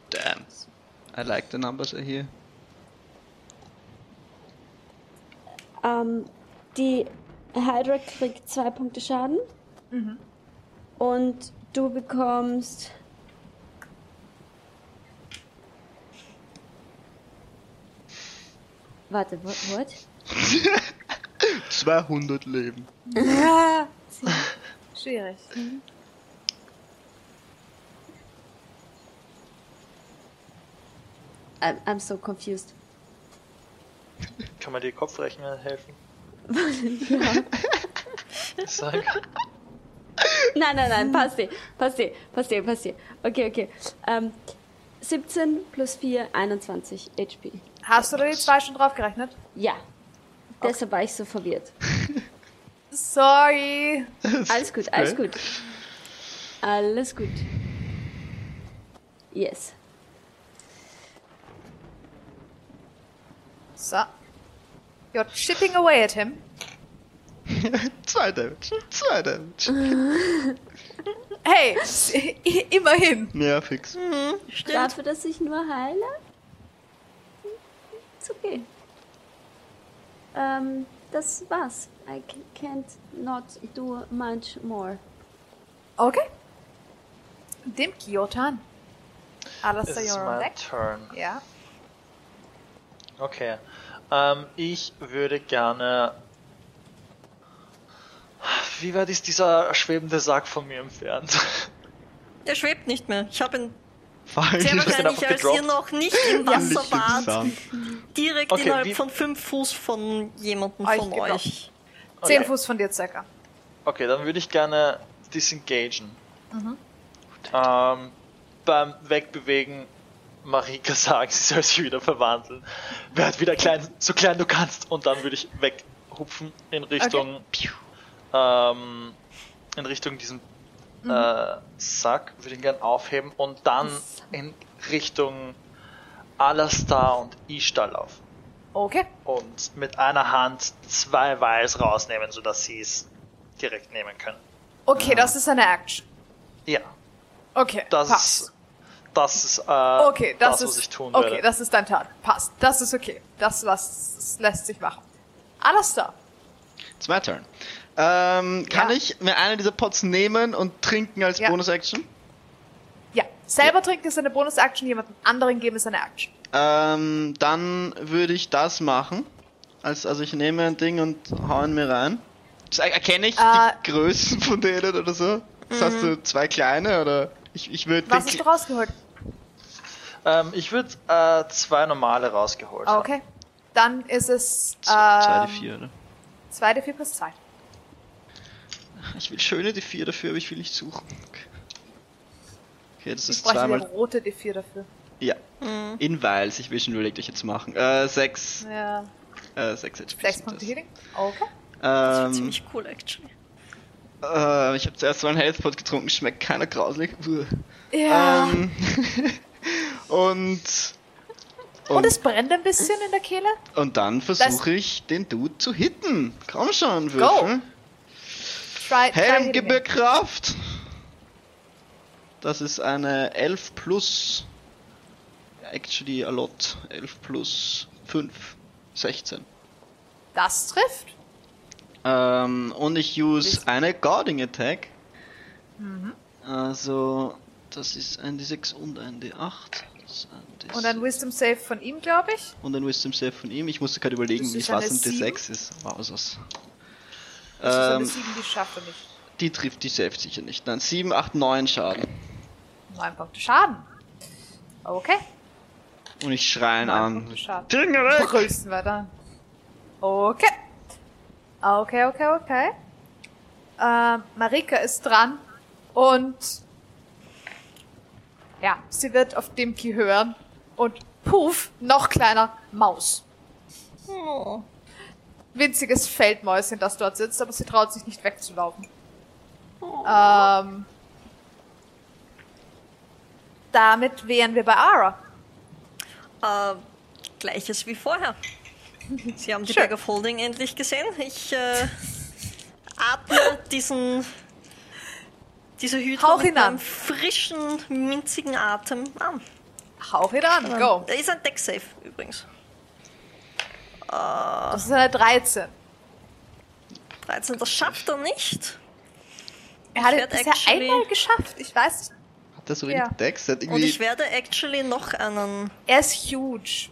Damn. I like the numbers I hear. Ähm, die Hydra kriegt zwei Punkte Schaden. Und du bekommst. Warte, what? what? 200 Leben. Ja. Schwierig. I'm, I'm so confused. Kann man dir Kopfrechnen helfen? ja. Sag. Nein, nein, nein, passt eh, passt eh, passt eh, passt eh. Okay, okay. Ähm, 17 plus 4, 21 HP. Hast du da die zwei schon drauf gerechnet? Ja. Deshalb war ich so verwirrt. Sorry. Alles gut, alles Okay. gut. Alles gut. Yes. So. You're chipping away at him. Zwei Damage. Zwei Damage. Hey, immerhin. Ja, fix. Stimmt. Dafür, dass ich nur heile? Ist okay. Ähm, das war's. I can't not do much more. Okay. Dem Kiotan. Alastair, It's my deck. turn. Ja. Okay. Ähm, ich würde gerne. Wie weit ist dieser schwebende Sack von mir entfernt? Der schwebt nicht mehr. Ich habe ihn Falsch. sehr wahrscheinlich, als ihr noch nicht im Wasser wart, direkt Okay, innerhalb wie- von fünf Fuß von jemandem Euch von gedroppt. euch. Zehn Okay. Fuß von dir circa. Okay, dann würde ich gerne disengagen. Ähm, beim Wegbewegen Marika sagen, sie soll sich wieder verwandeln. Werd wieder klein, so klein du kannst. Und dann würde ich weghupfen in Richtung, ähm, in Richtung diesem äh, Sack. Würde ihn gern aufheben und dann in Richtung Alastar und Ishtar laufen. Okay. Und mit einer Hand zwei Vials rausnehmen, sodass sie es direkt nehmen können. Okay, das ist eine Action. Ja, Okay, das passt. ist das ist äh, Okay, das, das, ist was ich tun Okay, werde. das ist dein Tat. Passt. Das ist okay. Das, das lässt sich machen. Alastair. It's my turn. Ähm, kann Ja. ich mir eine dieser Pots nehmen und trinken als Ja. Bonus-Action? Ja. Selber trinken ist eine Bonus-Action, jemandem anderen geben ist eine Action. Ähm, dann würde ich das machen. Als, also ich nehme ein Ding und hau ihn mir rein. Das er- Erkenne ich Äh. die Größen von denen oder so? Das hast du zwei kleine oder? Ich, ich würde Was hast du rausgeholt? Ähm, ich würde äh, zwei normale rausgeholt Ah, haben. Okay. Dann ist es Zwei ähm, die vier, oder? 2 d 4 plus 2. Ich will schöne die vier dafür, aber ich will nicht suchen. Okay, das Ich ist zweimal. wieder rote d 4 dafür. Ja. In Vials, ich will schon überlegt, euch jetzt zu machen. Äh, sechs. Ja. Äh, sechs HP. 6 sind Punkte. Healing. Okay. Das war Ähm, ziemlich cool, actually. äh, ich habe zuerst so einen Healthpot getrunken, schmeckt keiner grauslig. Uah. Ja. Ähm, und, und, es brennt ein bisschen in der Kehle. und dann versuche ich, den Dude zu hitten. Komm schon, Go. Würfel. Try, try Helm, gib mir Kraft. Das ist eine 11 plus. Actually a lot. 11 plus 5. 16. Das trifft. Ähm, und ich use Wisst- eine Guarding Attack. Mhm. Also, das ist ein D6 und ein D8. Das ist ein D6. Und ein Wisdom Save von ihm, glaube ich. und ein Wisdom Save von ihm. Ich musste gerade überlegen, wie was ein sieben. D6 ist. Wowsers. Das ist eine Ähm, 7, die schafft er nicht. die trifft die Save sicher nicht. Nein, 7, 8, 9 Schaden. 9 Punkte Schaden. Okay. Und ich schreie ihn 9 an. Finger weg! Brüsten wir dann. Okay. Okay, okay, okay. Ähm, Marika ist dran und ja, sie wird auf Dimki hören und puff, noch kleiner Maus. Oh. Winziges Feldmäuschen, das dort sitzt, aber sie traut sich nicht wegzulaufen. Ähm, damit wären wir bei Ara. Äh, Gleiches wie vorher. Sie haben die Sure. Bag of Holding endlich gesehen. Ich äh, atme diesen diese Hydra Hauch mit einem frischen, minzigen Atem an. Hauch ihn an, go. Da ist ein Deck Safe übrigens. Das ist eine 13. 13, das schafft er nicht. Er hat es bisher actually- einmal geschafft. Ich weiß nicht. Hat der so wenig Ja. Dex? Hat Und irgendwie. ich werde actually noch einen. Er ist huge.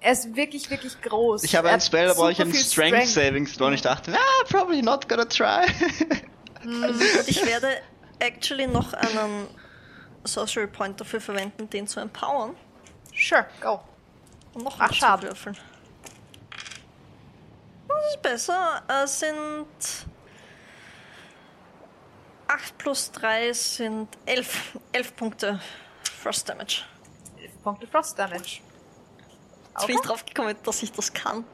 Er ist wirklich, wirklich groß. Ich habe Er einen Spell, da brauche ich einen viel Strength Saving Throw und ich dachte, ah, probably not gonna try. Und ich werde actually noch einen Sorcery Point dafür verwenden, den zu empowern. Sure, go. Und noch Ach, mal schade. würfeln. Ist besser. Es sind 8 plus 3 sind 11, 11 Punkte Frost Damage. 11 Punkte Frost Damage. Jetzt bin ich drauf gekommen, dass ich das kann.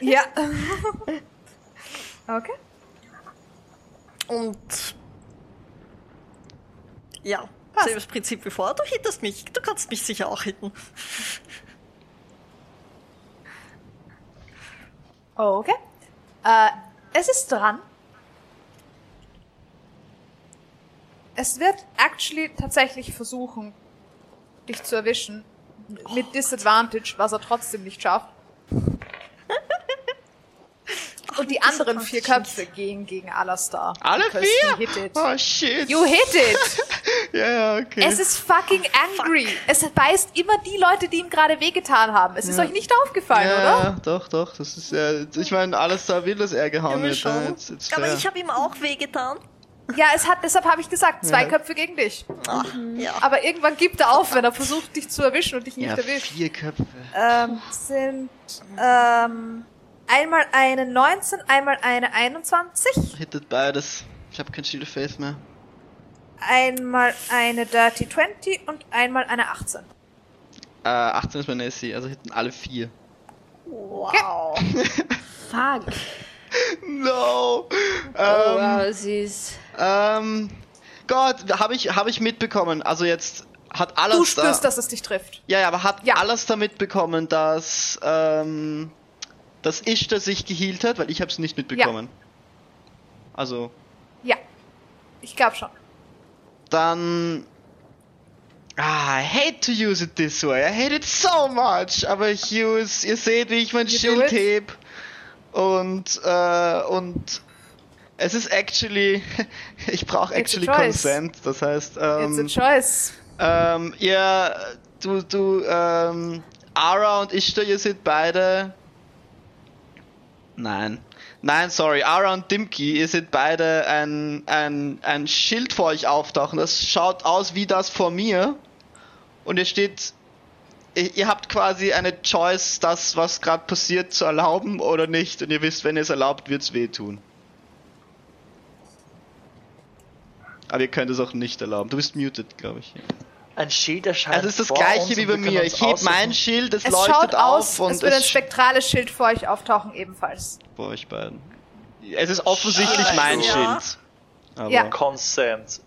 Ja. okay. Und ja, Passt. selbes Prinzip wie vorher. Du hittest mich. Du kannst mich sicher auch hitten. Okay. Äh, es ist dran. Es wird actually tatsächlich versuchen, dich zu erwischen. Mit Disadvantage, was er trotzdem nicht schafft. Und die anderen vier Köpfe gehen gegen Alastar. Alle vier? hit it. Oh shit. You hit it! ja, ja, okay. Es ist fucking angry. Es beißt immer die Leute, die ihm gerade wehgetan haben. Es ist Ja. euch nicht aufgefallen, ja, oder? ja, doch, doch. Das ist ja. Ich meine, alles da will, dass er gehauen wird. ne? It's Aber ich habe ihm auch wehgetan. Ja, es hat, deshalb habe ich gesagt, zwei Ja. Köpfe gegen dich. Ach, ja. Aber irgendwann gibt er auf, wenn er versucht, dich zu erwischen und dich nicht ja, erwischt. vier Köpfe. Ähm, sind ähm, einmal eine 19, einmal eine 21, Hittet beides. Ich habe kein Shield of Faith mehr. einmal eine Dirty 20 und einmal eine 18. Äh, 18 ist mein AC, also hitten alle vier. Wow. Fuck. No! Oh, Ähm, wow, süß. ähm, Gott, habe ich, hab ich mitbekommen. Also jetzt hat alles Du spürst, dass es dich trifft. Ja, ja, aber hat Ja. alles da mitbekommen, dass, ähm, dass Ishtar sich geheilt hat, weil ich habe es nicht mitbekommen. Also, Ja. Ich glaube schon. dann. Ah, I hate to use it this way. I hate it so much. Aber ich use, ihr seht, wie ich mein You Schild heb. Und, äh, und es ist actually, ich brauche actually. Consent. Das heißt, It's a ähm, choice. ähm, ihr, du, du, ähm, Ara und Ishtar, ihr seid beide. Nein. Nein, sorry, Ara und Dimki, ihr seht beide ein, ein, ein Schild vor euch auftauchen. Das schaut aus wie das vor mir. Und ihr steht. Ihr, habt quasi eine Choice, das, was gerade passiert, zu erlauben oder nicht. Und ihr wisst, wenn ihr es erlaubt, wird's wehtun. Aber ihr könnt es auch nicht erlauben. Du bist muted, glaube ich. Ein Schild erscheint. Also es ist das vor gleiche uns wie bei mir. Ich heb mein Schild, es, Es leuchtet schaut auf aus, und als würde ein es spektrales Schild vor euch auftauchen, ebenfalls. bei euch beiden. Es ist offensichtlich Scheiße. mein Ja. Schild. Aber Ja. Consent.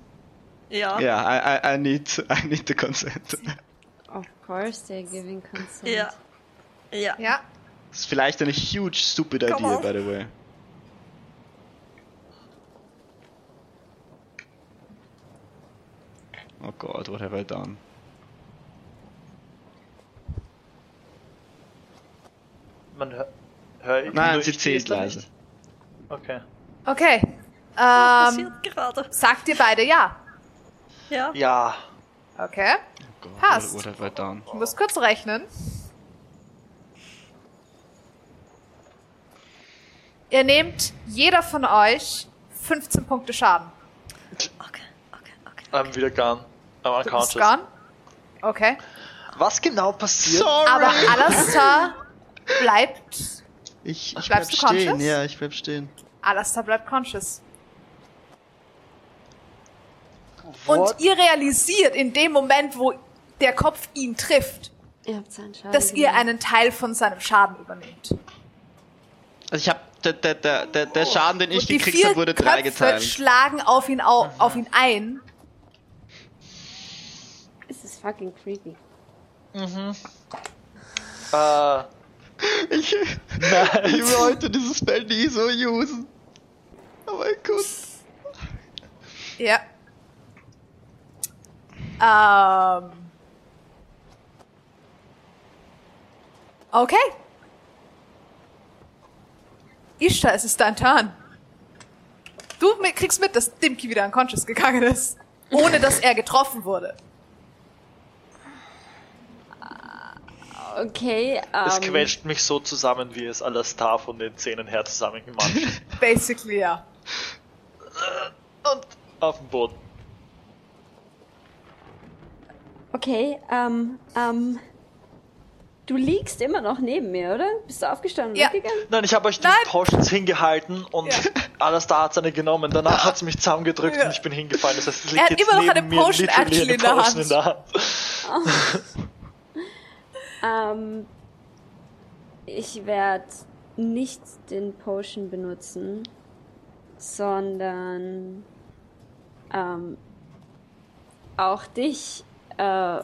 Ja. ja, I, I, I need, I need the consent. Of course they're giving consent. Ja. Ja. Ja. Das ist vielleicht eine huge stupid Come idea, on. by the way. Oh Gott, what have I done? Man hört. Hör ich Nein, sie ich zählt leise. Okay. Okay. Was Ähm, passiert gerade? sagt ihr beide ja. Ja. Ja. Okay. Oh Gott, Passt. what, what have I done? Ich muss kurz rechnen. Ihr nehmt jeder von euch 15 Punkte Schaden. Okay, okay, okay. I'm wieder gone. I'm Du bist unconscious. gone. Okay. Was genau passiert? Sorry! Aber Alastar bleibt. ich, ich bleib Bleibst du stehen, conscious? ja, ich bleib stehen. Alastar bleibt conscious. What? Und ihr realisiert in dem Moment, wo der Kopf ihn trifft, Ihr habt seinen Schaden. dass ihr einen Teil von seinem Schaden übernehmt. Also ich hab, der, der, der, der, der Schaden, den ich die gekriegt habe, wurde drei Köpfe geteilt. schlagen auf ihn, au auf ihn ein. Fucking creepy. Äh, Ich, ich wollte dieses Spell nie so usen. Aber gut. Ja. Ähm. Okay. Ishtar, es ist dein Turn. Du kriegst mit, dass Dimki wieder unconscious gegangen ist. Ohne dass er getroffen wurde. Okay, es ähm, quetscht mich so zusammen, wie es Alastar von den Zähnen her zusammengemanscht. Basically, ja. Und auf dem Boden. okay, ähm, ähm, du liegst immer noch neben mir, oder? Bist du aufgestanden und Ja. weggegangen? Nein, ich habe euch die Nein. Potions hingehalten und Ja. Alastar hat seine genommen. Danach hat sie mich zusammengedrückt Ja. und ich bin hingefallen. Das heißt, es Er liegt hat jetzt immer noch neben eine mir Potion literally actually in der Hand. in der Hand. Ähm, ich werde nicht den Potion benutzen, sondern ähm, auch dich. Äh,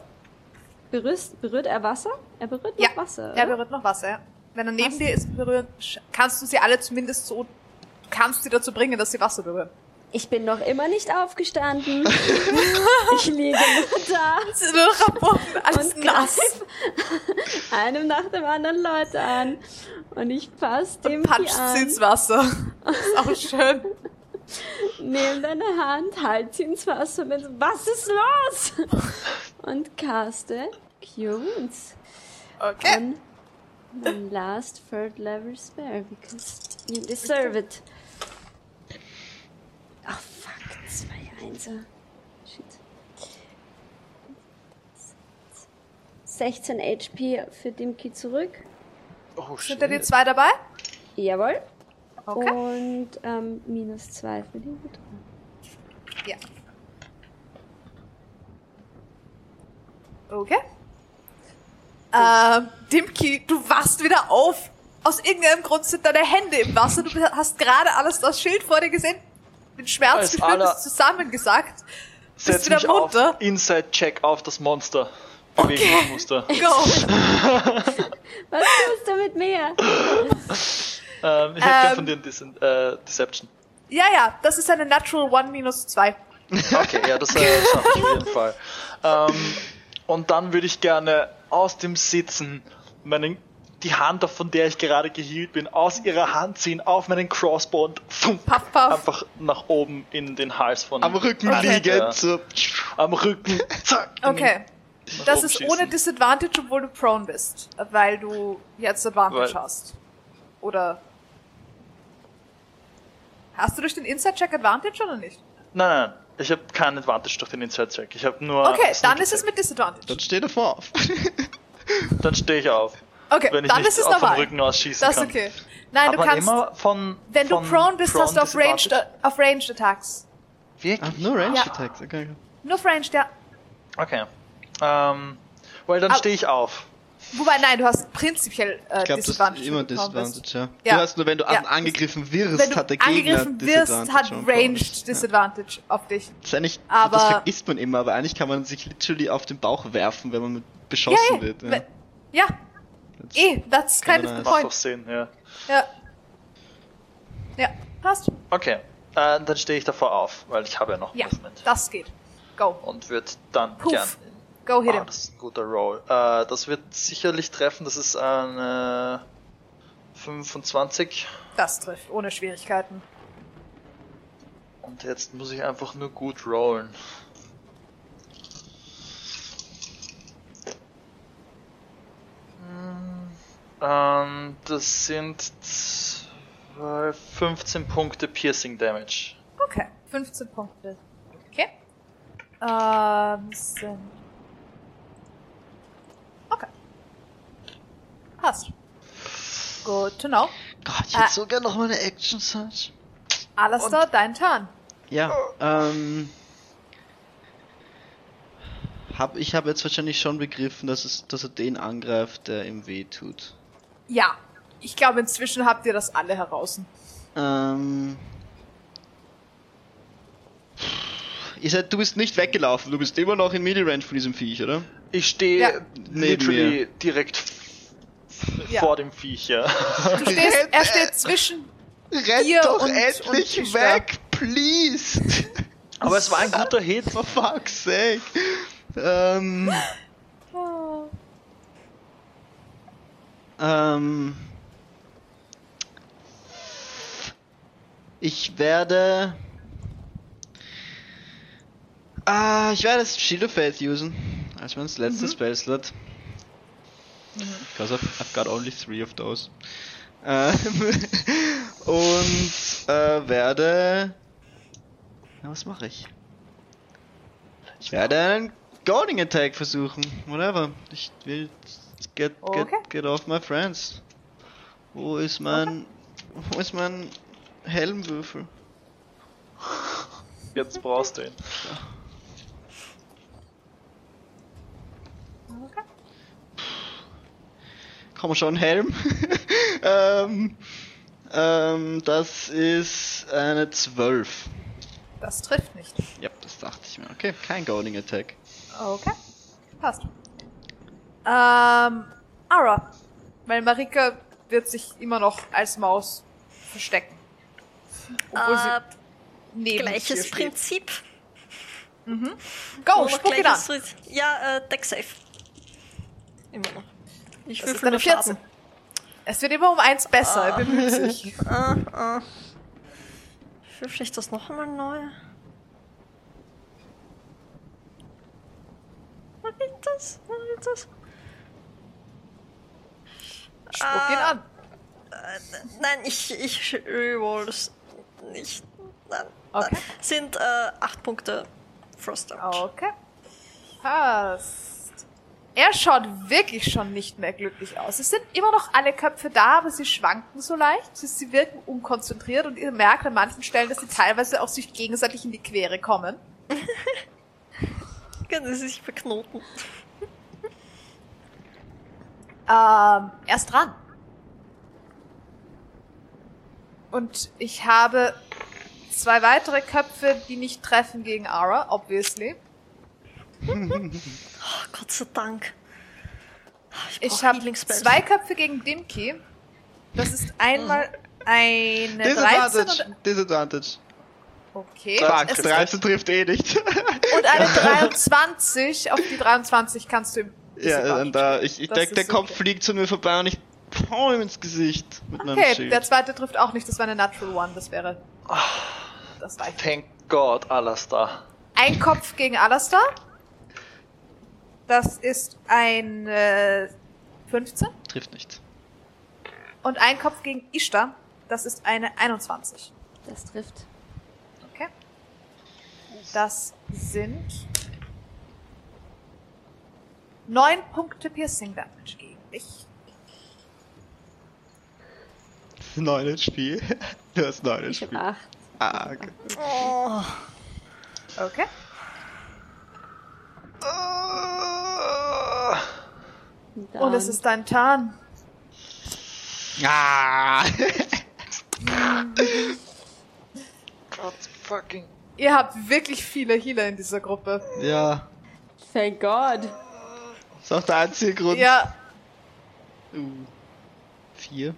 berührst, berührt er Wasser? Er berührt Ja, noch Wasser. Er berührt noch Wasser, ja. Wenn er neben Was? dir ist, berühren, sch- kannst du sie alle zumindest so, du kannst sie dazu bringen, dass sie Wasser berühren. Ich bin noch immer nicht aufgestanden. ich liege nur da nur Boden, alles und nass. einem nach dem anderen Leute an. Und ich fass dem Puncht sie an, ins Wasser. ist auch schön. nehm deine Hand, halt sie ins Wasser und so, was ist los? Und caste Cure Wounds Okay. on my last third level spell because you deserve it. Zwei Einser. Shit. 16 HP für Dimki zurück. Oh, Sind da die zwei dabei? Jawohl. Okay. Und ähm, minus 2 für die Hut. Ja. Okay. Ähm, Dimki, du wachst wieder auf. Aus irgendeinem Grund sind deine Hände im Wasser. Du hast gerade alles das Schild vor dir gesehen. Mit Schmerz ist zusammengesagt. Setz wieder mich auf. munter. Inside-Check auf das Monster. Bewegungsmuster. Go. Was tust du mit mir? ähm, ich hätte Ähm. von dir ein Dis äh, Deception. Ja, ja, das ist eine Natural One minus zwei. Okay, ja, das äh, schaffe ich auf jeden Fall. Ähm, und dann würde ich gerne aus dem Sitzen meinen, die Hand, auf von der ich gerade gehielt bin, aus ihrer Hand ziehen, auf meinen Crossbow und pfum, Puff, puff. einfach nach oben in den Hals von Am Rücken Okay. liegend, Ja. so. Am Rücken. Zack. Okay. Das ist schießen. ohne Disadvantage, obwohl du prone bist. Weil du jetzt Advantage Weil- hast. Oder. Hast du durch den Inside-Check Advantage oder nicht? Nein, nein, ich habe keinen Advantage durch den Inside-Check. Ich habe nur. Okay, dann ist es mit Disadvantage. Dann steh davor auf. Dann stehe ich auf. Okay, Wenn ich dann nicht ist es normal. Rücken ausschießen Das ist okay. Nein, Aber du kannst. immer von. Wenn du von prone bist, prone hast du auf Ranged, auf ranged Attacks. Wirklich? Ah, nur Range Ja. Attacks, okay. Nur auf Ranged, ja. Okay. Ähm, well, dann stehe ich auf. Wobei, nein, du hast prinzipiell äh, Ich glaube, das ist Disadvantage. immer du. Disadvantage, ja. Ja. Du hast nur, wenn du Ja. an- angegriffen wirst, Wenn du hat der Gegner angegriffen wirst, Disadvantage hat. Ranged Disadvantage auf dich. Ja. Das, ist eigentlich, Aber- das vergisst man immer, aber eigentlich kann man sich literally auf den Bauch werfen, wenn man mit beschossen Ja, ja. wird. Ja. Das- eh, that's kind of the Macht point. Sinn, ja. Ja. Ja, passt. Okay. Äh, dann stehe ich davor auf, weil ich habe ja noch Ja, Movement. das geht. Go. Und würde dann Puff. gern. Go hit Ah, him. das ist ein guter Roll. Äh, das wird sicherlich treffen. Das ist eine 25. Das trifft, ohne Schwierigkeiten. Und jetzt muss ich einfach nur gut rollen. Ähm, das sind 12, 15 Punkte Piercing Damage. Okay, 15 Punkte. Okay. Ähm, sind... Okay. Passt. Good to know. Gott, ich Äh. hätte so gerne noch mal eine Action Search. Alistair, dein Turn. Ja, ähm. Hab, ich habe jetzt wahrscheinlich schon begriffen, dass, es, dass er den angreift, der ihm weh tut. Ja. Ich glaube, inzwischen habt ihr das alle heraus. Ähm. Ihr seid, du bist nicht weggelaufen, du bist immer noch in Midi Range von diesem Viech, oder? Ich stehe Ja. Literally direkt Ja. vor dem Viech, ja. Du stehst, er steht zwischen... Rennt Ihr doch und- endlich und weg, please! Aber es war ein guter Hit. For fuck's sake! Ähm. Ähm. Ich werde. Ah, ich werde das Shield of Faith usen. Als mein letztes Spellslot. Because I've, I've got only three of those. Ähm, und äh, werde. Na, was mache ich? Ich werde einen Golding Attack versuchen. Whatever. Ich will. Get, get, Okay. get off my friends. Wo ist mein. Wo ist mein Helmwürfel? Jetzt brauchst du ihn. Okay. Komm schon, Helm. ähm, ähm, das ist eine 12. Das trifft nicht. Ja, das dachte ich mir. Okay, kein Golding Attack. Okay. Passt. Ähm, Ara. Weil Marika wird sich immer noch als Maus verstecken. Obwohl Äh, sie... neben Gleiches. Prinzip. Go, Nur spuck ihn an. Ja, äh, Deck safe. Immer noch. Ich Das ist eine nur 14. Schaden. Es wird immer um eins besser, er bemüht sich. Ah, ah. Würfel ich das noch einmal neu? Was ist das? Was ist das? Spuck ihn Ah. an. Nein, ich, ich reroll es nicht. Nein. Okay. Nein. Sind äh, acht Punkte Frost Damage. Okay. Passt. Er schaut wirklich schon nicht mehr glücklich aus. Es sind immer noch alle Köpfe da, aber sie schwanken so leicht. Sie, sie wirken unkonzentriert und ihr merkt an manchen Stellen, dass sie teilweise auch sich gegenseitig in die Quere kommen. Können sie sich verknoten. Ähm, er ist dran. Und ich habe zwei weitere Köpfe, die nicht treffen gegen Ara, obviously. Oh, Gott sei Dank. Ich brauch habe zwei Köpfe gegen Dimki. Das ist einmal eine 13 Disadvantage. und, Disadvantage. okay. Fuck, Es ist, 13 trifft eh nicht. und eine 23. Auf die 23 kannst du ihm. Ja, und da, ich, ich Das denke, der Kopf okay. fliegt zu mir vorbei und ich hau ihm ins Gesicht mit meinem Okay, Schild. der zweite trifft auch nicht. Das war eine Natural One. Das wäre. Das reicht. Thank God, Alastar. Ein Kopf gegen Alastar. Das ist ein äh, 15. Trifft nicht. Und ein Kopf gegen Ishtar. Das ist eine 21. Das trifft. Okay. Das sind neun Punkte Piercing Damage gegen dich. 9 HP. Du hast 9 Ich HP. habe acht. Ah, okay. Oh, Okay. Und, Und es dann- ist dein Tarn. Ah! God fucking. Ihr habt wirklich viele Healer in dieser Gruppe. ja, Thank God. Ist auch der einzige Grund. Ja, Uh. Vier.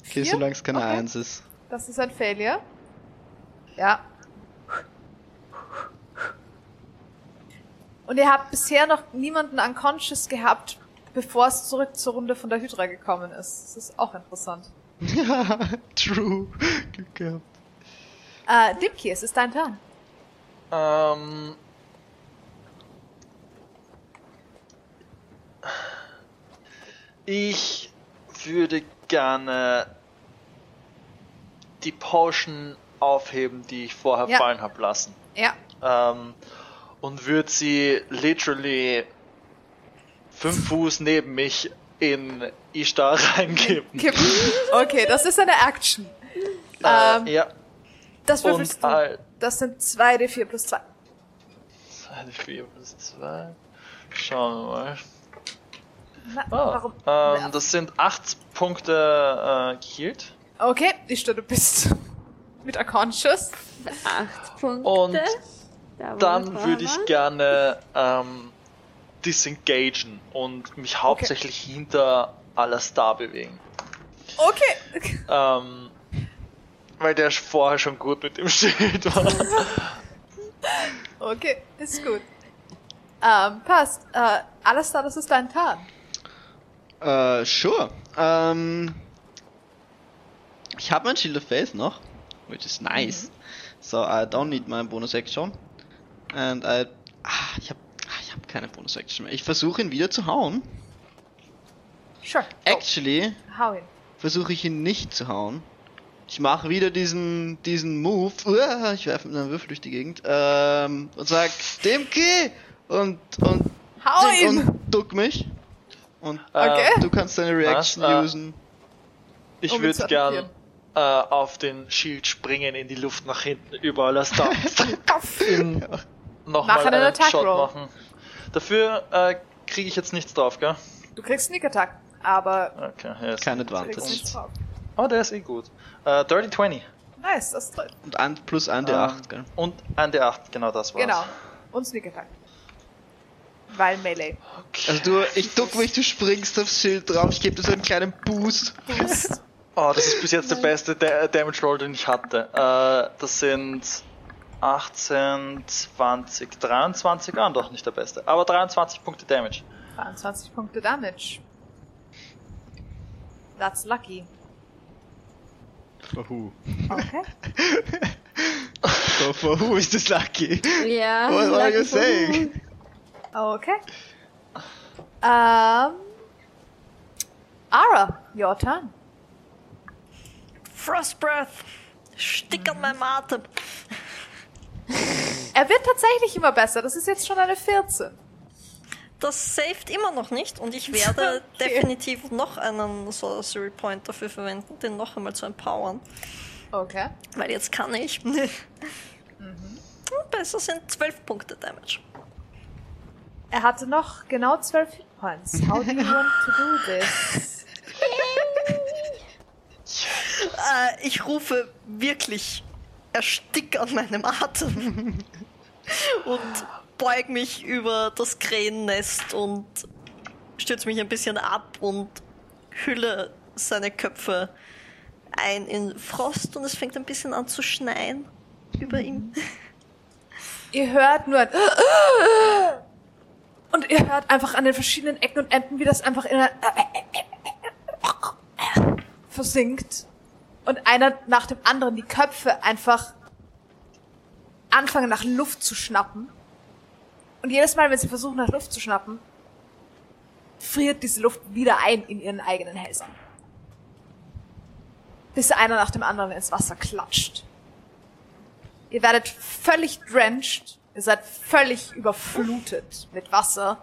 Okay, Vier? solange es keine Okay. Eins ist. das ist ein Failure. Ja. Und ihr habt bisher noch niemanden unconscious gehabt, bevor es zurück zur Runde von der Hydra gekommen ist. Das ist auch interessant. Ja, true. Glück gehabt. Äh, Dimki, es ist dein Turn. Ähm. Ich würde gerne die Potion aufheben, die ich vorher Ja. fallen habe lassen. Ja. Ähm, und würde sie literally fünf Fuß neben mich in Ishtar reingeben. Kippen. Okay, das ist eine Action. Äh, Ähm, ja, Das würfelst du. halt Das sind 2d4 plus 2. 2, 4 plus 2. Schauen wir mal. Na, Ah, warum? Ähm, das sind 8 Punkte äh, geheilt. Okay, ich du bist mit unconscious. Acht Punkte. Und Da, Dann würde ich gerne ähm, disengagen und mich hauptsächlich hinter Alastar bewegen. Okay. Ähm, weil der vorher schon gut mit dem Schild war. Okay, ist gut. Ähm, passt. Äh, da, das ist dein Tarn. Äh, sure. Ähm, ich habe mein Shield of Faith noch, which is nice. So I don't need my bonus action. And I, ah, ich habe, ah, ich habe keine bonus action mehr. Ich versuche ihn wieder zu hauen. Sure. Go. Actually Hau ihn. versuche ich ihn nicht zu hauen. Ich mache wieder diesen diesen Move. Uah, Ich werfe mit einem Würfel durch die Gegend ähm, und sag Demke und und Hau ihn! und duck mich. Und Okay. du kannst deine Reaction Was? Äh, usen. Ich Um würde gern äh, auf den Shield springen, in die Luft nach hinten, über Alastar. In Mach nochmal einen Attack Shot Roll. machen. Dafür äh, kriege ich jetzt nichts drauf, gell? Du kriegst Sneak Attack, aber Okay, ist Kein Advantage. Oh, der ist eh gut. Äh, Dirty 20. Nice, das ist toll. Und ein, plus ein der Ähm, 8, gell? Und ein D8, genau das war's. Genau. Und Sneak Attack. Weil Melee. Also du, ich duck mich, du springst aufs Schild drauf, ich gebe dir so einen kleinen Boost. Boost. Oh, das ist bis jetzt der beste Da- Damage Roll, den ich hatte. Äh, das sind 18, 20, 23, ah, doch nicht der beste. Aber 23 Punkte Damage. 22 Punkte Damage. That's lucky. For who? Okay. So for who is this lucky? Ja. What, what are you lucky saying? Okay. Ähm. Ara, your turn. Frost Breath. Stick an meinem Atem. Er wird tatsächlich immer besser. Das ist jetzt schon eine 14. Das saved immer noch nicht und ich werde Okay. definitiv noch einen Sorcery Point dafür verwenden, den noch einmal zu empowern. Okay. Weil jetzt kann ich. Und Besser sind 12 Punkte Damage. Er hatte noch genau 12 Hit Points. How do you want to do this? Äh, ich rufe wirklich erstick an meinem Atem und beug mich über das Krähennest und stürze mich ein bisschen ab und hülle seine Köpfe ein in Frost und es fängt ein bisschen an zu schneien über ihm. Ihr hört nur ein und ihr hört einfach an den verschiedenen Ecken und Enden, wie das einfach in einer versinkt und einer nach dem anderen die Köpfe einfach anfangen nach Luft zu schnappen. Und jedes Mal, wenn sie versuchen nach Luft zu schnappen, friert diese Luft wieder ein in ihren eigenen Hälsen. Bis einer nach dem anderen ins Wasser klatscht. Ihr werdet völlig drenched. Ihr seid völlig überflutet mit Wasser.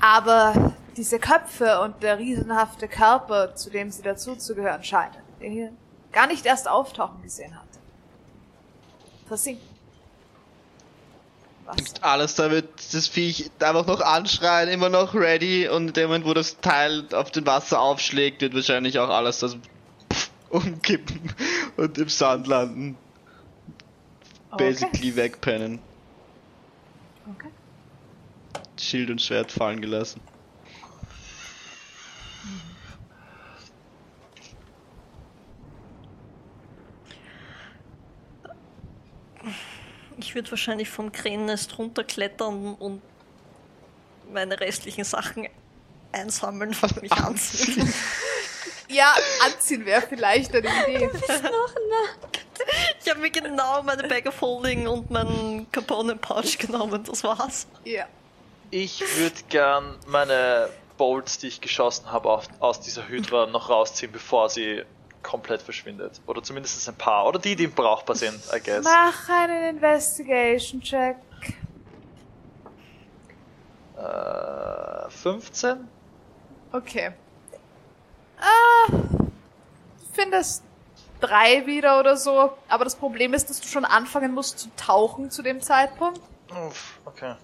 Aber diese Köpfe und der riesenhafte Körper, zu dem sie dazuzugehören scheinen, den ihr gar nicht erst auftauchen gesehen habt, versinken. Was? Alles damit das Viech einfach noch anschreien, immer noch ready und in dem Moment, wo das Teil auf dem Wasser aufschlägt, wird wahrscheinlich auch alles das umkippen und im Sand landen. Basically wegpennen. Okay. Schild und Schwert fallen gelassen. Ich würde wahrscheinlich vom Krähennest runterklettern und meine restlichen Sachen einsammeln und mich anziehen. Ja, anziehen wäre vielleicht eine Idee. Ich habe mir genau meine Bag of Holding und meinen Capone Pouch genommen, das war's. Ja. Ich würde gern meine Bolts, die ich geschossen habe, aus dieser Hydra noch rausziehen, bevor sie komplett verschwindet. Oder zumindest ein paar. Oder die, die brauchbar sind, I guess. Mach einen Investigation-Check. Äh, 15? Okay. Ah, findest drei wieder oder so. Aber das Problem ist, dass du schon anfangen musst zu tauchen zu dem Zeitpunkt. Uff, okay.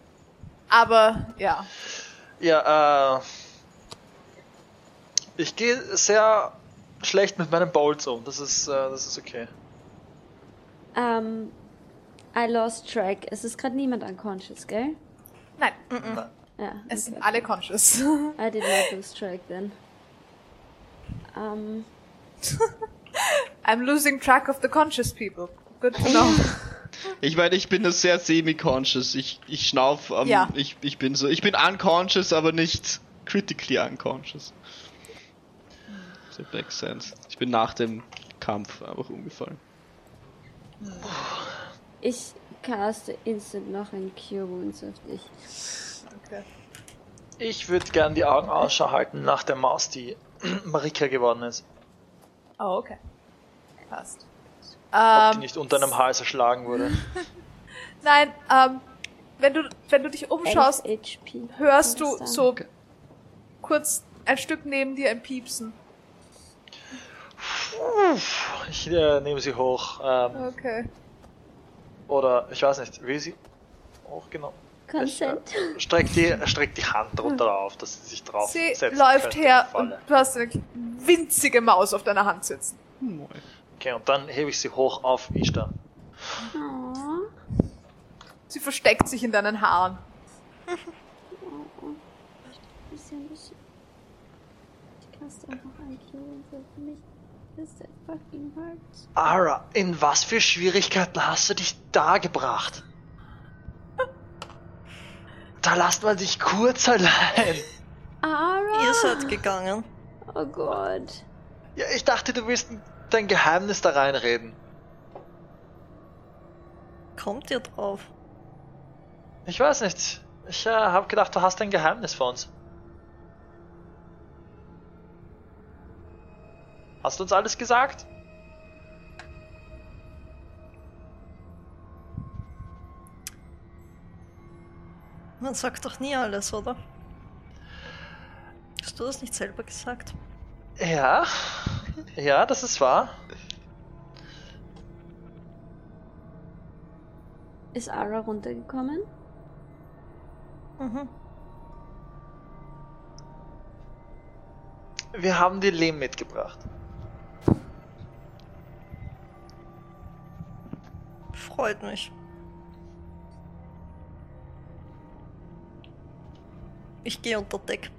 Aber ja. Ja, äh. Ich gehe sehr schlecht mit meinen Bolts um. Das ist, äh, das ist okay. Ähm, I lost track. Es ist gerade niemand unconscious, gell? Nein, Ja. es sind okay. alle conscious. I did not lose track then. Ähm, I'm losing track of the conscious people. Good to know. Ich meine, ich bin nur sehr semi-conscious. Ich, ich schnauf, ähm, Ja. ich, ich bin so, ich bin unconscious, aber nicht critically unconscious. That makes sense. Ich bin nach dem Kampf einfach umgefallen. ich caste instant noch ein Cure Wounds auf dich. Okay. Ich würde gern die Augen Ausschau halten nach der Maus, die Marika geworden ist. Oh, okay. Passt. Ob die Ähm, nicht unter einem Hals erschlagen wurde. nein, ähm, wenn du, wenn du dich umschaust, 11 HP. hörst du so kurz ein Stück neben dir ein Piepsen. Ich äh, nehme sie hoch. Ähm, Okay. Oder, ich weiß nicht, will sie hochgenommen? Consent. Streck die, streck die Hand drunter auf, dass sie sich drauf Sie setzen läuft her und Falle. du hast eine winzige Maus auf deiner Hand sitzen. Okay, und dann hebe ich sie hoch auf Ishtar. Aww. Sie versteckt sich in deinen Haaren. Bisschen. Ich ein mich. That fucking. Ara, in was für Schwierigkeiten hast du dich da gebracht? Da lasst man dich kurz allein. Ara! Ihr seid gegangen. Oh Gott. Ja, ich dachte, du willst dein Geheimnis da reinreden. Kommt ihr drauf? Ich weiß nicht. Ich äh, habe gedacht, du hast ein Geheimnis für uns. Hast du uns alles gesagt? Man sagt doch nie alles, oder? Hast du das nicht selber gesagt? Ja. Ja, das ist wahr. Ist Ara runtergekommen? Mhm. Wir haben dir Lehm mitgebracht. Freut mich. Ich gehe unter Deck.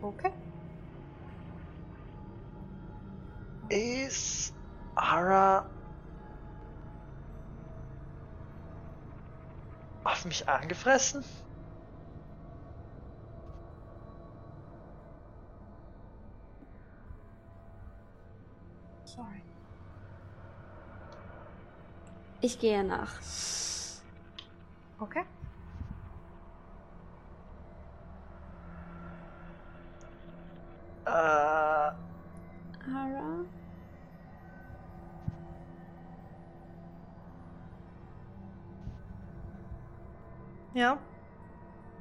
Okay. Ist Ara auf mich angefressen? Sorry. Ich gehe nach. Okay. Äh, Ara? Ja?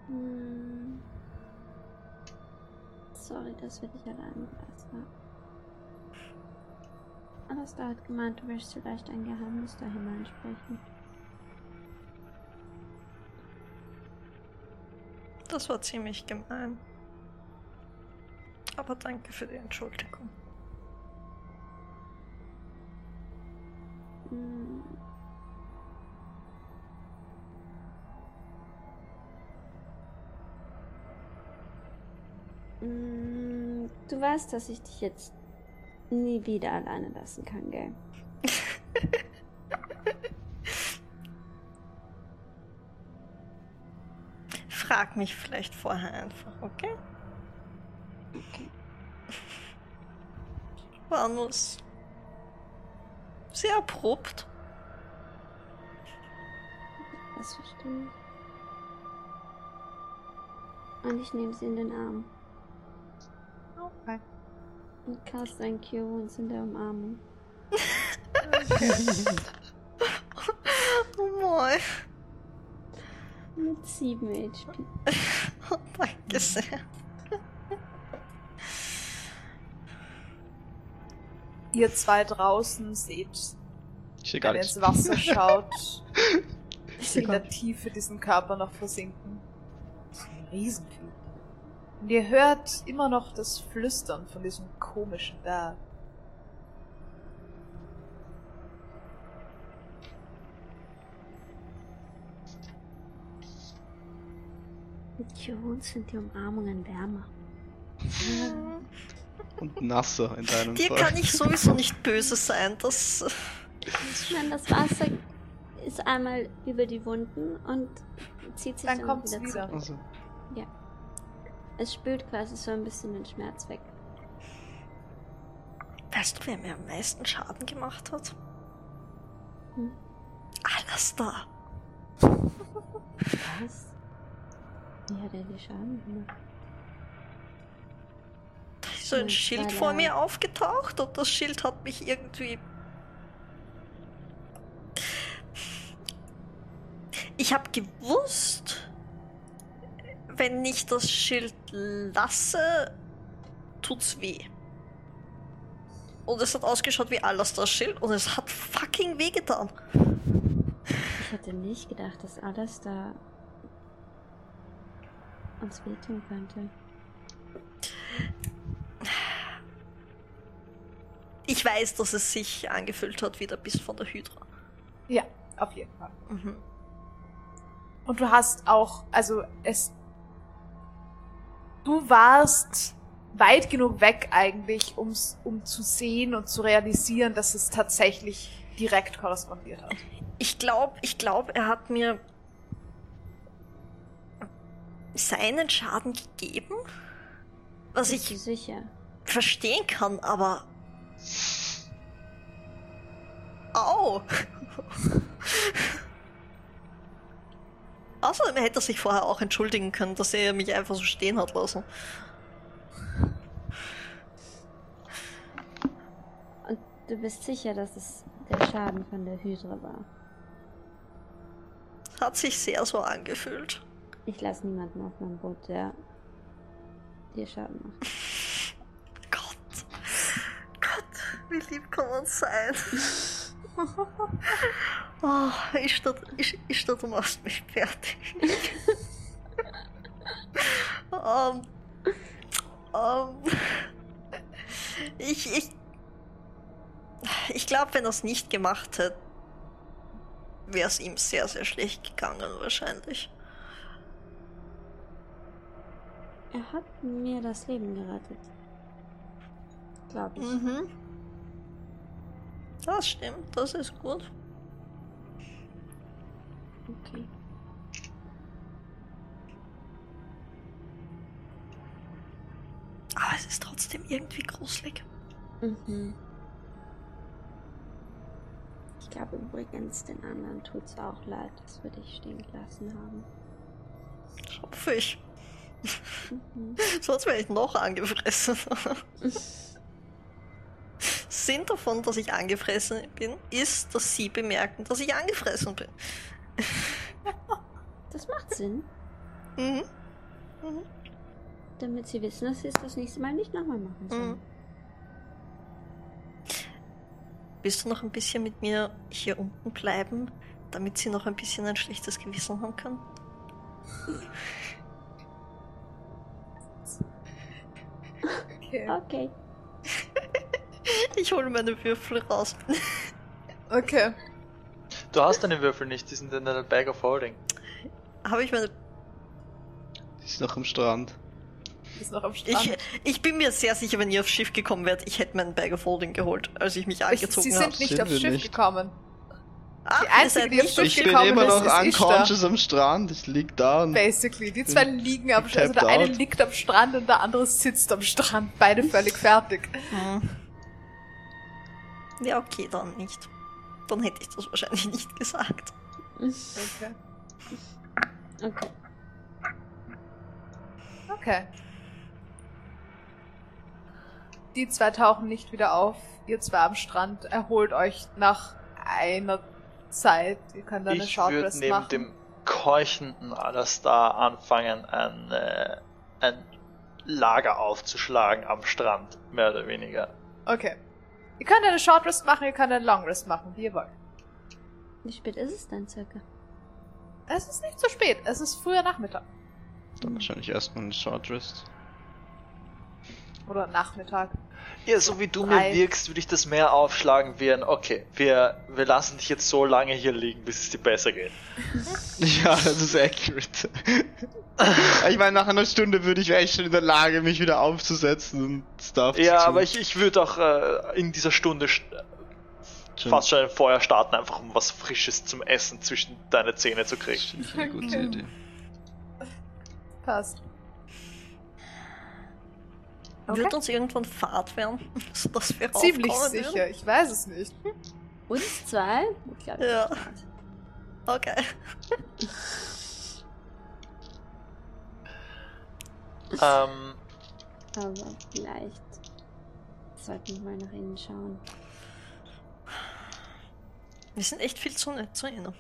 Hm. Sorry, dass wir dich allein gelassen haben. Alastair hat gemeint, du willst vielleicht ein Geheimnis da hineinsprechen. Das war ziemlich gemein. Aber danke für die Entschuldigung. Hm. Hm, Du weißt, dass ich dich jetzt nie wieder alleine lassen kann, gell? Frag mich vielleicht vorher einfach, okay? War nur sehr abrupt. Das verstehe ich. Und ich nehme sie in den Arm Okay. und cast ein Cure uns in der Umarmung. Oh moin. Mit 7 HP. Danke sehr. Ihr zwei draußen seht, wenn ihr ins Wasser schaut, in der Tiefe diesen Körper noch versinken. Das ist ein Riesenvieh. Und ihr hört immer noch das Flüstern von diesem komischen Berg. Cure uns sind die Umarmungen wärmer. Und nasser in deinem Dir Fall. kann ich sowieso nicht böse sein. Das. Ich meine, das Wasser ist einmal über die Wunden und zieht sich Dann dann, wieder, wieder. zurück. Also, Es spült quasi so ein bisschen den Schmerz weg. Weißt du, wer mir am meisten Schaden gemacht hat? Hm. Alastair. Was? Wie hat er dir Schaden gemacht? Da ist so ein Schild vor mir aufgetaucht und das Schild hat mich irgendwie. Ich habe gewusst, wenn ich das Schild lasse, tut's weh. Und es hat ausgeschaut wie Alastair Schild und es hat fucking weh getan. Ich hätte nicht gedacht, dass alles da uns wehtun könnte. Ich weiß, dass es sich angefühlt hat wie der Biss von der Hydra. Ja, auf jeden Fall. Mhm. Und du hast auch, also es. Du warst weit genug weg eigentlich, um's, um zu sehen und zu realisieren, dass es tatsächlich direkt korrespondiert hat. Ich glaube, ich glaube, er hat mir seinen Schaden gegeben, was Bist ich sicher? verstehen kann, aber. Au! Außerdem hätte er sich vorher auch entschuldigen können, dass er mich einfach so stehen hat lassen. Und du bist sicher, dass es der Schaden von der Hydra war? Hat sich sehr so angefühlt. Ich lasse niemanden auf meinem Boot, der dir Schaden macht. Gott. Gott, wie lieb kann man sein? oh, ich statt, ich, ich statt, du machst mich fertig. ähm, ähm, ich, ich, ich glaube, wenn er es nicht gemacht hätte, wäre es ihm sehr, sehr schlecht gegangen, wahrscheinlich. Er hat mir das Leben gerettet. Glaube ich. Mhm. Das stimmt, das ist gut. Okay. Aber es ist trotzdem irgendwie gruselig. Mhm. Ich glaube übrigens, den anderen tut's auch leid, dass wir dich stehen gelassen haben. Hoffe ich. Mhm. Sonst wäre ich noch angefressen. Sinn davon, dass ich angefressen bin, ist, dass sie bemerken, dass ich angefressen bin. Das macht Sinn, Mhm. damit sie wissen, dass sie es das nächste Mal nicht nochmal machen sollen. Mhm. Willst du noch ein bisschen mit mir hier unten bleiben, damit sie noch ein bisschen ein schlechtes Gewissen haben kann? Okay. Okay. Ich hole meine Würfel raus. Okay. Du hast deine Würfel nicht, die sind in deiner Bag of Holding. Habe ich meine. Die ist noch am Strand. Ist noch am Strand. Ich, ich bin mir sehr sicher, wenn ihr aufs Schiff gekommen wärt, ich hätte meinen Bag of Holding geholt, als ich mich Ich, angezogen sie habe. sind nicht Sind aufs Schiff nicht. gekommen. Die einzige, die nicht Schiff Ich bin immer ist, noch ist unconscious am Strand. Ich lieg da und Basically. Die zwei liegen am Strand. Also der eine out. liegt am Strand und der andere sitzt am Strand. Beide völlig fertig. Hm. Ja, okay, dann nicht. Dann hätte ich das wahrscheinlich nicht gesagt. Okay. Okay. Okay. Die zwei tauchen nicht wieder auf. Ihr zwei am Strand erholt euch nach einer Zeit. Ihr könnt dann eine Ich Short würde Rest neben machen. dem keuchenden Alastar anfangen, ein, äh, ein Lager aufzuschlagen am Strand, mehr oder weniger. Okay. Ihr könnt eine Short Rest machen, ihr könnt eine Long Rest machen, wie ihr wollt. Wie spät ist es denn circa? Es ist nicht zu spät, es ist früher Nachmittag. dann wahrscheinlich erstmal eine Short Rest. Oder Nachmittag. Ja, so wie du Drei. mir wirkst, würde ich das mehr aufschlagen wie ein, okay, wir, wir lassen dich jetzt so lange hier liegen, bis es dir besser geht. Ja, das ist accurate. ich meine, nach einer Stunde würde ich echt schon in der Lage, mich wieder aufzusetzen und Stuff Ja, aber ich, ich würde auch äh, in dieser Stunde st- Schon- fast schon ein Feuer starten, einfach um was Frisches zum Essen zwischen deine Zähne zu kriegen. Finde ich eine gute Okay. Idee. Passt. Okay. Wird uns irgendwann Fahrt werden, sodass wir Ziemlich sicher, würden? ich weiß es nicht. Uns zwei? Ich glaube, Ja. Okay. ähm, Aber vielleicht sollten wir mal nach innen schauen. Wir sind echt viel zu nett zu ihnen.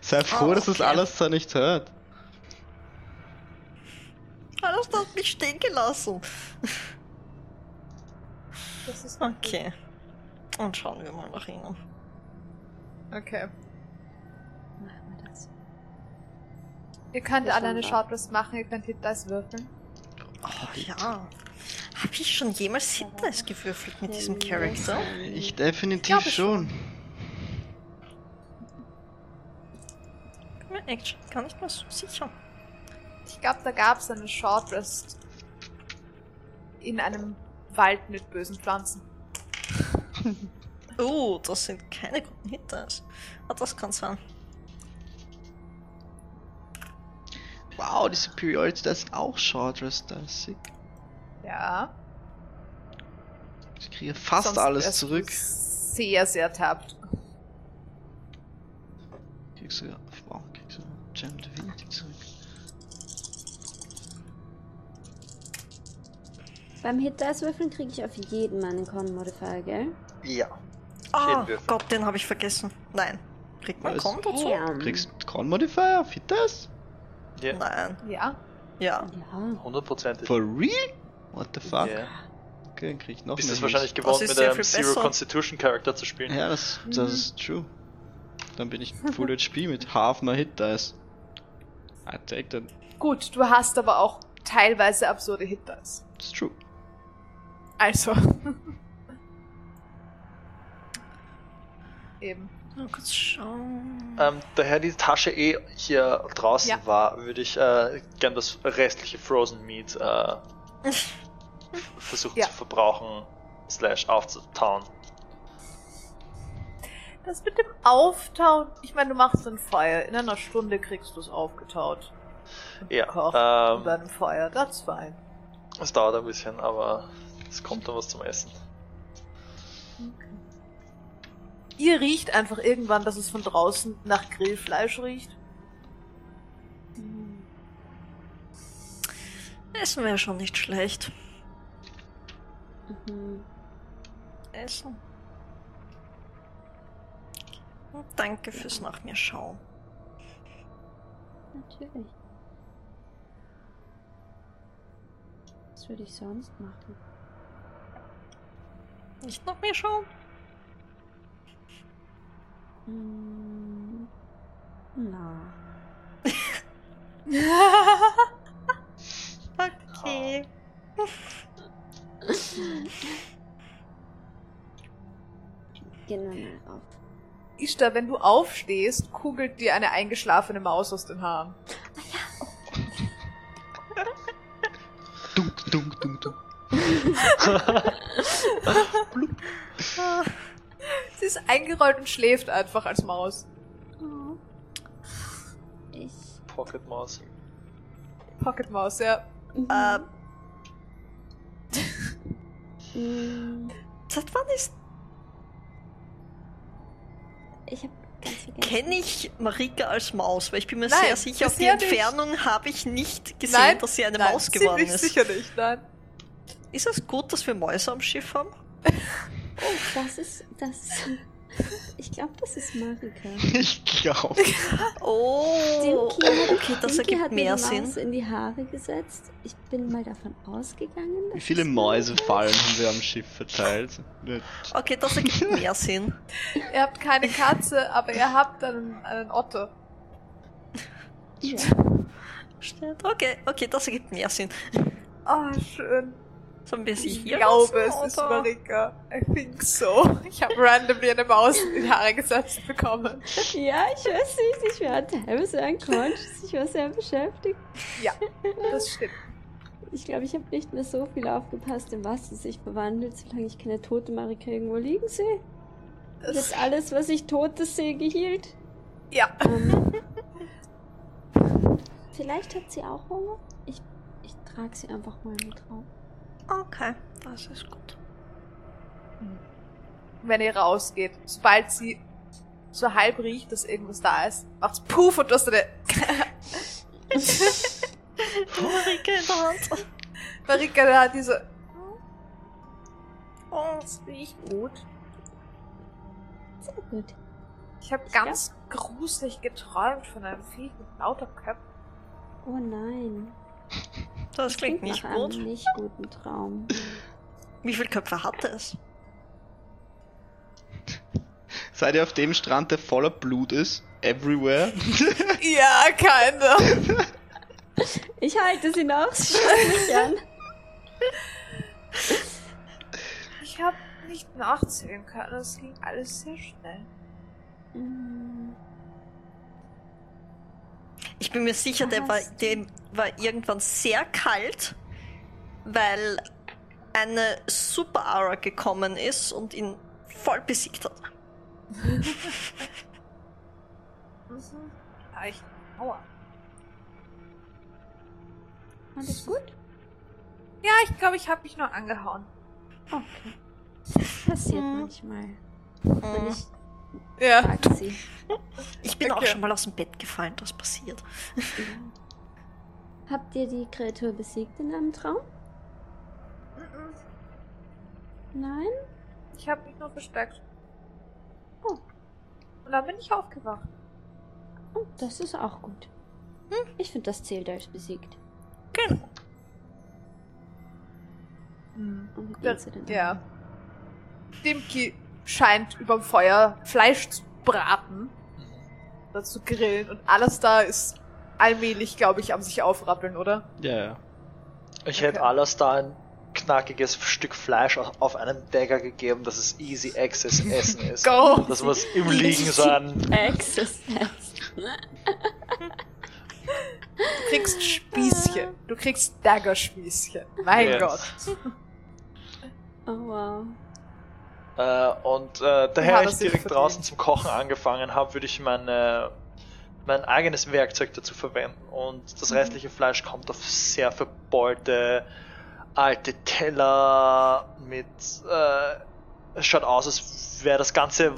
Sei froh, Ah, dass das okay. alles da nicht hört. Alles hat mich stehen gelassen. Das ist Okay. Und schauen wir mal nach ihnen. Okay. Machen wir das. Ihr könnt alle eine schauen Short Rest machen, ihr könnt Hit Dice würfeln. Oh ja. Habe ich schon jemals Hitdice gewürfelt mit diesem Charakter? Ich definitiv ich schon. Bin mir echt gar nicht mehr so sicher. Ich glaube, da gab es eine Short Rest in einem Wald mit bösen Pflanzen. Oh, das sind keine guten Hitters. Ah, das kann sein. Wow, die Superiority, das ist auch Short Rest, das ist sick. Ja. Ich kriege fast sonst alles du zurück. Sehr, sehr tappt. Kriegst du, wow, kriegst du Gem Divinity zurück. Beim Hit Dice würfeln kriege ich auf jeden meinen Con Modifier, gell? Ja. Ah, Würfel. Gott, den habe ich vergessen. Nein. Kriegt man? Con dazu? Damn. Kriegst du Con Modifier? Fit das? Ja. Nein. Ja. Ja. Ja. Hundertprozentig. For real? What the fuck? Ja. Okay, dann krieg ich noch Bist mehr es wahrscheinlich gewohnt, mit einem Zero besser. Constitution Character zu spielen. Ja, das, das Mhm. ist true. Dann bin ich Full HP mit half my Hit Dice. I take that. Gut, du hast aber auch teilweise absurde Hitters. It's true. Also. Eben. Mal kurz schauen. Ähm, daher die Tasche eh hier draußen Ja. war, würde ich äh, gern das restliche Frozen Meat äh, versuchen Ja. zu verbrauchen, slash aufzutauen. Das mit dem Auftauen, ich meine, du machst ein Feuer. In einer Stunde kriegst du es aufgetaut. Ja, gekocht ähm, über einem Feuer. Das fein. Es dauert ein bisschen, aber es kommt dann was zum Essen. Ihr riecht einfach irgendwann, dass es von draußen nach Grillfleisch riecht. Essen wäre schon nicht schlecht. Mhm. Essen. Und danke fürs nach mir schauen. Natürlich. Was würde ich sonst machen? Nicht nach mir schauen? Hm. Na. Okay. Gehen wir mal auf. Ishtar, wenn du aufstehst, kugelt dir eine eingeschlafene Maus aus den Haaren. Dunk, dunk, dunk, dunk. Sie ist eingerollt und schläft einfach als Maus. Ich. Pocket Mouse. Pocket Maus, ja. Äh, Hm, seit wann ist. Ich hab. Kenne ich Marika als Maus? Weil ich bin mir Nein, sehr sicher, auf die. Entfernung habe ich nicht gesehen, Nein, dass sie eine Nein, Maus geworden ist. sicher nicht, nein. Ist es gut, dass wir Mäuse am Schiff haben? Oh, das ist. Das. Ich glaube, das ist Marika. Ich glaube. Oh, Dinky hat, okay, das Dinky ergibt hat mehr Maus Sinn. in die Haare gesetzt. Ich bin mal davon ausgegangen, dass Wie viele es Mäusefallen haben wir am Schiff verteilt? Okay, das ergibt mehr Sinn. Ihr habt keine Katze, aber ihr habt einen, einen Otter. Ja. Stimmt. Okay, okay, das ergibt mehr Sinn. Oh, schön. Sollen wir sie Ich hier glaube, lassen, es ist? Marika. I think so. Ich habe randomly eine Maus in die Haare gesetzt bekommen. ja, ich weiß nicht. Ich war teilweise unconscious. Ich war sehr beschäftigt. Ja, das stimmt. Ich glaube, ich habe nicht mehr so viel aufgepasst, in was es sich verwandelt, solange ich keine tote Marika irgendwo liegen sehe. Das, Wird alles, was ich Totes sehe, gehielt. ja. Ähm, vielleicht hat sie auch Hunger. Ich, ich trage sie einfach mal mit drauf. Okay, das ist gut. Wenn ihr rausgeht, sobald sie so halb riecht, dass irgendwas da ist, macht's puff und du hast eine Marika in der Hand. Marika, da hat diese. Oh, Das riecht gut. Sehr gut. Ich habe ganz gruselig geträumt von einem Viech mit lauter Köpfen. Oh nein. Das klingt nicht nach gut. einem nicht guten Traum. Wie viele Köpfe hat es? Seid ihr auf dem Strand, der voller Blut ist? Everywhere? Ja, keine. Ich halte sie noch. Mich an. Ich habe nicht nachzählen können. Es ging alles sehr schnell. Mm, Ich bin mir sicher, der war, Was? dem war irgendwann sehr kalt, weil eine Super Aura gekommen ist und ihn voll besiegt hat. Ja, ich. Aua. Alles gut? Ja, ich glaube, ich habe mich nur angehauen. Okay. Das passiert Mhm. manchmal. Mhm. ich Ja. sie. Ich bin auch Okay. schon mal aus dem Bett gefallen, das passiert. Habt ihr die Kreatur besiegt in einem Traum? Nein? Ich habe mich nur versteckt. Oh. Und dann bin ich aufgewacht. Oh, das ist auch gut. Ich finde, das zählt als besiegt. Genau. Hm. Und wie Ja, geht's dir denn? ja. Dimki scheint überm Feuer Fleisch zu braten. Oder zu grillen. Und alles da ist allmählich, glaube ich, am sich aufrappeln, oder? Ja, ja. Ich Okay. hätte alles da ein knackiges Stück Fleisch auf einen Dagger gegeben, dass es easy access Essen ist. Go! Dass man es im Liegen so ein. Access. Du kriegst Spießchen. Du kriegst Dagger-Spießchen. Mein Yes. Gott. Oh wow. Äh, und äh, daher Ja, ich direkt draußen zum Kochen angefangen habe, würde ich meine, mein eigenes Werkzeug dazu verwenden. Und das Mhm. restliche Fleisch kommt auf sehr verbeulte alte Teller mit. Äh, es schaut aus, als wäre das ganze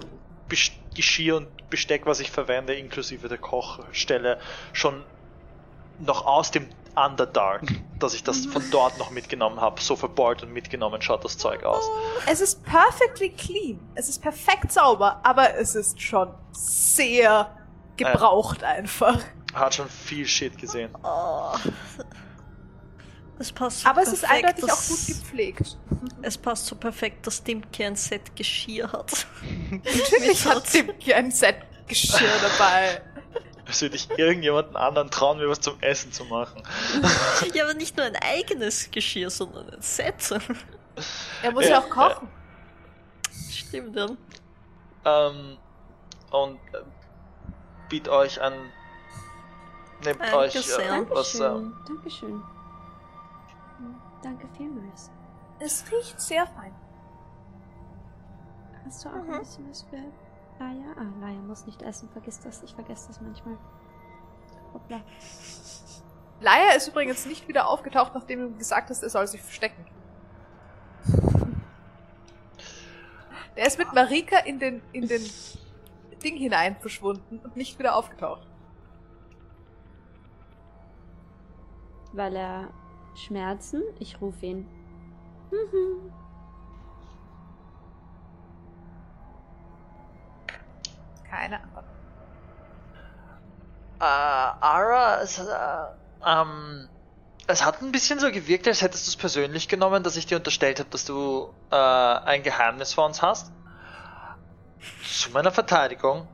Bes- Geschirr und Besteck, was ich verwende, inklusive der Kochstelle, schon noch aus dem Underdark, dass ich das von dort noch mitgenommen habe. So verbeult und mitgenommen schaut das Zeug aus. Es ist perfectly clean. Es ist perfekt sauber, aber es ist schon sehr gebraucht einfach. Hat schon viel Shit gesehen. Oh. Es passt so Aber es ist perfekt, eindeutig auch gut gepflegt. Es passt so perfekt, dass Dimki ein Set Geschirr hat. Natürlich hat Dimki ein Set Geschirr dabei. Es würde ich irgendjemanden anderen trauen, mir was zum Essen zu machen. ja, aber nicht nur ein eigenes Geschirr, sondern ein Set. Er muss ja, Ja, auch kochen. Stimmt, ja. Ähm, und äh, biet euch an. Nehmt Danke euch äh, was. Äh, Dankeschön. Dankeschön. Hm, Danke vielmals. Es riecht sehr fein. Hast du auch Mhm. ein bisschen was für Laia? Ah, Laia muss nicht essen. Vergiss das. Ich vergesse das manchmal. Hoppla. Laia ist übrigens nicht wieder aufgetaucht, nachdem du ihm gesagt hast, er soll sich verstecken. Der ist mit Marika in den, in den Ding hinein verschwunden und nicht wieder aufgetaucht. Weil er Schmerzen? Ich rufe ihn. Mhm. Keine Ahnung. äh, Ara, es, äh, ähm, es hat ein bisschen so gewirkt, als hättest du es persönlich genommen, dass ich dir unterstellt habe, dass du äh, ein Geheimnis vor uns hast. Zu meiner Verteidigung.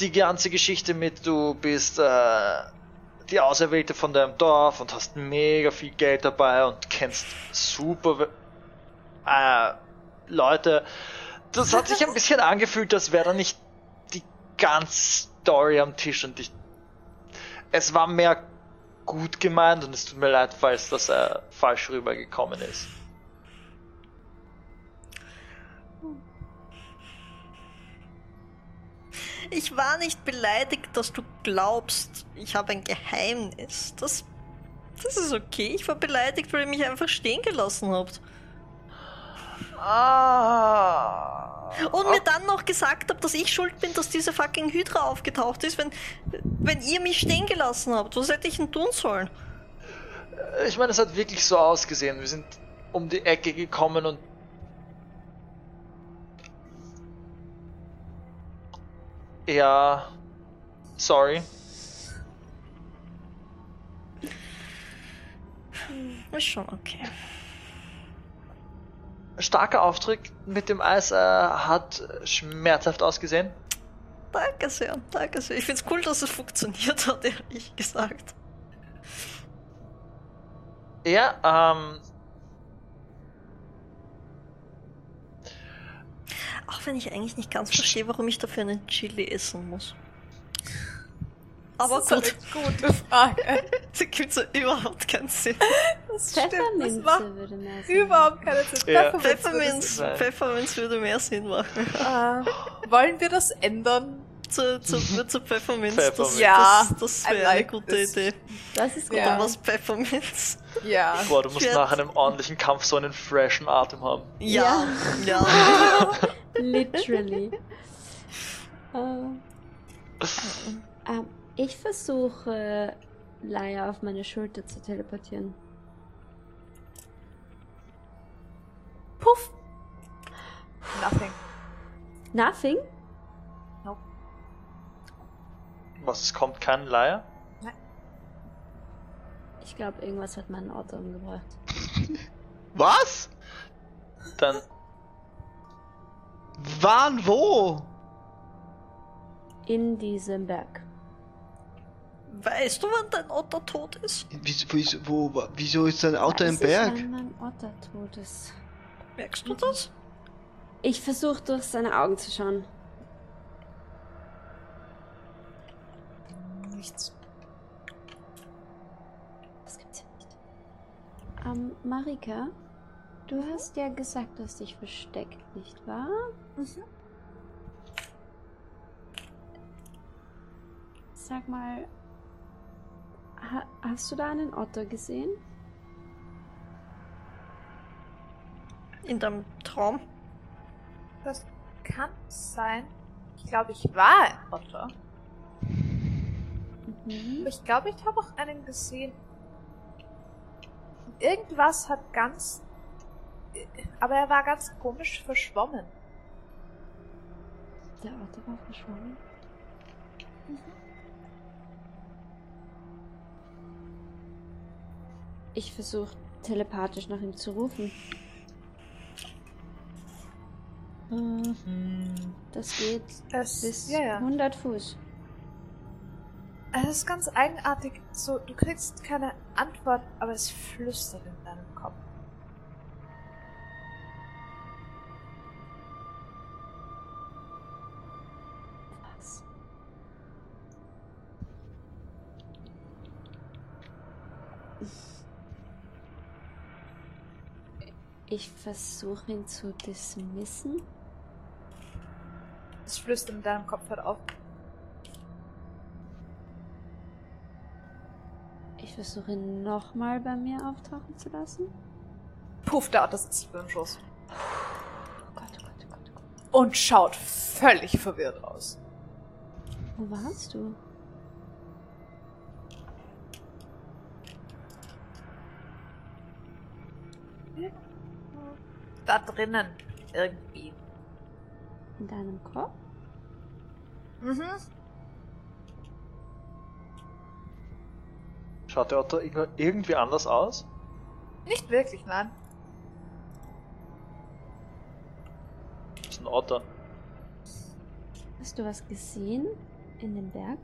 Die ganze Geschichte mit, du bist äh, die Auserwählte von deinem Dorf und hast mega viel Geld dabei und kennst super äh, Leute. Das hat sich ein bisschen angefühlt, als wäre da nicht die ganze Story am Tisch und ich. Es war mehr gut gemeint und es tut mir leid, falls das äh, falsch rübergekommen ist. Ich war nicht beleidigt, dass du glaubst, ich habe ein Geheimnis. Das, das ist okay. Ich war beleidigt, weil ihr mich einfach stehen gelassen habt. Ah. Und mir dann noch gesagt habt, dass ich schuld bin, dass diese fucking Hydra aufgetaucht ist, wenn, wenn ihr mich stehen gelassen habt. Was hätte ich denn tun sollen? Ich meine, es hat wirklich so ausgesehen. Wir sind um die Ecke gekommen und. Ja. Sorry. Ist schon okay. Starker Auftritt mit dem Eis äh, hat schmerzhaft ausgesehen. Danke sehr, danke sehr. Ich find's cool, dass es funktioniert hat, ehrlich gesagt. Ja, ähm. Auch wenn ich eigentlich nicht ganz verstehe, warum ich dafür einen Chili essen muss. Aber das ist gut, eine gute Frage. das gibt so überhaupt keinen Sinn. Das Pfefferminze macht würde mehr Sinn. überhaupt keinen Sinn. Ja. Pfefferminz würde Pfefferminz, würde mehr Sinn machen. Äh, wollen wir das ändern? Zu, zu, zu Pfefferminz, Pfefferminz. Das, Ja, das, das wäre like eine gute this. Idee. Das ist gut. Ja. Dann was Pfefferminz. Ja. Boah, du musst nach einem ordentlichen Kampf so einen freshen Atem haben. Ja, ja. Literally. äh, ähm, ich versuche, Laia auf meine Schulter zu teleportieren. Puff. Nothing. Nothing? Was, es kommt kein Leier? Ich glaube, irgendwas hat meinen Auto umgebracht. Was? Dann Wann? Wo? In diesem Berg. Weißt du, wann dein Otto tot ist? Wieso, wieso, wo, wieso ist dein Auto im Weiß ich, Berg? wann mein Otter tot ist. Merkst du das? Ich versuche durch seine Augen zu schauen. Nichts. Das gibt's ja nicht. Ähm, Marika, du hast ja gesagt, du hast dich versteckt, nicht wahr? Mhm. Sag mal, ha hast du da einen Otter gesehen? In deinem Traum? Das kann sein. Ich glaube, ich war ein Otter. Mhm. Ich glaube, ich habe auch einen gesehen. Irgendwas hat ganz. Aber er war ganz komisch verschwommen. Der Otter war verschwunden. Ich versuche telepathisch nach ihm zu rufen. Das geht Es, bis ja, ja. 100 Fuß. Es ist ganz eigenartig. So, du kriegst keine Antwort, aber es flüstert in deinem Ich versuche ihn zu dismissen. Das Flüstern in deinem Kopf hört auf. Ich versuche ihn nochmal bei mir auftauchen zu lassen. Puff, der Otter sitzt für den Schoß. Oh Gott, oh Gott, oh Gott, oh Gott. Und schaut völlig verwirrt aus. Wo warst du? Da drinnen. Irgendwie. In deinem Kopf? Mhm. schaut der Otto irg- irgendwie anders aus? Nicht wirklich, nein. Das ist ein Otter. Hast du was gesehen? In dem Berg?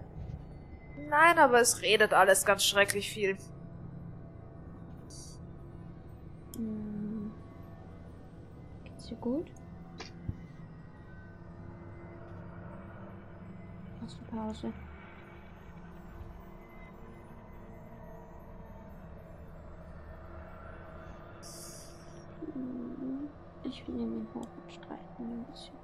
Nein, aber es redet alles ganz schrecklich viel. Hm. Dir gut? Machst du Pause? Hm, Ich nehme ihn hoch und streiche ihn ein bisschen.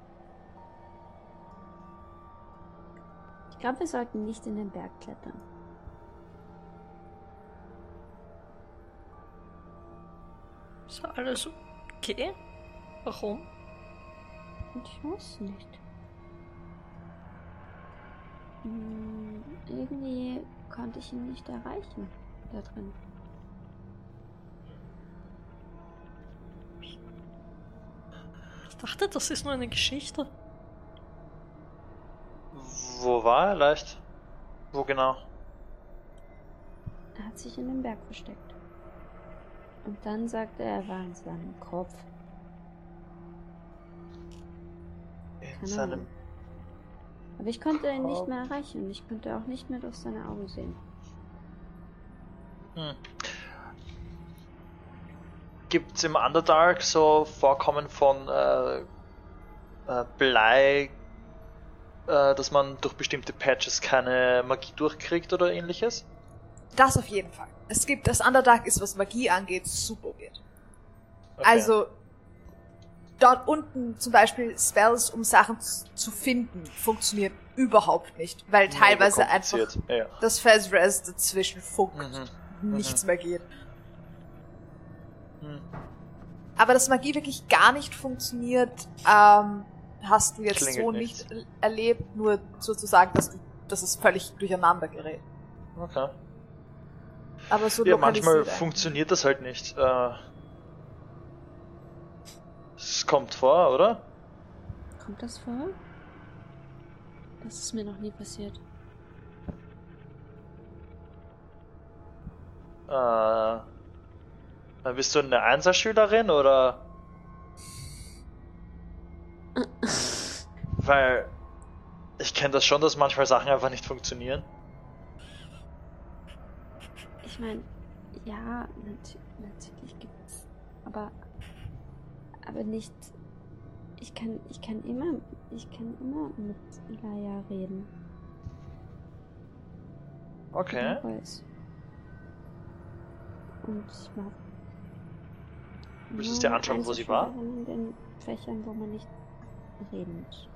Ich glaube, wir sollten nicht in den Berg klettern. Ist alles okay? Warum? Ich weiß nicht. Hm, irgendwie konnte ich ihn nicht erreichen da drin. Ich dachte, das ist nur eine Geschichte. Wo war er leicht? Wo genau? Er hat sich in den Berg versteckt. Und dann sagte er, er war in seinem Kopf. Keine seinem. Ahnung. Aber ich konnte ihn nicht mehr erreichen und ich konnte auch nicht mehr durch seine Augen sehen. Hm. Gibt's im Underdark so Vorkommen von äh, äh, Blei, äh, dass man durch bestimmte Patches keine Magie durchkriegt oder ähnliches? Das auf jeden Fall. Es gibt, das Underdark ist, was Magie angeht, super weird. Okay. Also, dort unten zum Beispiel Spells, um Sachen zu finden, funktionieren überhaupt nicht, weil teilweise einfach kompliziert. Ja. das Fast Res dazwischen funkt, Mhm. nichts mehr geht. Hm. Aber dass Magie wirklich gar nicht funktioniert, ähm, hast du jetzt Klingelt so nichts. nicht erlebt, nur sozusagen, dass du, dass es völlig durcheinander gerät. Okay. Aber so Ja, manchmal funktioniert das halt nicht. Äh, es kommt vor, oder? Kommt das vor? Das ist mir noch nie passiert. Äh, äh, bist du eine Einserschülerin oder? Weil ich kenne das schon, dass manchmal Sachen einfach nicht funktionieren. Ich meine, ja, nat natürlich gibt's. Aber. Aber nicht. Ich kann, ich kann immer. Ich kann immer mit Laia reden. Okay. Und ich mag. Willst du dir anschauen, wo sie war? In den Fächern, wo man nicht reden muss.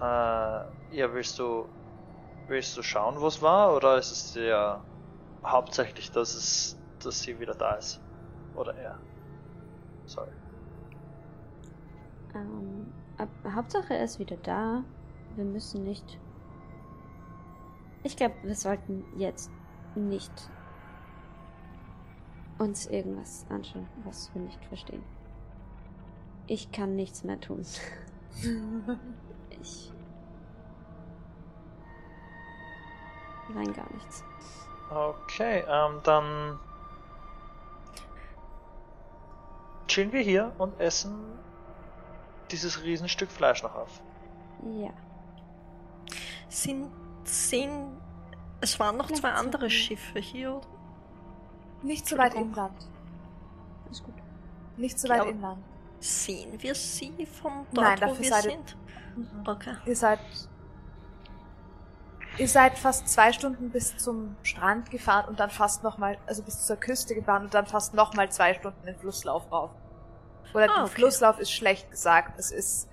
Äh, ja, willst du willst du schauen, wo es war, oder ist es dir hauptsächlich, dass es, dass sie wieder da ist? Oder er? Sorry. Ähm, ab, Hauptsache er ist wieder da. Wir müssen nicht. Ich glaube, wir sollten jetzt nicht uns irgendwas anschauen, was wir nicht verstehen. Ich kann nichts mehr tun. ich. Nein, gar nichts. Okay, ähm, dann chillen wir hier und essen dieses Riesenstück Fleisch noch auf. Ja. Sind, sind, es waren noch Vielleicht zwei andere Schiffe hier, oder? Nicht so weit inland. Ist gut. Nicht so weit Glaub- inland. Sehen wir sie vom dort, Nein, wo dafür wir seid ihr- sind? Okay. Ihr seid. Ihr seid fast zwei Stunden bis zum Strand gefahren und dann fast nochmal, also bis zur Küste gefahren und dann fast nochmal zwei Stunden den Flusslauf rauf. Oder Ah, den okay. Flusslauf ist schlecht gesagt. Es ist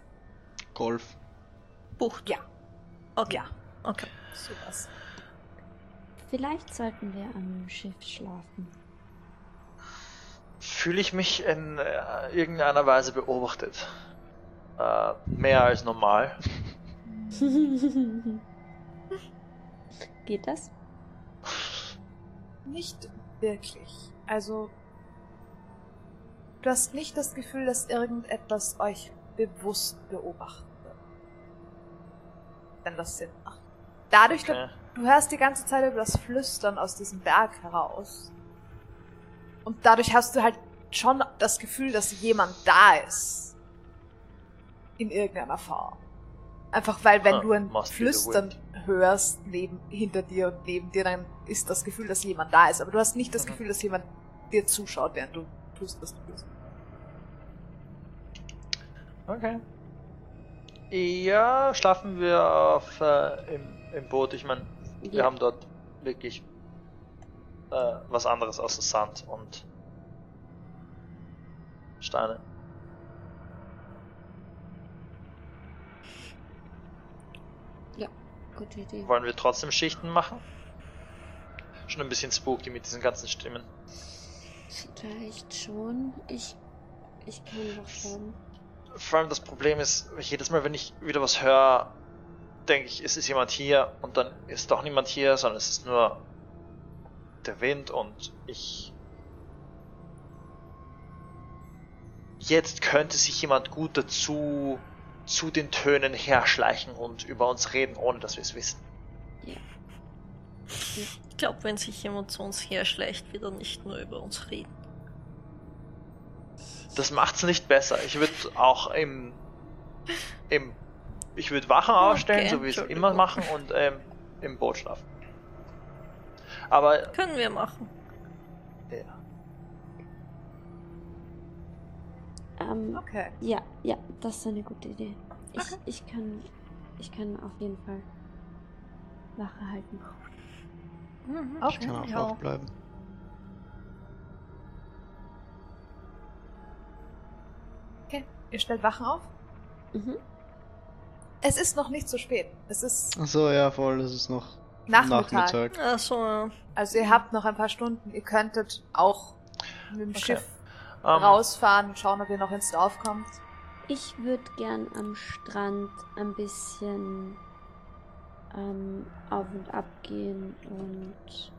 Golf. Bucht. Ja. Okay. Ja. Okay. sowas. Vielleicht sollten wir am Schiff schlafen. Fühle ich mich in äh, irgendeiner Weise beobachtet? Äh, mehr als normal. Geht das? Nicht wirklich. Also. Du hast nicht das Gefühl, dass irgendetwas euch bewusst beobachten wird. Wenn das Sinn macht. Dadurch, Okay. Du hörst die ganze Zeit über das Flüstern aus diesem Berg heraus. Und dadurch hast du halt schon das Gefühl, dass jemand da ist. In irgendeiner Form. Einfach weil, wenn Huh, du ein Flüstern hörst neben, hinter dir und neben dir, dann ist das Gefühl, dass jemand da ist. Aber du hast nicht das Mhm. Gefühl, dass jemand dir zuschaut, während du tust, was du tust. Okay. Ja, schlafen wir auf, äh, im, im Boot. Ich meine, wir Ja. haben dort wirklich äh, was anderes außer Sand und Steine. Gute Idee. Wollen wir trotzdem Schichten machen? Schon ein bisschen spooky mit diesen ganzen Stimmen. Vielleicht schon. Ich. Ich kann doch schon. Vor allem das Problem ist, jedes Mal, wenn ich wieder was höre, denke ich, es ist jemand hier und dann ist doch niemand hier, sondern es ist nur der Wind und ich. Jetzt könnte sich jemand gut dazu zu den Tönen herschleichen und über uns reden, ohne dass wir es wissen. Ich glaube, wenn sich jemand zu uns herschleicht, wird er nicht nur über uns reden. Das macht's nicht besser. Ich würde auch im, im ich würde Wachen aufstellen, Okay, so wie wir es immer machen und ähm, im Boot schlafen. Aber Können wir machen. Ähm, Okay. ja, ja, das ist eine gute Idee. Ich, Okay. ich kann, ich kann auf jeden Fall Wache halten. Mhm. Ich kann auch Ja. aufbleiben. Okay. Ihr stellt Wachen auf? Mhm. Es ist noch nicht so spät. Es ist Achso, ja, voll, das ist noch Nachmittag. Nachmittag. Ach so, ja. Also ihr habt noch ein paar Stunden. Ihr könntet auch mit dem Okay. Schiff rausfahren und schauen, ob ihr noch ins Dorf kommt. Ich würde gern am Strand ein bisschen ähm, auf und ab gehen und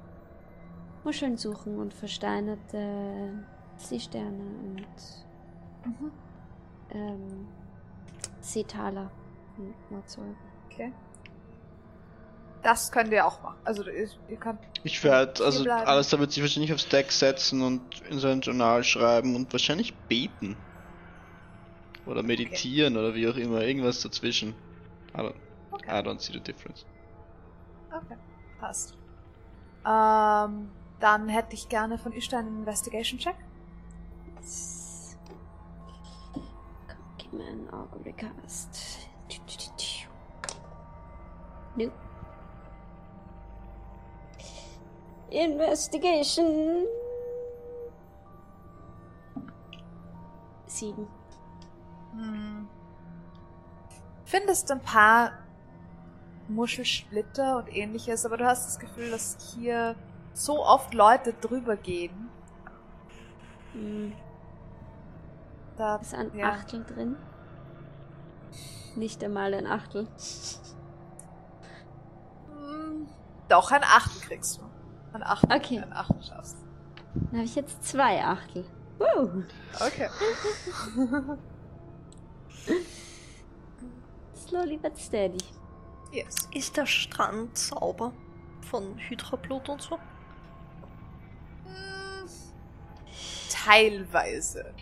Muscheln suchen und versteinerte Seesterne und Mhm. ähm, Seetaler und whatsoever. Okay. Das könnt ihr auch machen. Also ihr, ihr könnt. Ich werde, also bleiben. alles da wird sich wahrscheinlich aufs Deck setzen und in sein Journal schreiben und wahrscheinlich beten. Oder meditieren oder wie auch immer, irgendwas dazwischen. I don't, Okay. I don't see the difference. Okay. Passt. Ähm, dann hätte ich gerne von Ishtar einen Investigation-Check. Yes. Gib mir einen Augenblick hast. Nope. Investigation. Sieben. Hm. Findest ein paar Muschelsplitter und ähnliches, aber du hast das Gefühl, dass hier so oft Leute drüber gehen. Hm, Da, Ist ein ja. Achtel drin? Nicht einmal ein Achtel. Hm, Doch, ein Achtel kriegst du. Ein Achtel. Okay. Ein Achtel schaffst. Dann habe ich jetzt zwei Achtel. Woo. Okay. Slowly but steady. Yes. Ist der Strand sauber von Hydrablut und so? Hm, Teilweise.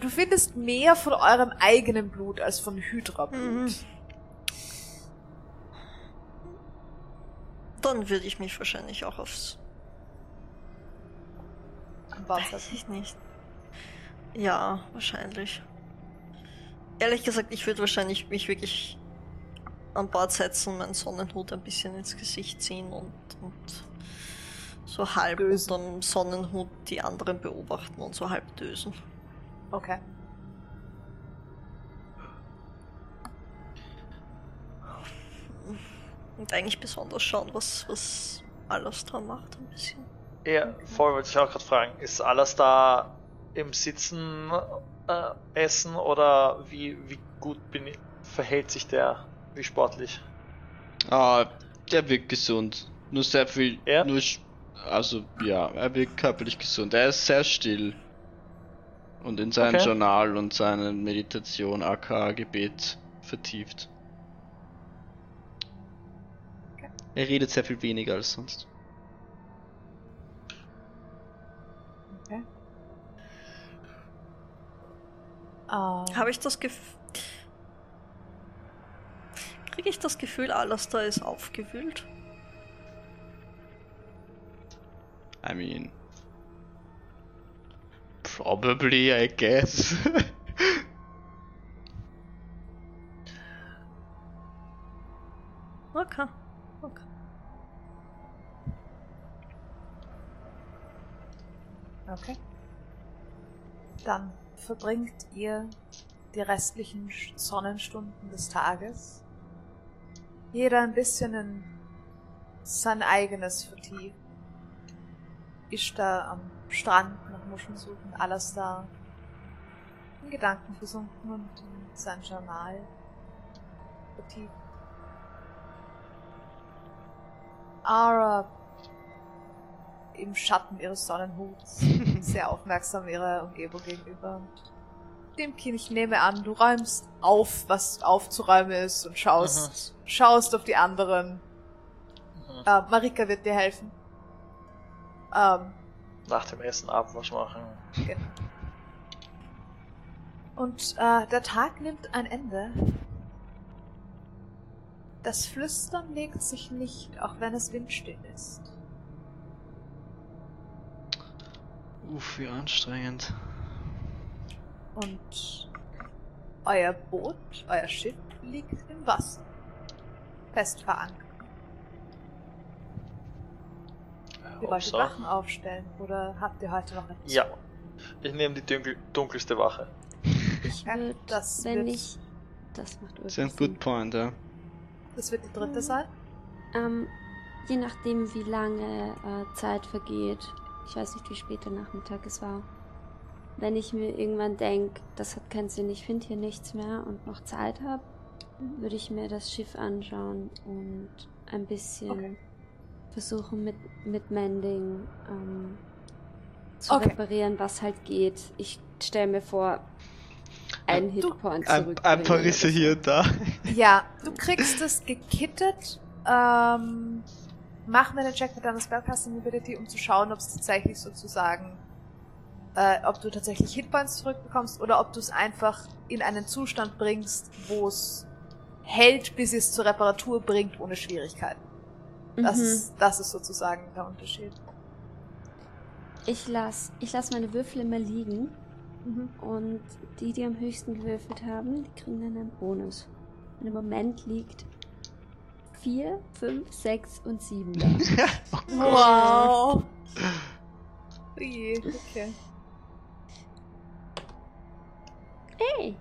Du findest mehr von eurem eigenen Blut als von Hydra-Blut. Mhm. Dann würde ich mich wahrscheinlich auch aufs. Bord Weiß ich nicht. Ja, wahrscheinlich. Ehrlich gesagt, ich würde wahrscheinlich mich wirklich an Bord setzen, meinen Sonnenhut ein bisschen ins Gesicht ziehen und, und so halb Dösen. unterm Sonnenhut die anderen beobachten und so halb dösen. Okay. Und eigentlich besonders schauen, was, was alles dran macht, ein bisschen. Ja, voll wollte ich auch gerade fragen. Ist alles da im Sitzen äh, essen oder wie, wie gut bin ich, verhält sich der? Wie sportlich? Ah, der wirkt gesund. Nur sehr viel, Ja? nur, also ja, er wirkt körperlich gesund. Er ist sehr still. Und in sein Okay. Journal und seine Meditation, aka Gebet, vertieft. Er redet sehr viel weniger als sonst. Okay. Ähm, Habe ich das Gefühl. Kriege ich das Gefühl, alles da ist aufgewühlt? I mean. Probably, I guess. Okay. Okay. Dann verbringt ihr die restlichen Sonnenstunden des Tages. Jeder ein bisschen in sein eigenes vertieft. Ishtar am Strand nach Muscheln suchen, alles da in Gedanken versunken und in sein Journal vertieft. Ara im Schatten ihres Sonnenhuts sehr aufmerksam ihrer Umgebung gegenüber. Und Dimkin, ich nehme an, du räumst auf, was aufzuräumen ist und schaust, schaust auf die anderen. Äh, Marika wird dir helfen. Ähm, Nach dem Essen Abwasch machen. Genau. Und äh, der Tag nimmt ein Ende. Das Flüstern legt sich nicht, auch wenn es windstill ist. Uff, wie anstrengend. Und euer Boot, euer Schiff liegt im Wasser. Fest verankert. Ihr wolltet Hauptsache- Wachen aufstellen oder habt ihr heute noch etwas Ja. vor? Ich nehme die dunkel, dunkelste Wache. Ich würde, das wenn wird- ich. Das macht Das ist ein good point, ja. Das wird die dritte sein? Ähm, je nachdem, wie lange äh, Zeit vergeht, ich weiß nicht, wie spät der Nachmittag es war. Wenn ich mir irgendwann denke, das hat keinen Sinn, ich finde hier nichts mehr und noch Zeit habe, würde ich mir das Schiff anschauen und ein bisschen Okay. versuchen mit, mit Mending ähm, zu Okay. reparieren, was halt geht. Ich stelle mir vor, einen Hitpoint Ein, zurück. ein paar Risse hier und da. Ja, du kriegst es gekittet. Ähm, mach mir einen Check mit deiner Spellcasting Ability, um zu schauen, ob es tatsächlich sozusagen, äh, ob du tatsächlich Hitpoints zurückbekommst oder ob du es einfach in einen Zustand bringst, wo es hält, bis es zur Reparatur bringt, ohne Schwierigkeiten. Das, Mhm. ist, das ist sozusagen der Unterschied. Ich lasse ich lass meine Würfel immer liegen Mhm. und die, die am höchsten gewürfelt haben, die kriegen dann einen Bonus. Und im Moment liegt 4, 5, 6 und 7 da. Wow. Ui, okay. Hey!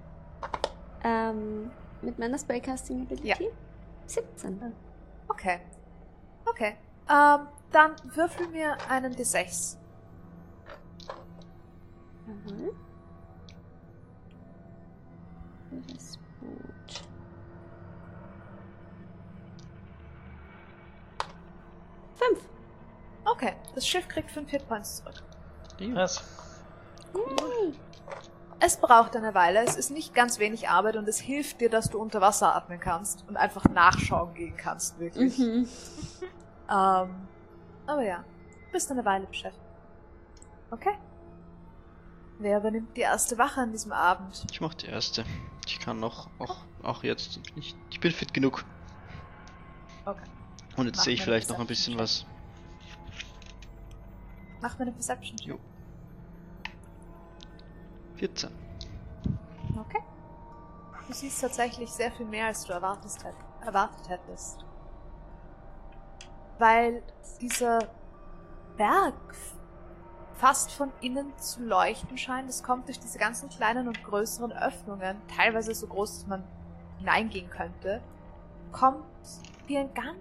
Ähm, mit meiner Spellcasting Ability? Ja. 17. Okay. Okay. Ähm, dann würfel mir einen D6. Jawohl. Für das Fünf. Okay, das Schiff kriegt 5 Hitpoints zurück. Yes. Yay. Es braucht eine Weile, es ist nicht ganz wenig Arbeit und es hilft dir, dass du unter Wasser atmen kannst und einfach nachschauen gehen kannst, wirklich. Mhm. Ähm, aber ja, du bist eine Weile beschäftigt. Okay. Wer übernimmt die erste Wache an diesem Abend? Ich mach die erste. Ich kann noch, auch, auch jetzt. Ich, ich bin fit genug. Okay. Und jetzt Mach sehe ich vielleicht noch ein bisschen was. Mach mir eine Perception. Jo. 14. Okay. Du siehst tatsächlich sehr viel mehr, als du erwartet, hätt- erwartet hättest. Weil dieser Berg fast von innen zu leuchten scheint. Es kommt durch diese ganzen kleinen und größeren Öffnungen, teilweise so groß, dass man hineingehen könnte, kommt wie ein ganz,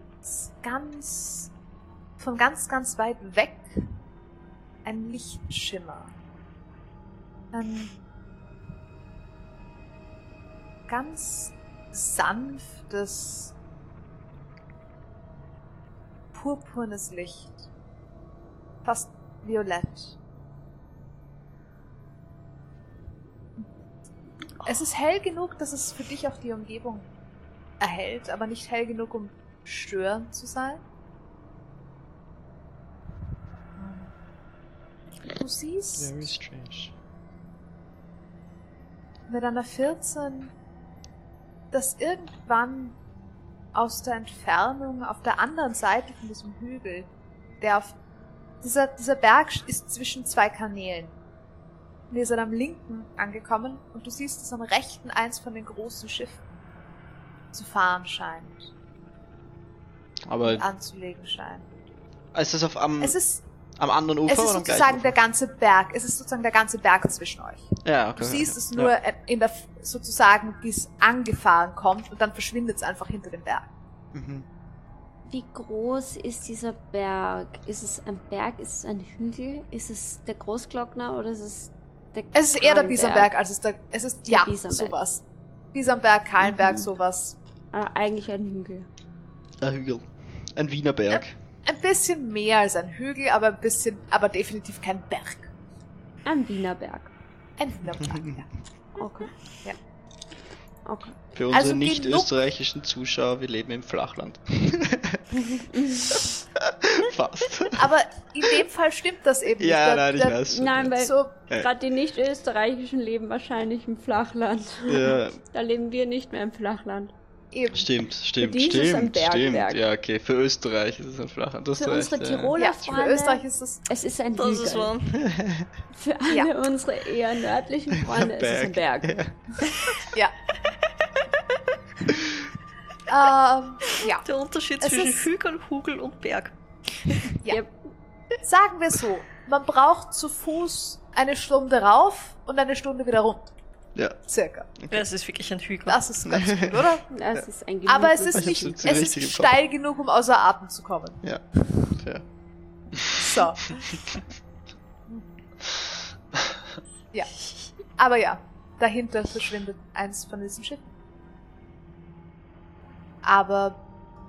ganz, von ganz, ganz weit weg ein Lichtschimmer. Ein ganz sanftes, purpurnes Licht. Fast violett. Es ist hell genug, dass es für dich auch die Umgebung erhält, aber nicht hell genug, um störend zu sein. Du siehst Very strange. mit einer 14, dass irgendwann aus der Entfernung auf der anderen Seite von diesem Hügel, der auf dieser, dieser Berg ist zwischen zwei Kanälen. Und ihr seid am linken angekommen und du siehst, dass am rechten eins von den großen Schiffen zu fahren scheint, Aber anzulegen scheint. ist das auf am, Es ist, am anderen Ufer es ist oder am gleichen sozusagen Ufer? der ganze Berg, es ist sozusagen der ganze Berg zwischen euch. ja, okay. Du siehst okay. es nur Ja. in der, sozusagen, wie es angefahren kommt und dann verschwindet es einfach hinter dem Berg. Mhm. Wie groß ist dieser Berg? Ist es ein Berg? Ist es ein Hügel? Ist es der Großglockner oder ist es der Es ist eher der? Biesenberg, als es der, es ist, Der ja, Biesenberg. sowas. Biesenberg, Kahlenberg, Mhm. sowas. Ah, eigentlich ein Hügel. Ein Hügel. Ein Wiener Berg. Ein bisschen mehr als ein Hügel, aber ein bisschen, aber definitiv kein Berg. Ein Wiener Berg. Ein Wiener Berg, ja. Okay. Ja. Okay. Für unsere Also nicht österreichischen Zuschauer, wir leben im Flachland. Fast. Aber in dem Fall stimmt das eben nicht. Ja, nein, ich weiß. Nein, weil So, gerade die Nicht-Österreichischen leben wahrscheinlich im Flachland. Ja, Da leben wir nicht mehr im Flachland. Eben. Stimmt, stimmt, die ist es ein stimmt, stimmt. Ja, okay, für Österreich ist es ein hast Für recht, unsere ja. Tiroler Ja, für Freunde, Österreich ist es. es ist ein Das Hügel. ist. Für alle Ja. unsere eher nördlichen Freunde ist es ein Berg. Ja. ähm, ja. Der Unterschied Es zwischen ist- Hügel, Hugel und Berg. Ja. Sagen wir so, man braucht zu Fuß eine Stunde rauf und eine Stunde wieder runter. Ja, Circa. Ja, es ist wirklich ein Hügel. Das ist ganz gut, oder? Das ist ein Aber es ist Ich nicht, es ist Kopf. steil genug, um außer Atem zu kommen. ja, fair. So. Ja. Aber ja, dahinter verschwindet eins von diesen Schiffen. Aber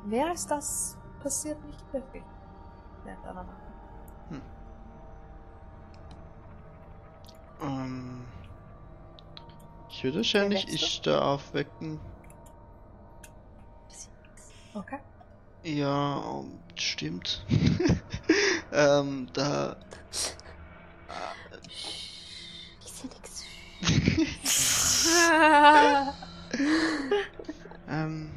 mehr als das passiert nicht wirklich. während einer Nacht. Ähm, ich würde wahrscheinlich du? Ishtar aufwecken. Okay. Ja, um, stimmt. ähm, da. Ich seh nix. Ähm.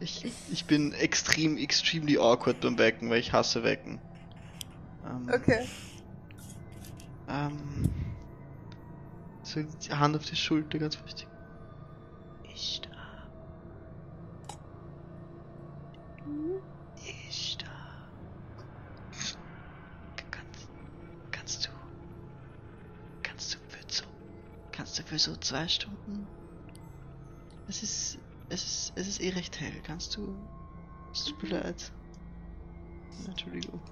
Ich, ich bin extrem, extremely awkward beim Wecken, weil ich hasse Wecken. Ähm, okay. Ähm. So, die Hand auf die Schulter, ganz wichtig. Ishtar. Ishtar. Kannst, kannst du. Kannst du für so. Kannst du für so zwei Stunden. Es ist. Es ist. Es ist eh recht hell. Kannst du. Es tut mir leid. Entschuldigung.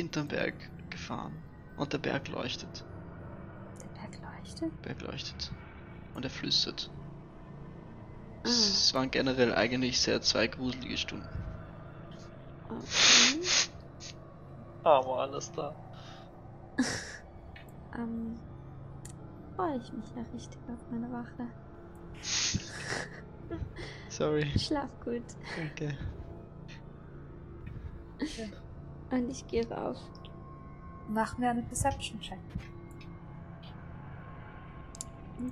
Hinterm Berg gefahren. Und der Berg leuchtet. Der Berg leuchtet. Der Berg leuchtet. Und er flüstert. Ah. Es waren generell eigentlich sehr zwei gruselige Stunden. Okay. Aber alles da. Ähm. Freue ich mich ja richtig auf meine Wache. Sorry. Schlaf gut. Danke. Und ich gehe rauf. Mach mir einen Perception-Check.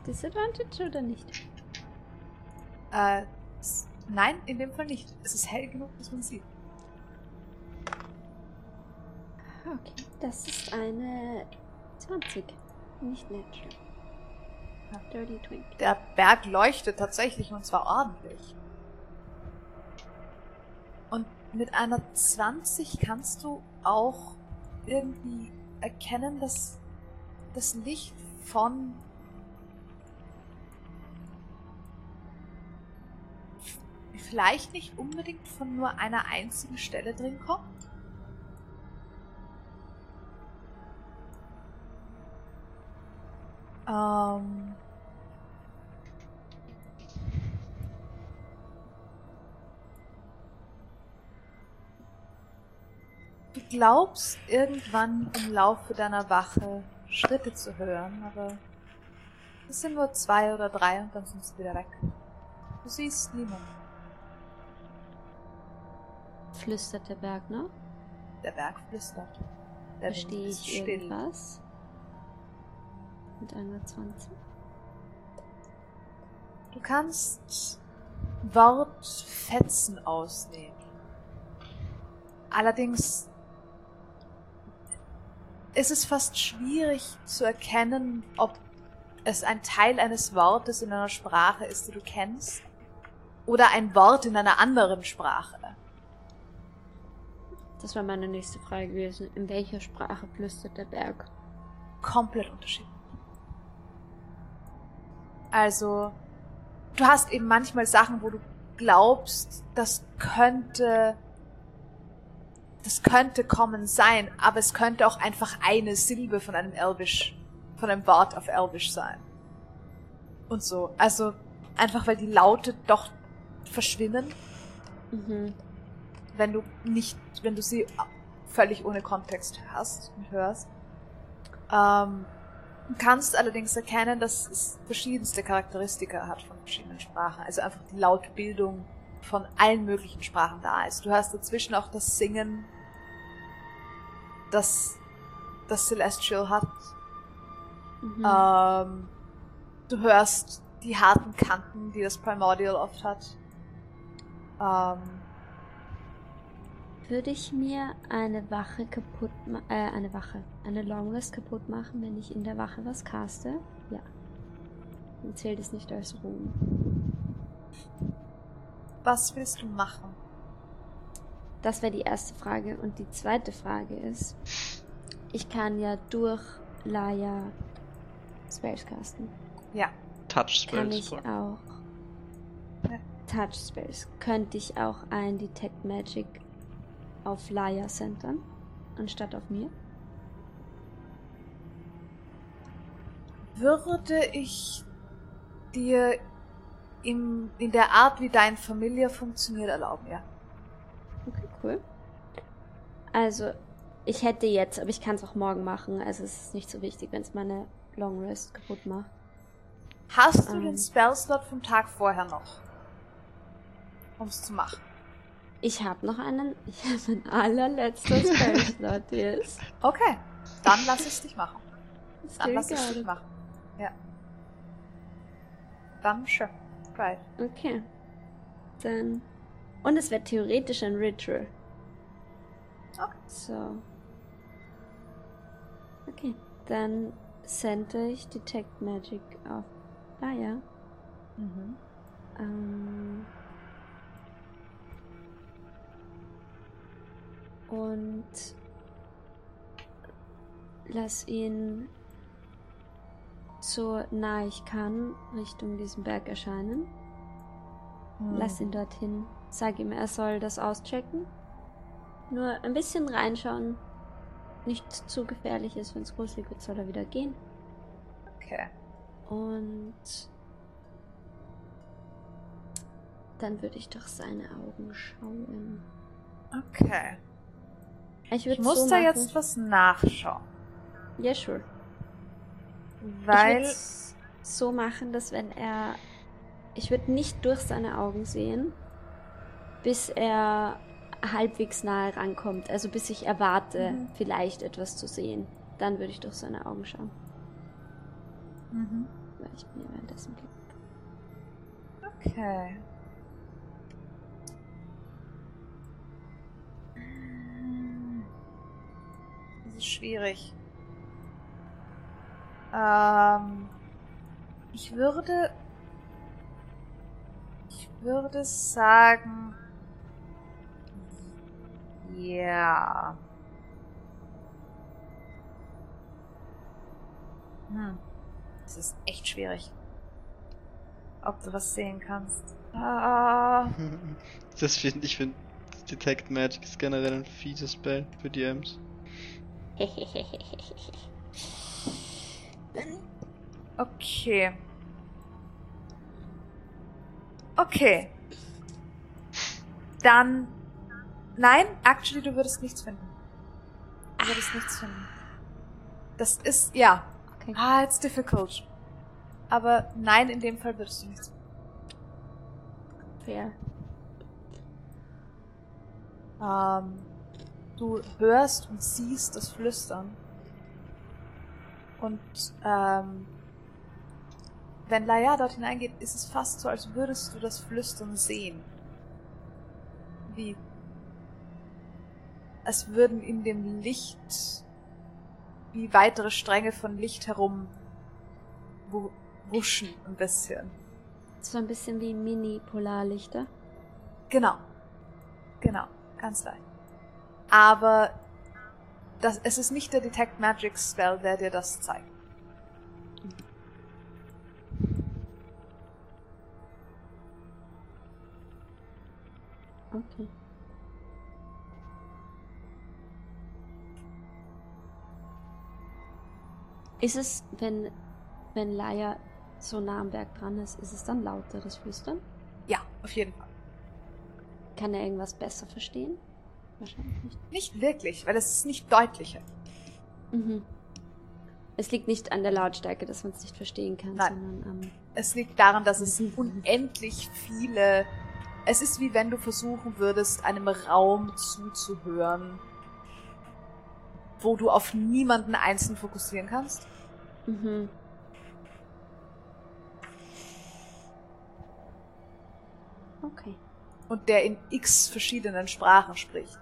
Disadvantage oder nicht? Äh, nein, in dem Fall nicht. Es ist hell genug, dass man sieht. Okay. Das ist eine 20. Nicht natural. Ja. Dirty Twink. Der Berg leuchtet tatsächlich und zwar ordentlich. Mit einer 20 kannst du auch irgendwie erkennen, dass das Licht von vielleicht nicht unbedingt von nur einer einzigen Stelle drin kommt. Ähm, Du glaubst irgendwann im Laufe deiner Wache Schritte zu hören, aber es sind nur zwei oder drei und dann sind sie wieder weg. Du siehst niemanden. Flüstert der Berg noch? Der Berg flüstert. Der Verstehe ich still. irgendwas? Mit einer 20. Du kannst Wortfetzen ausnehmen. Allerdings ist es fast schwierig zu erkennen, ob es ein Teil eines Wortes in einer Sprache ist, die du kennst, oder ein Wort in einer anderen Sprache. Das war meine nächste Frage gewesen. In welcher Sprache flüstert der Berg? komplett unterschiedlich. Also, du hast eben manchmal Sachen, wo du glaubst, das könnte, das könnte kommen sein, aber es könnte auch einfach eine Silbe von einem Elvish, von einem Wort auf Elvish sein. Und so. Also, einfach weil die Laute doch verschwimmen, Mhm. wenn du nicht, wenn du sie völlig ohne Kontext hast und hörst. Ähm, Du kannst allerdings erkennen, dass es verschiedenste Charakteristika hat von verschiedenen Sprachen. Also einfach die Lautbildung von allen möglichen Sprachen da ist. Du hast dazwischen auch das Singen, das das Celestial hat. Mhm. Ähm, du hörst die harten Kanten, die das Primordial oft hat. Ähm, Würde ich mir eine Wache kaputt ma äh, eine Wache, eine Long Rest kaputt machen, wenn ich in der Wache was caste? Ja. Dann zählt es nicht als Ruhm. Was willst du machen? Das wäre die erste Frage. Und die zweite Frage ist, ich kann ja durch Laia Spells casten. Ja. Touch Kann Spells. ich vor- auch Ja. Touch Spells. Könnte ich auch ein Detect Magic auf Laia centern, anstatt auf mir? Würde ich dir im, in der Art, wie dein Familie funktioniert, erlauben, ja. Okay, cool. Also, ich hätte jetzt, aber ich kann es auch morgen machen. Also es ist nicht so wichtig, wenn es meine Long Rest kaputt macht. Hast du Ähm. den Spellslot vom Tag vorher noch? Um es zu machen. Ich habe noch einen, ich habe ein allerletzter Spellslot jetzt. Okay, dann lass es dich machen. Dann lass es dich machen. Ja. Dann sure. Right. Okay. Dann. Und es wäre theoretisch ein Ritual. Okay. So. Okay. Dann center ich Detect Magic auf Laia. Mhm. Ähm. Und lass ihn so nah ich kann Richtung diesem Berg erscheinen. Lass ihn dorthin. Sag ihm, er soll das auschecken. Nur ein bisschen reinschauen. Nicht zu gefährlich ist, wenn es gruselig wird, soll er wieder gehen. Okay. Und dann würde ich durch seine Augen schauen. Okay. Ich Ich muss so da machen. jetzt was nachschauen. Ja, sure. Weil. ich würde so machen, dass wenn er. Ich würde nicht durch seine Augen sehen, bis er halbwegs nahe rankommt. Also bis ich erwarte, Mhm. vielleicht etwas zu sehen. Dann würde ich durch seine Augen schauen. Mhm. Weil ich bin ja währenddessen blick. Okay. Das ist schwierig. Ähm, ich würde. Ich würde sagen. Ja. Hm. Das ist echt schwierig. Ob du was sehen kannst. Ah. Das finde ich finde Detect Magic ist generell ein fieses Spell für DMs. Okay. Okay. Dann. Nein, actually, du würdest nichts finden. Du würdest nichts finden. Das ist, ja. Okay. Ah, it's difficult. Aber nein, in dem Fall würdest du nichts finden. Fair. Ähm, du hörst und siehst das Flüstern. Und ähm, wenn Laia dort hineingeht, ist es fast so, als würdest du das Flüstern sehen. Wie als würden in dem Licht wie weitere Stränge von Licht herum wu- wuschen ein bisschen. So ein bisschen wie Mini-Polarlichter. Genau. Genau. Ganz leicht. Aber das, es ist nicht der Detect Magic Spell, der dir das zeigt. Okay. Ist es, wenn, wenn Laia so nah am Berg dran ist, ist es dann lauter, das Flüstern? Ja, auf jeden Fall. Kann er irgendwas besser verstehen? Wahrscheinlich nicht. Nicht wirklich, weil es ist nicht deutlicher. Mhm. Es liegt nicht an der Lautstärke, dass man es nicht verstehen kann, Nein. sondern am. Es liegt daran, dass es unendlich viele. Es ist wie wenn du versuchen würdest, einem Raum zuzuhören, wo du auf niemanden einzeln fokussieren kannst. Mhm. Okay. Und der in x verschiedenen Sprachen spricht.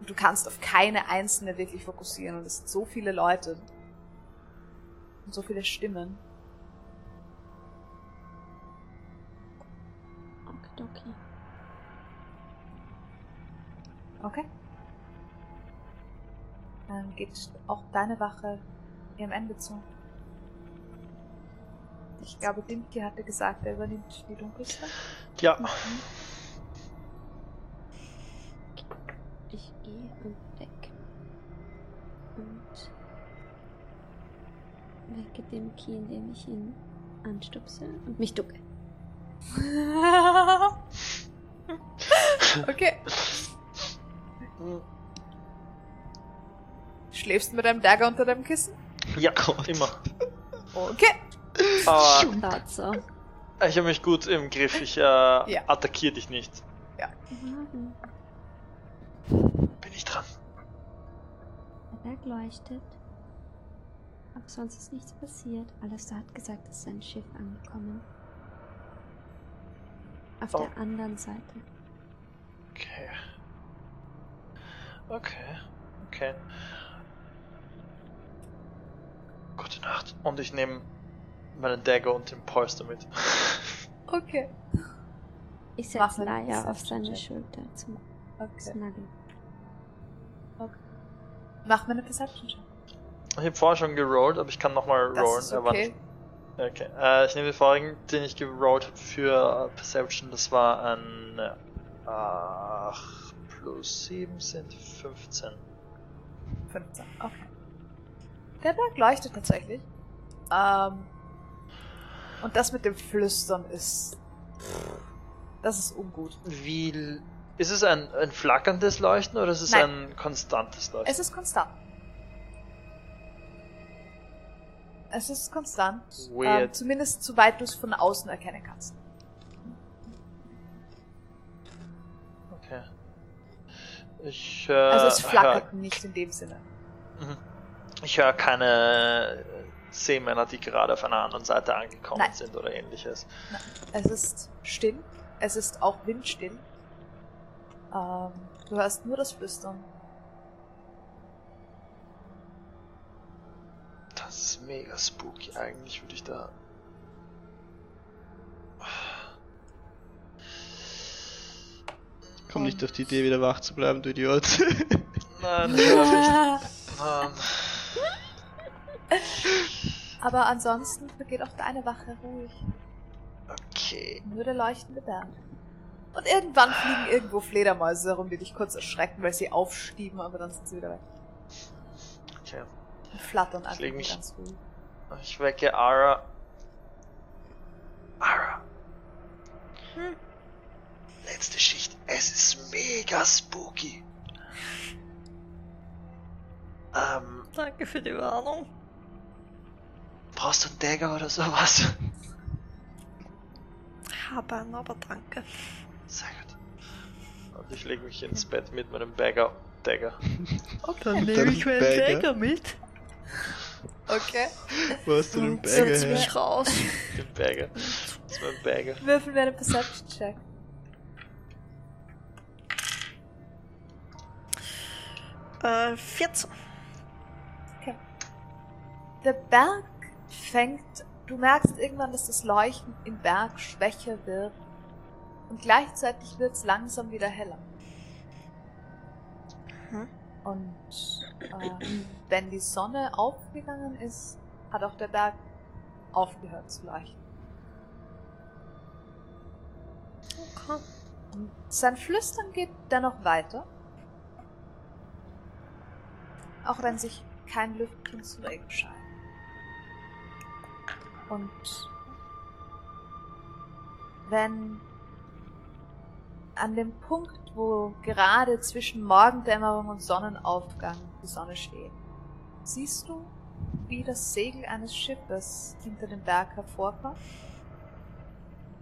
Und du kannst auf keine einzelne wirklich fokussieren. Und es sind so viele Leute. Und so viele Stimmen. Okidoki. Okay. Dann geht auch deine Wache ihrem Ende zu. Ich glaube, Dimki hatte gesagt, er übernimmt die Dunkelste. Ja, Ich gehe an Deck. Und wecke dem Key, indem ich ihn anstupse und mich ducke. okay. Schläfst du mit deinem Dagger unter deinem Kissen? ja, immer. Okay. Aber Laut so. ich habe mich gut im Griff. Ich äh, attackiere dich nicht. Mhm. Bin ich dran? Der Berg leuchtet. Aber sonst ist nichts passiert. Alistair hat gesagt, es ist ein Schiff angekommen. Auf Oh. der anderen Seite. Okay. Okay. Okay. Gute Nacht. Und ich nehme meinen Dagger und den Polster mit. Okay. Ich setze Laia auf seine. Schulter zum Okay. Snuggeln. Mach mir eine Perception. Ich habe vorher schon gerollt, aber ich kann nochmal Das rollen. ist Er war okay. Okay. Äh, ich nehme den vorigen, den ich gerollt habe für äh, Perception. Das war ein äh, 8 plus 7 sind 15. 15. Okay. Der Berg leuchtet tatsächlich. Ähm, und das mit dem Flüstern ist. Das ist ungut. Wie. Ist es ein, ein flackerndes Leuchten oder ist es Nein. ein konstantes Leuchten? Es ist konstant. Es ist konstant. Weird. Ähm, zumindest soweit du es von außen erkennen kannst. Okay. Ich, äh, Also es flackert hör, nicht in dem Sinne. ich höre keine äh, Seemänner, die gerade auf einer anderen Seite angekommen Nein. sind oder ähnliches. Es ist still. Es ist auch windstill. Ähm, du hörst nur das Flüstern. Das ist mega spooky. Eigentlich würde ich da. Komm nicht auf die Idee, wieder wach zu bleiben, du Idiot. Nein, nicht. Nein. Aber ansonsten begeht auch deine Wache ruhig. Okay. Nur der leuchtende Berg. Und irgendwann fliegen irgendwo Fledermäuse herum, die dich kurz erschrecken, weil sie aufstieben, aber dann sind sie wieder weg. okay. Und flattern einfach mich- ganz ruhig. Ich wecke Ara. Ara. Hm. Letzte Schicht. Es ist mega spooky. Ähm, Danke für die Warnung. brauchst du einen Dagger oder sowas? Habe einen, aber danke. Sehr gut. Und ich lege mich ins Bett mit meinem Bagger. Dagger. Okay. nehme ich meinen Bagger. mit. okay. Wo hast du den Und Bagger setz her? mich raus. Den Bagger. Das ist mein Bagger. Würfel mir einen Perception-Check. Äh, 14. Der Berg fängt, du merkst irgendwann, dass das Leuchten im Berg schwächer wird und gleichzeitig wird es langsam wieder heller. Mhm. Und äh, wenn die Sonne aufgegangen ist, hat auch der Berg aufgehört zu leuchten. Okay. Und sein Flüstern geht dennoch weiter. Auch wenn sich kein Lüftchen zu regen scheint. Und wenn an dem Punkt, wo gerade zwischen Morgendämmerung und Sonnenaufgang die Sonne steht, siehst du wie das Segel eines Schiffes hinter dem Berg hervorkommt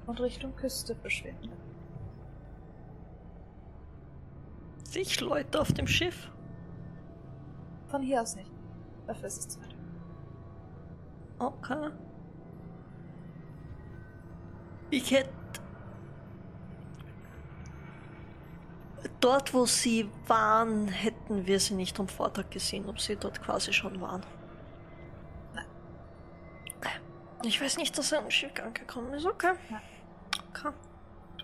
und Richtung Küste verschwindet. Sehe ich Leute auf dem Schiff? Von hier aus nicht. Dafür ist es zu weit. Okay. Ich hätte. Dort, wo sie waren, hätten wir sie nicht am Vortag gesehen, ob sie dort quasi schon waren. Nein. Ich weiß nicht, dass er ein Schiff angekommen ist, okay. Nein. Okay.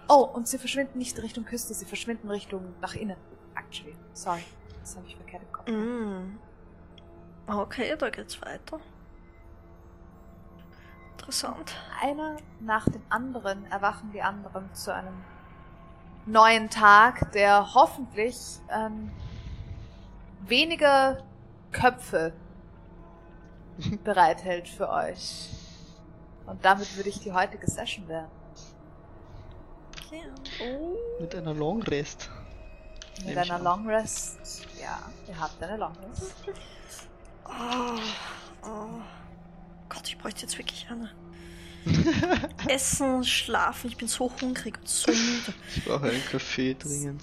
Oh, und sie verschwinden nicht Richtung Küste, sie verschwinden Richtung nach innen. Actually. Sorry. Das habe ich verkehrt im Kopf. Mm. Okay, da geht's weiter. Interessant. Einer nach dem anderen erwachen die anderen zu einem neuen Tag, der hoffentlich ähm, weniger Köpfe bereithält für euch. Und damit würde ich die heutige Session werden. Okay. Mit einer Long Rest. Mit einer. Long Rest. Ja, ihr habt eine Long Rest. Oh, oh. Gott, ich bräuchte jetzt wirklich eine. Essen, schlafen, ich bin so hungrig und so müde. Ich brauche einen Kaffee dringend.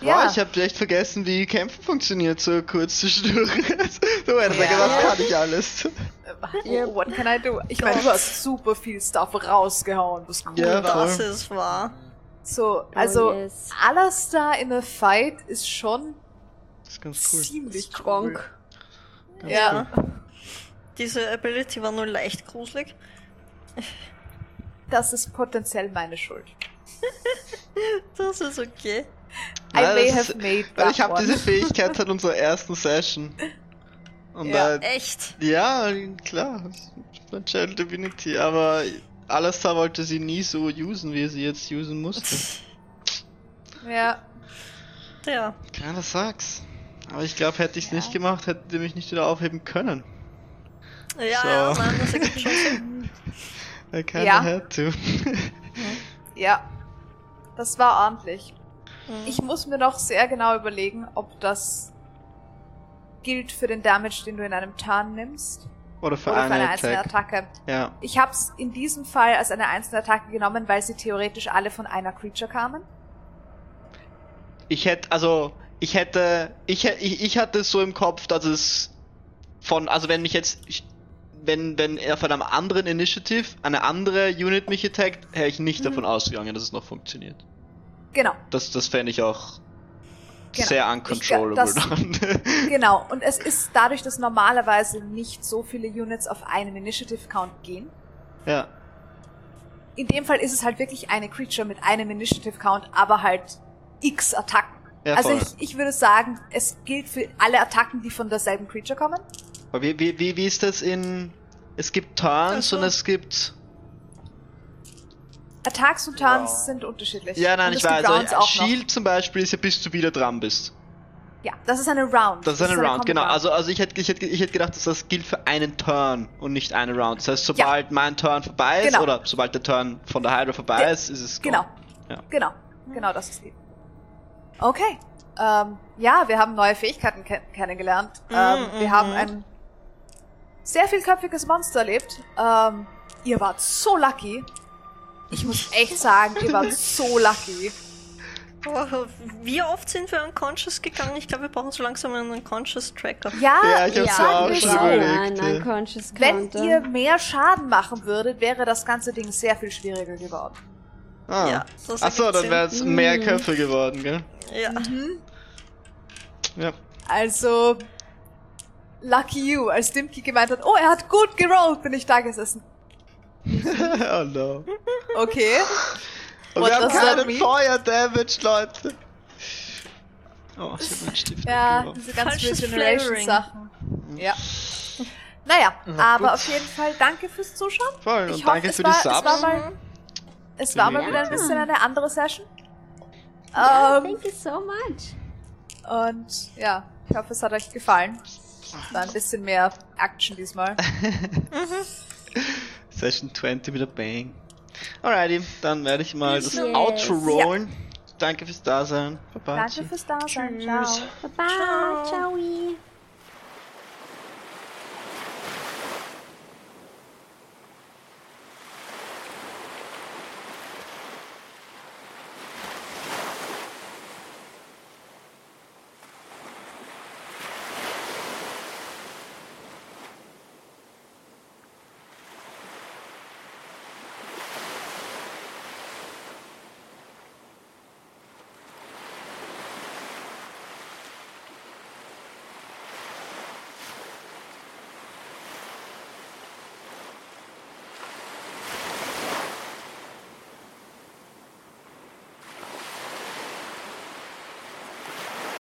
Ja. Wow, ich habe echt vergessen, wie Kämpfen funktioniert, so kurz zwischendurch. so, ja, Ja. was kann ich alles? Oh, what can I do? Ich meine, du hast super viel Stuff rausgehauen, was cool Ja, war. Voll. es war. So, also Oh, yes. Alastar in a Fight ist schon Das ist ganz cool. ziemlich cool. Gronk. Ganz Ja. cool. Diese Ability war nur leicht gruselig. Das ist potenziell meine Schuld. Das ist okay. I Ja, may have ist- made Weil that ich habe diese Fähigkeit seit unserer ersten Session. Und Ja. äh, Echt. ja, klar, von Channel Divinity, aber Alastar wollte sie nie so usen, wie er sie jetzt usen musste. Ja, Ja. Keiner sag's. Aber ich glaube, hätte ich's Ja. nicht gemacht, hätte die mich nicht wieder aufheben können. Ja, So. ja, nein, das ergibt schon Sinn. I kinda Ja. had to. ja. Das war ordentlich. Mhm. Ich muss mir noch sehr genau überlegen, ob das gilt für den Damage, den du in einem Turn nimmst. Oder für oder für eine, eine einzelne Attack. Attacke. Ja. Ich hab's in diesem Fall als eine einzelne Attacke genommen, weil sie theoretisch alle von einer Creature kamen. Ich hätte, also, ich hätte, ich, ich, ich hatte so im Kopf, dass es von, also wenn mich jetzt, ich, wenn, wenn er von einem anderen Initiative eine andere Unit mich attackt, wäre ich nicht Mhm. davon ausgegangen, dass es noch funktioniert. Genau, Das, das fände ich auch Genau. sehr Ich uncontrollable glaub, das- genau. Und es ist dadurch, dass normalerweise nicht so viele Units auf einen Initiative Count gehen. ja. In dem Fall ist es halt wirklich eine Creature mit einem Initiative Count, aber halt x Attacken. Ja, also ich, ich würde sagen, es gilt für alle Attacken, die von derselben Creature kommen. Aber wie, wie, wie, wie ist das in, es gibt Turns Ach so. und es gibt, Attacks und Turns Wow. sind unterschiedlich. ja nein, und ich weiß, also, auch noch. Shield zum Beispiel ist ja bis du wieder dran bist. Ja, das ist eine Round. Das ist eine Round, Common genau. Round. Also, also ich hätte, ich, hätte, ich hätte gedacht, dass das gilt für einen Turn und nicht eine Round. Das heißt, sobald mein Turn vorbei ist, Genau. oder sobald der Turn von der Hydra vorbei ist, ist es Genau. gone. Ja. Genau. Genau, das ist lieb. Okay. Ähm, ja, wir haben neue Fähigkeiten ke kennengelernt. ähm, wir mhm. haben ein sehr vielköpfiges Monster erlebt. Ähm, ihr wart so lucky. Ich muss echt sagen, ihr wart so lucky. Oh, wie oft sind wir unconscious gegangen? Ich glaube, wir brauchen so langsam einen unconscious Tracker. Ja, Ja, ich hab's ja, auch wir schon überlegt. Unconscious wenn ihr mehr Schaden machen würdet, wäre das ganze Ding sehr viel schwieriger geworden. Ah. Ja, Achso, dann wäre es mehr Mhm. Köpfe geworden, gell? Ja. Ja. Also, lucky you. Als Dimki gemeint hat, oh, er hat gut gerollt, bin ich da gesessen. oh no. Okay. Und What wir haben keinen mean? Feuer-Damage, Leute. Oh, ich hab meinen Stift Ja, weggeworfen. diese ganzen Regeneration-Sachen. Ja. Naja, Na aber gut. auf jeden Fall danke fürs Zuschauen. Voll, Ich und hoffe, danke es für war, die es war Subs. mal, es war mal Ja. wieder ein bisschen eine andere Session. ja, Ähm, thank you so much. und ja, ich hoffe, es hat euch gefallen. War ein bisschen mehr Action diesmal. Session 20 mit a Bang. Alrighty, dann werde ich mal das Yes. Outro rollen. Danke fürs Dasein. Baba. Danke fürs Dasein. Ciao. Baba, ciao.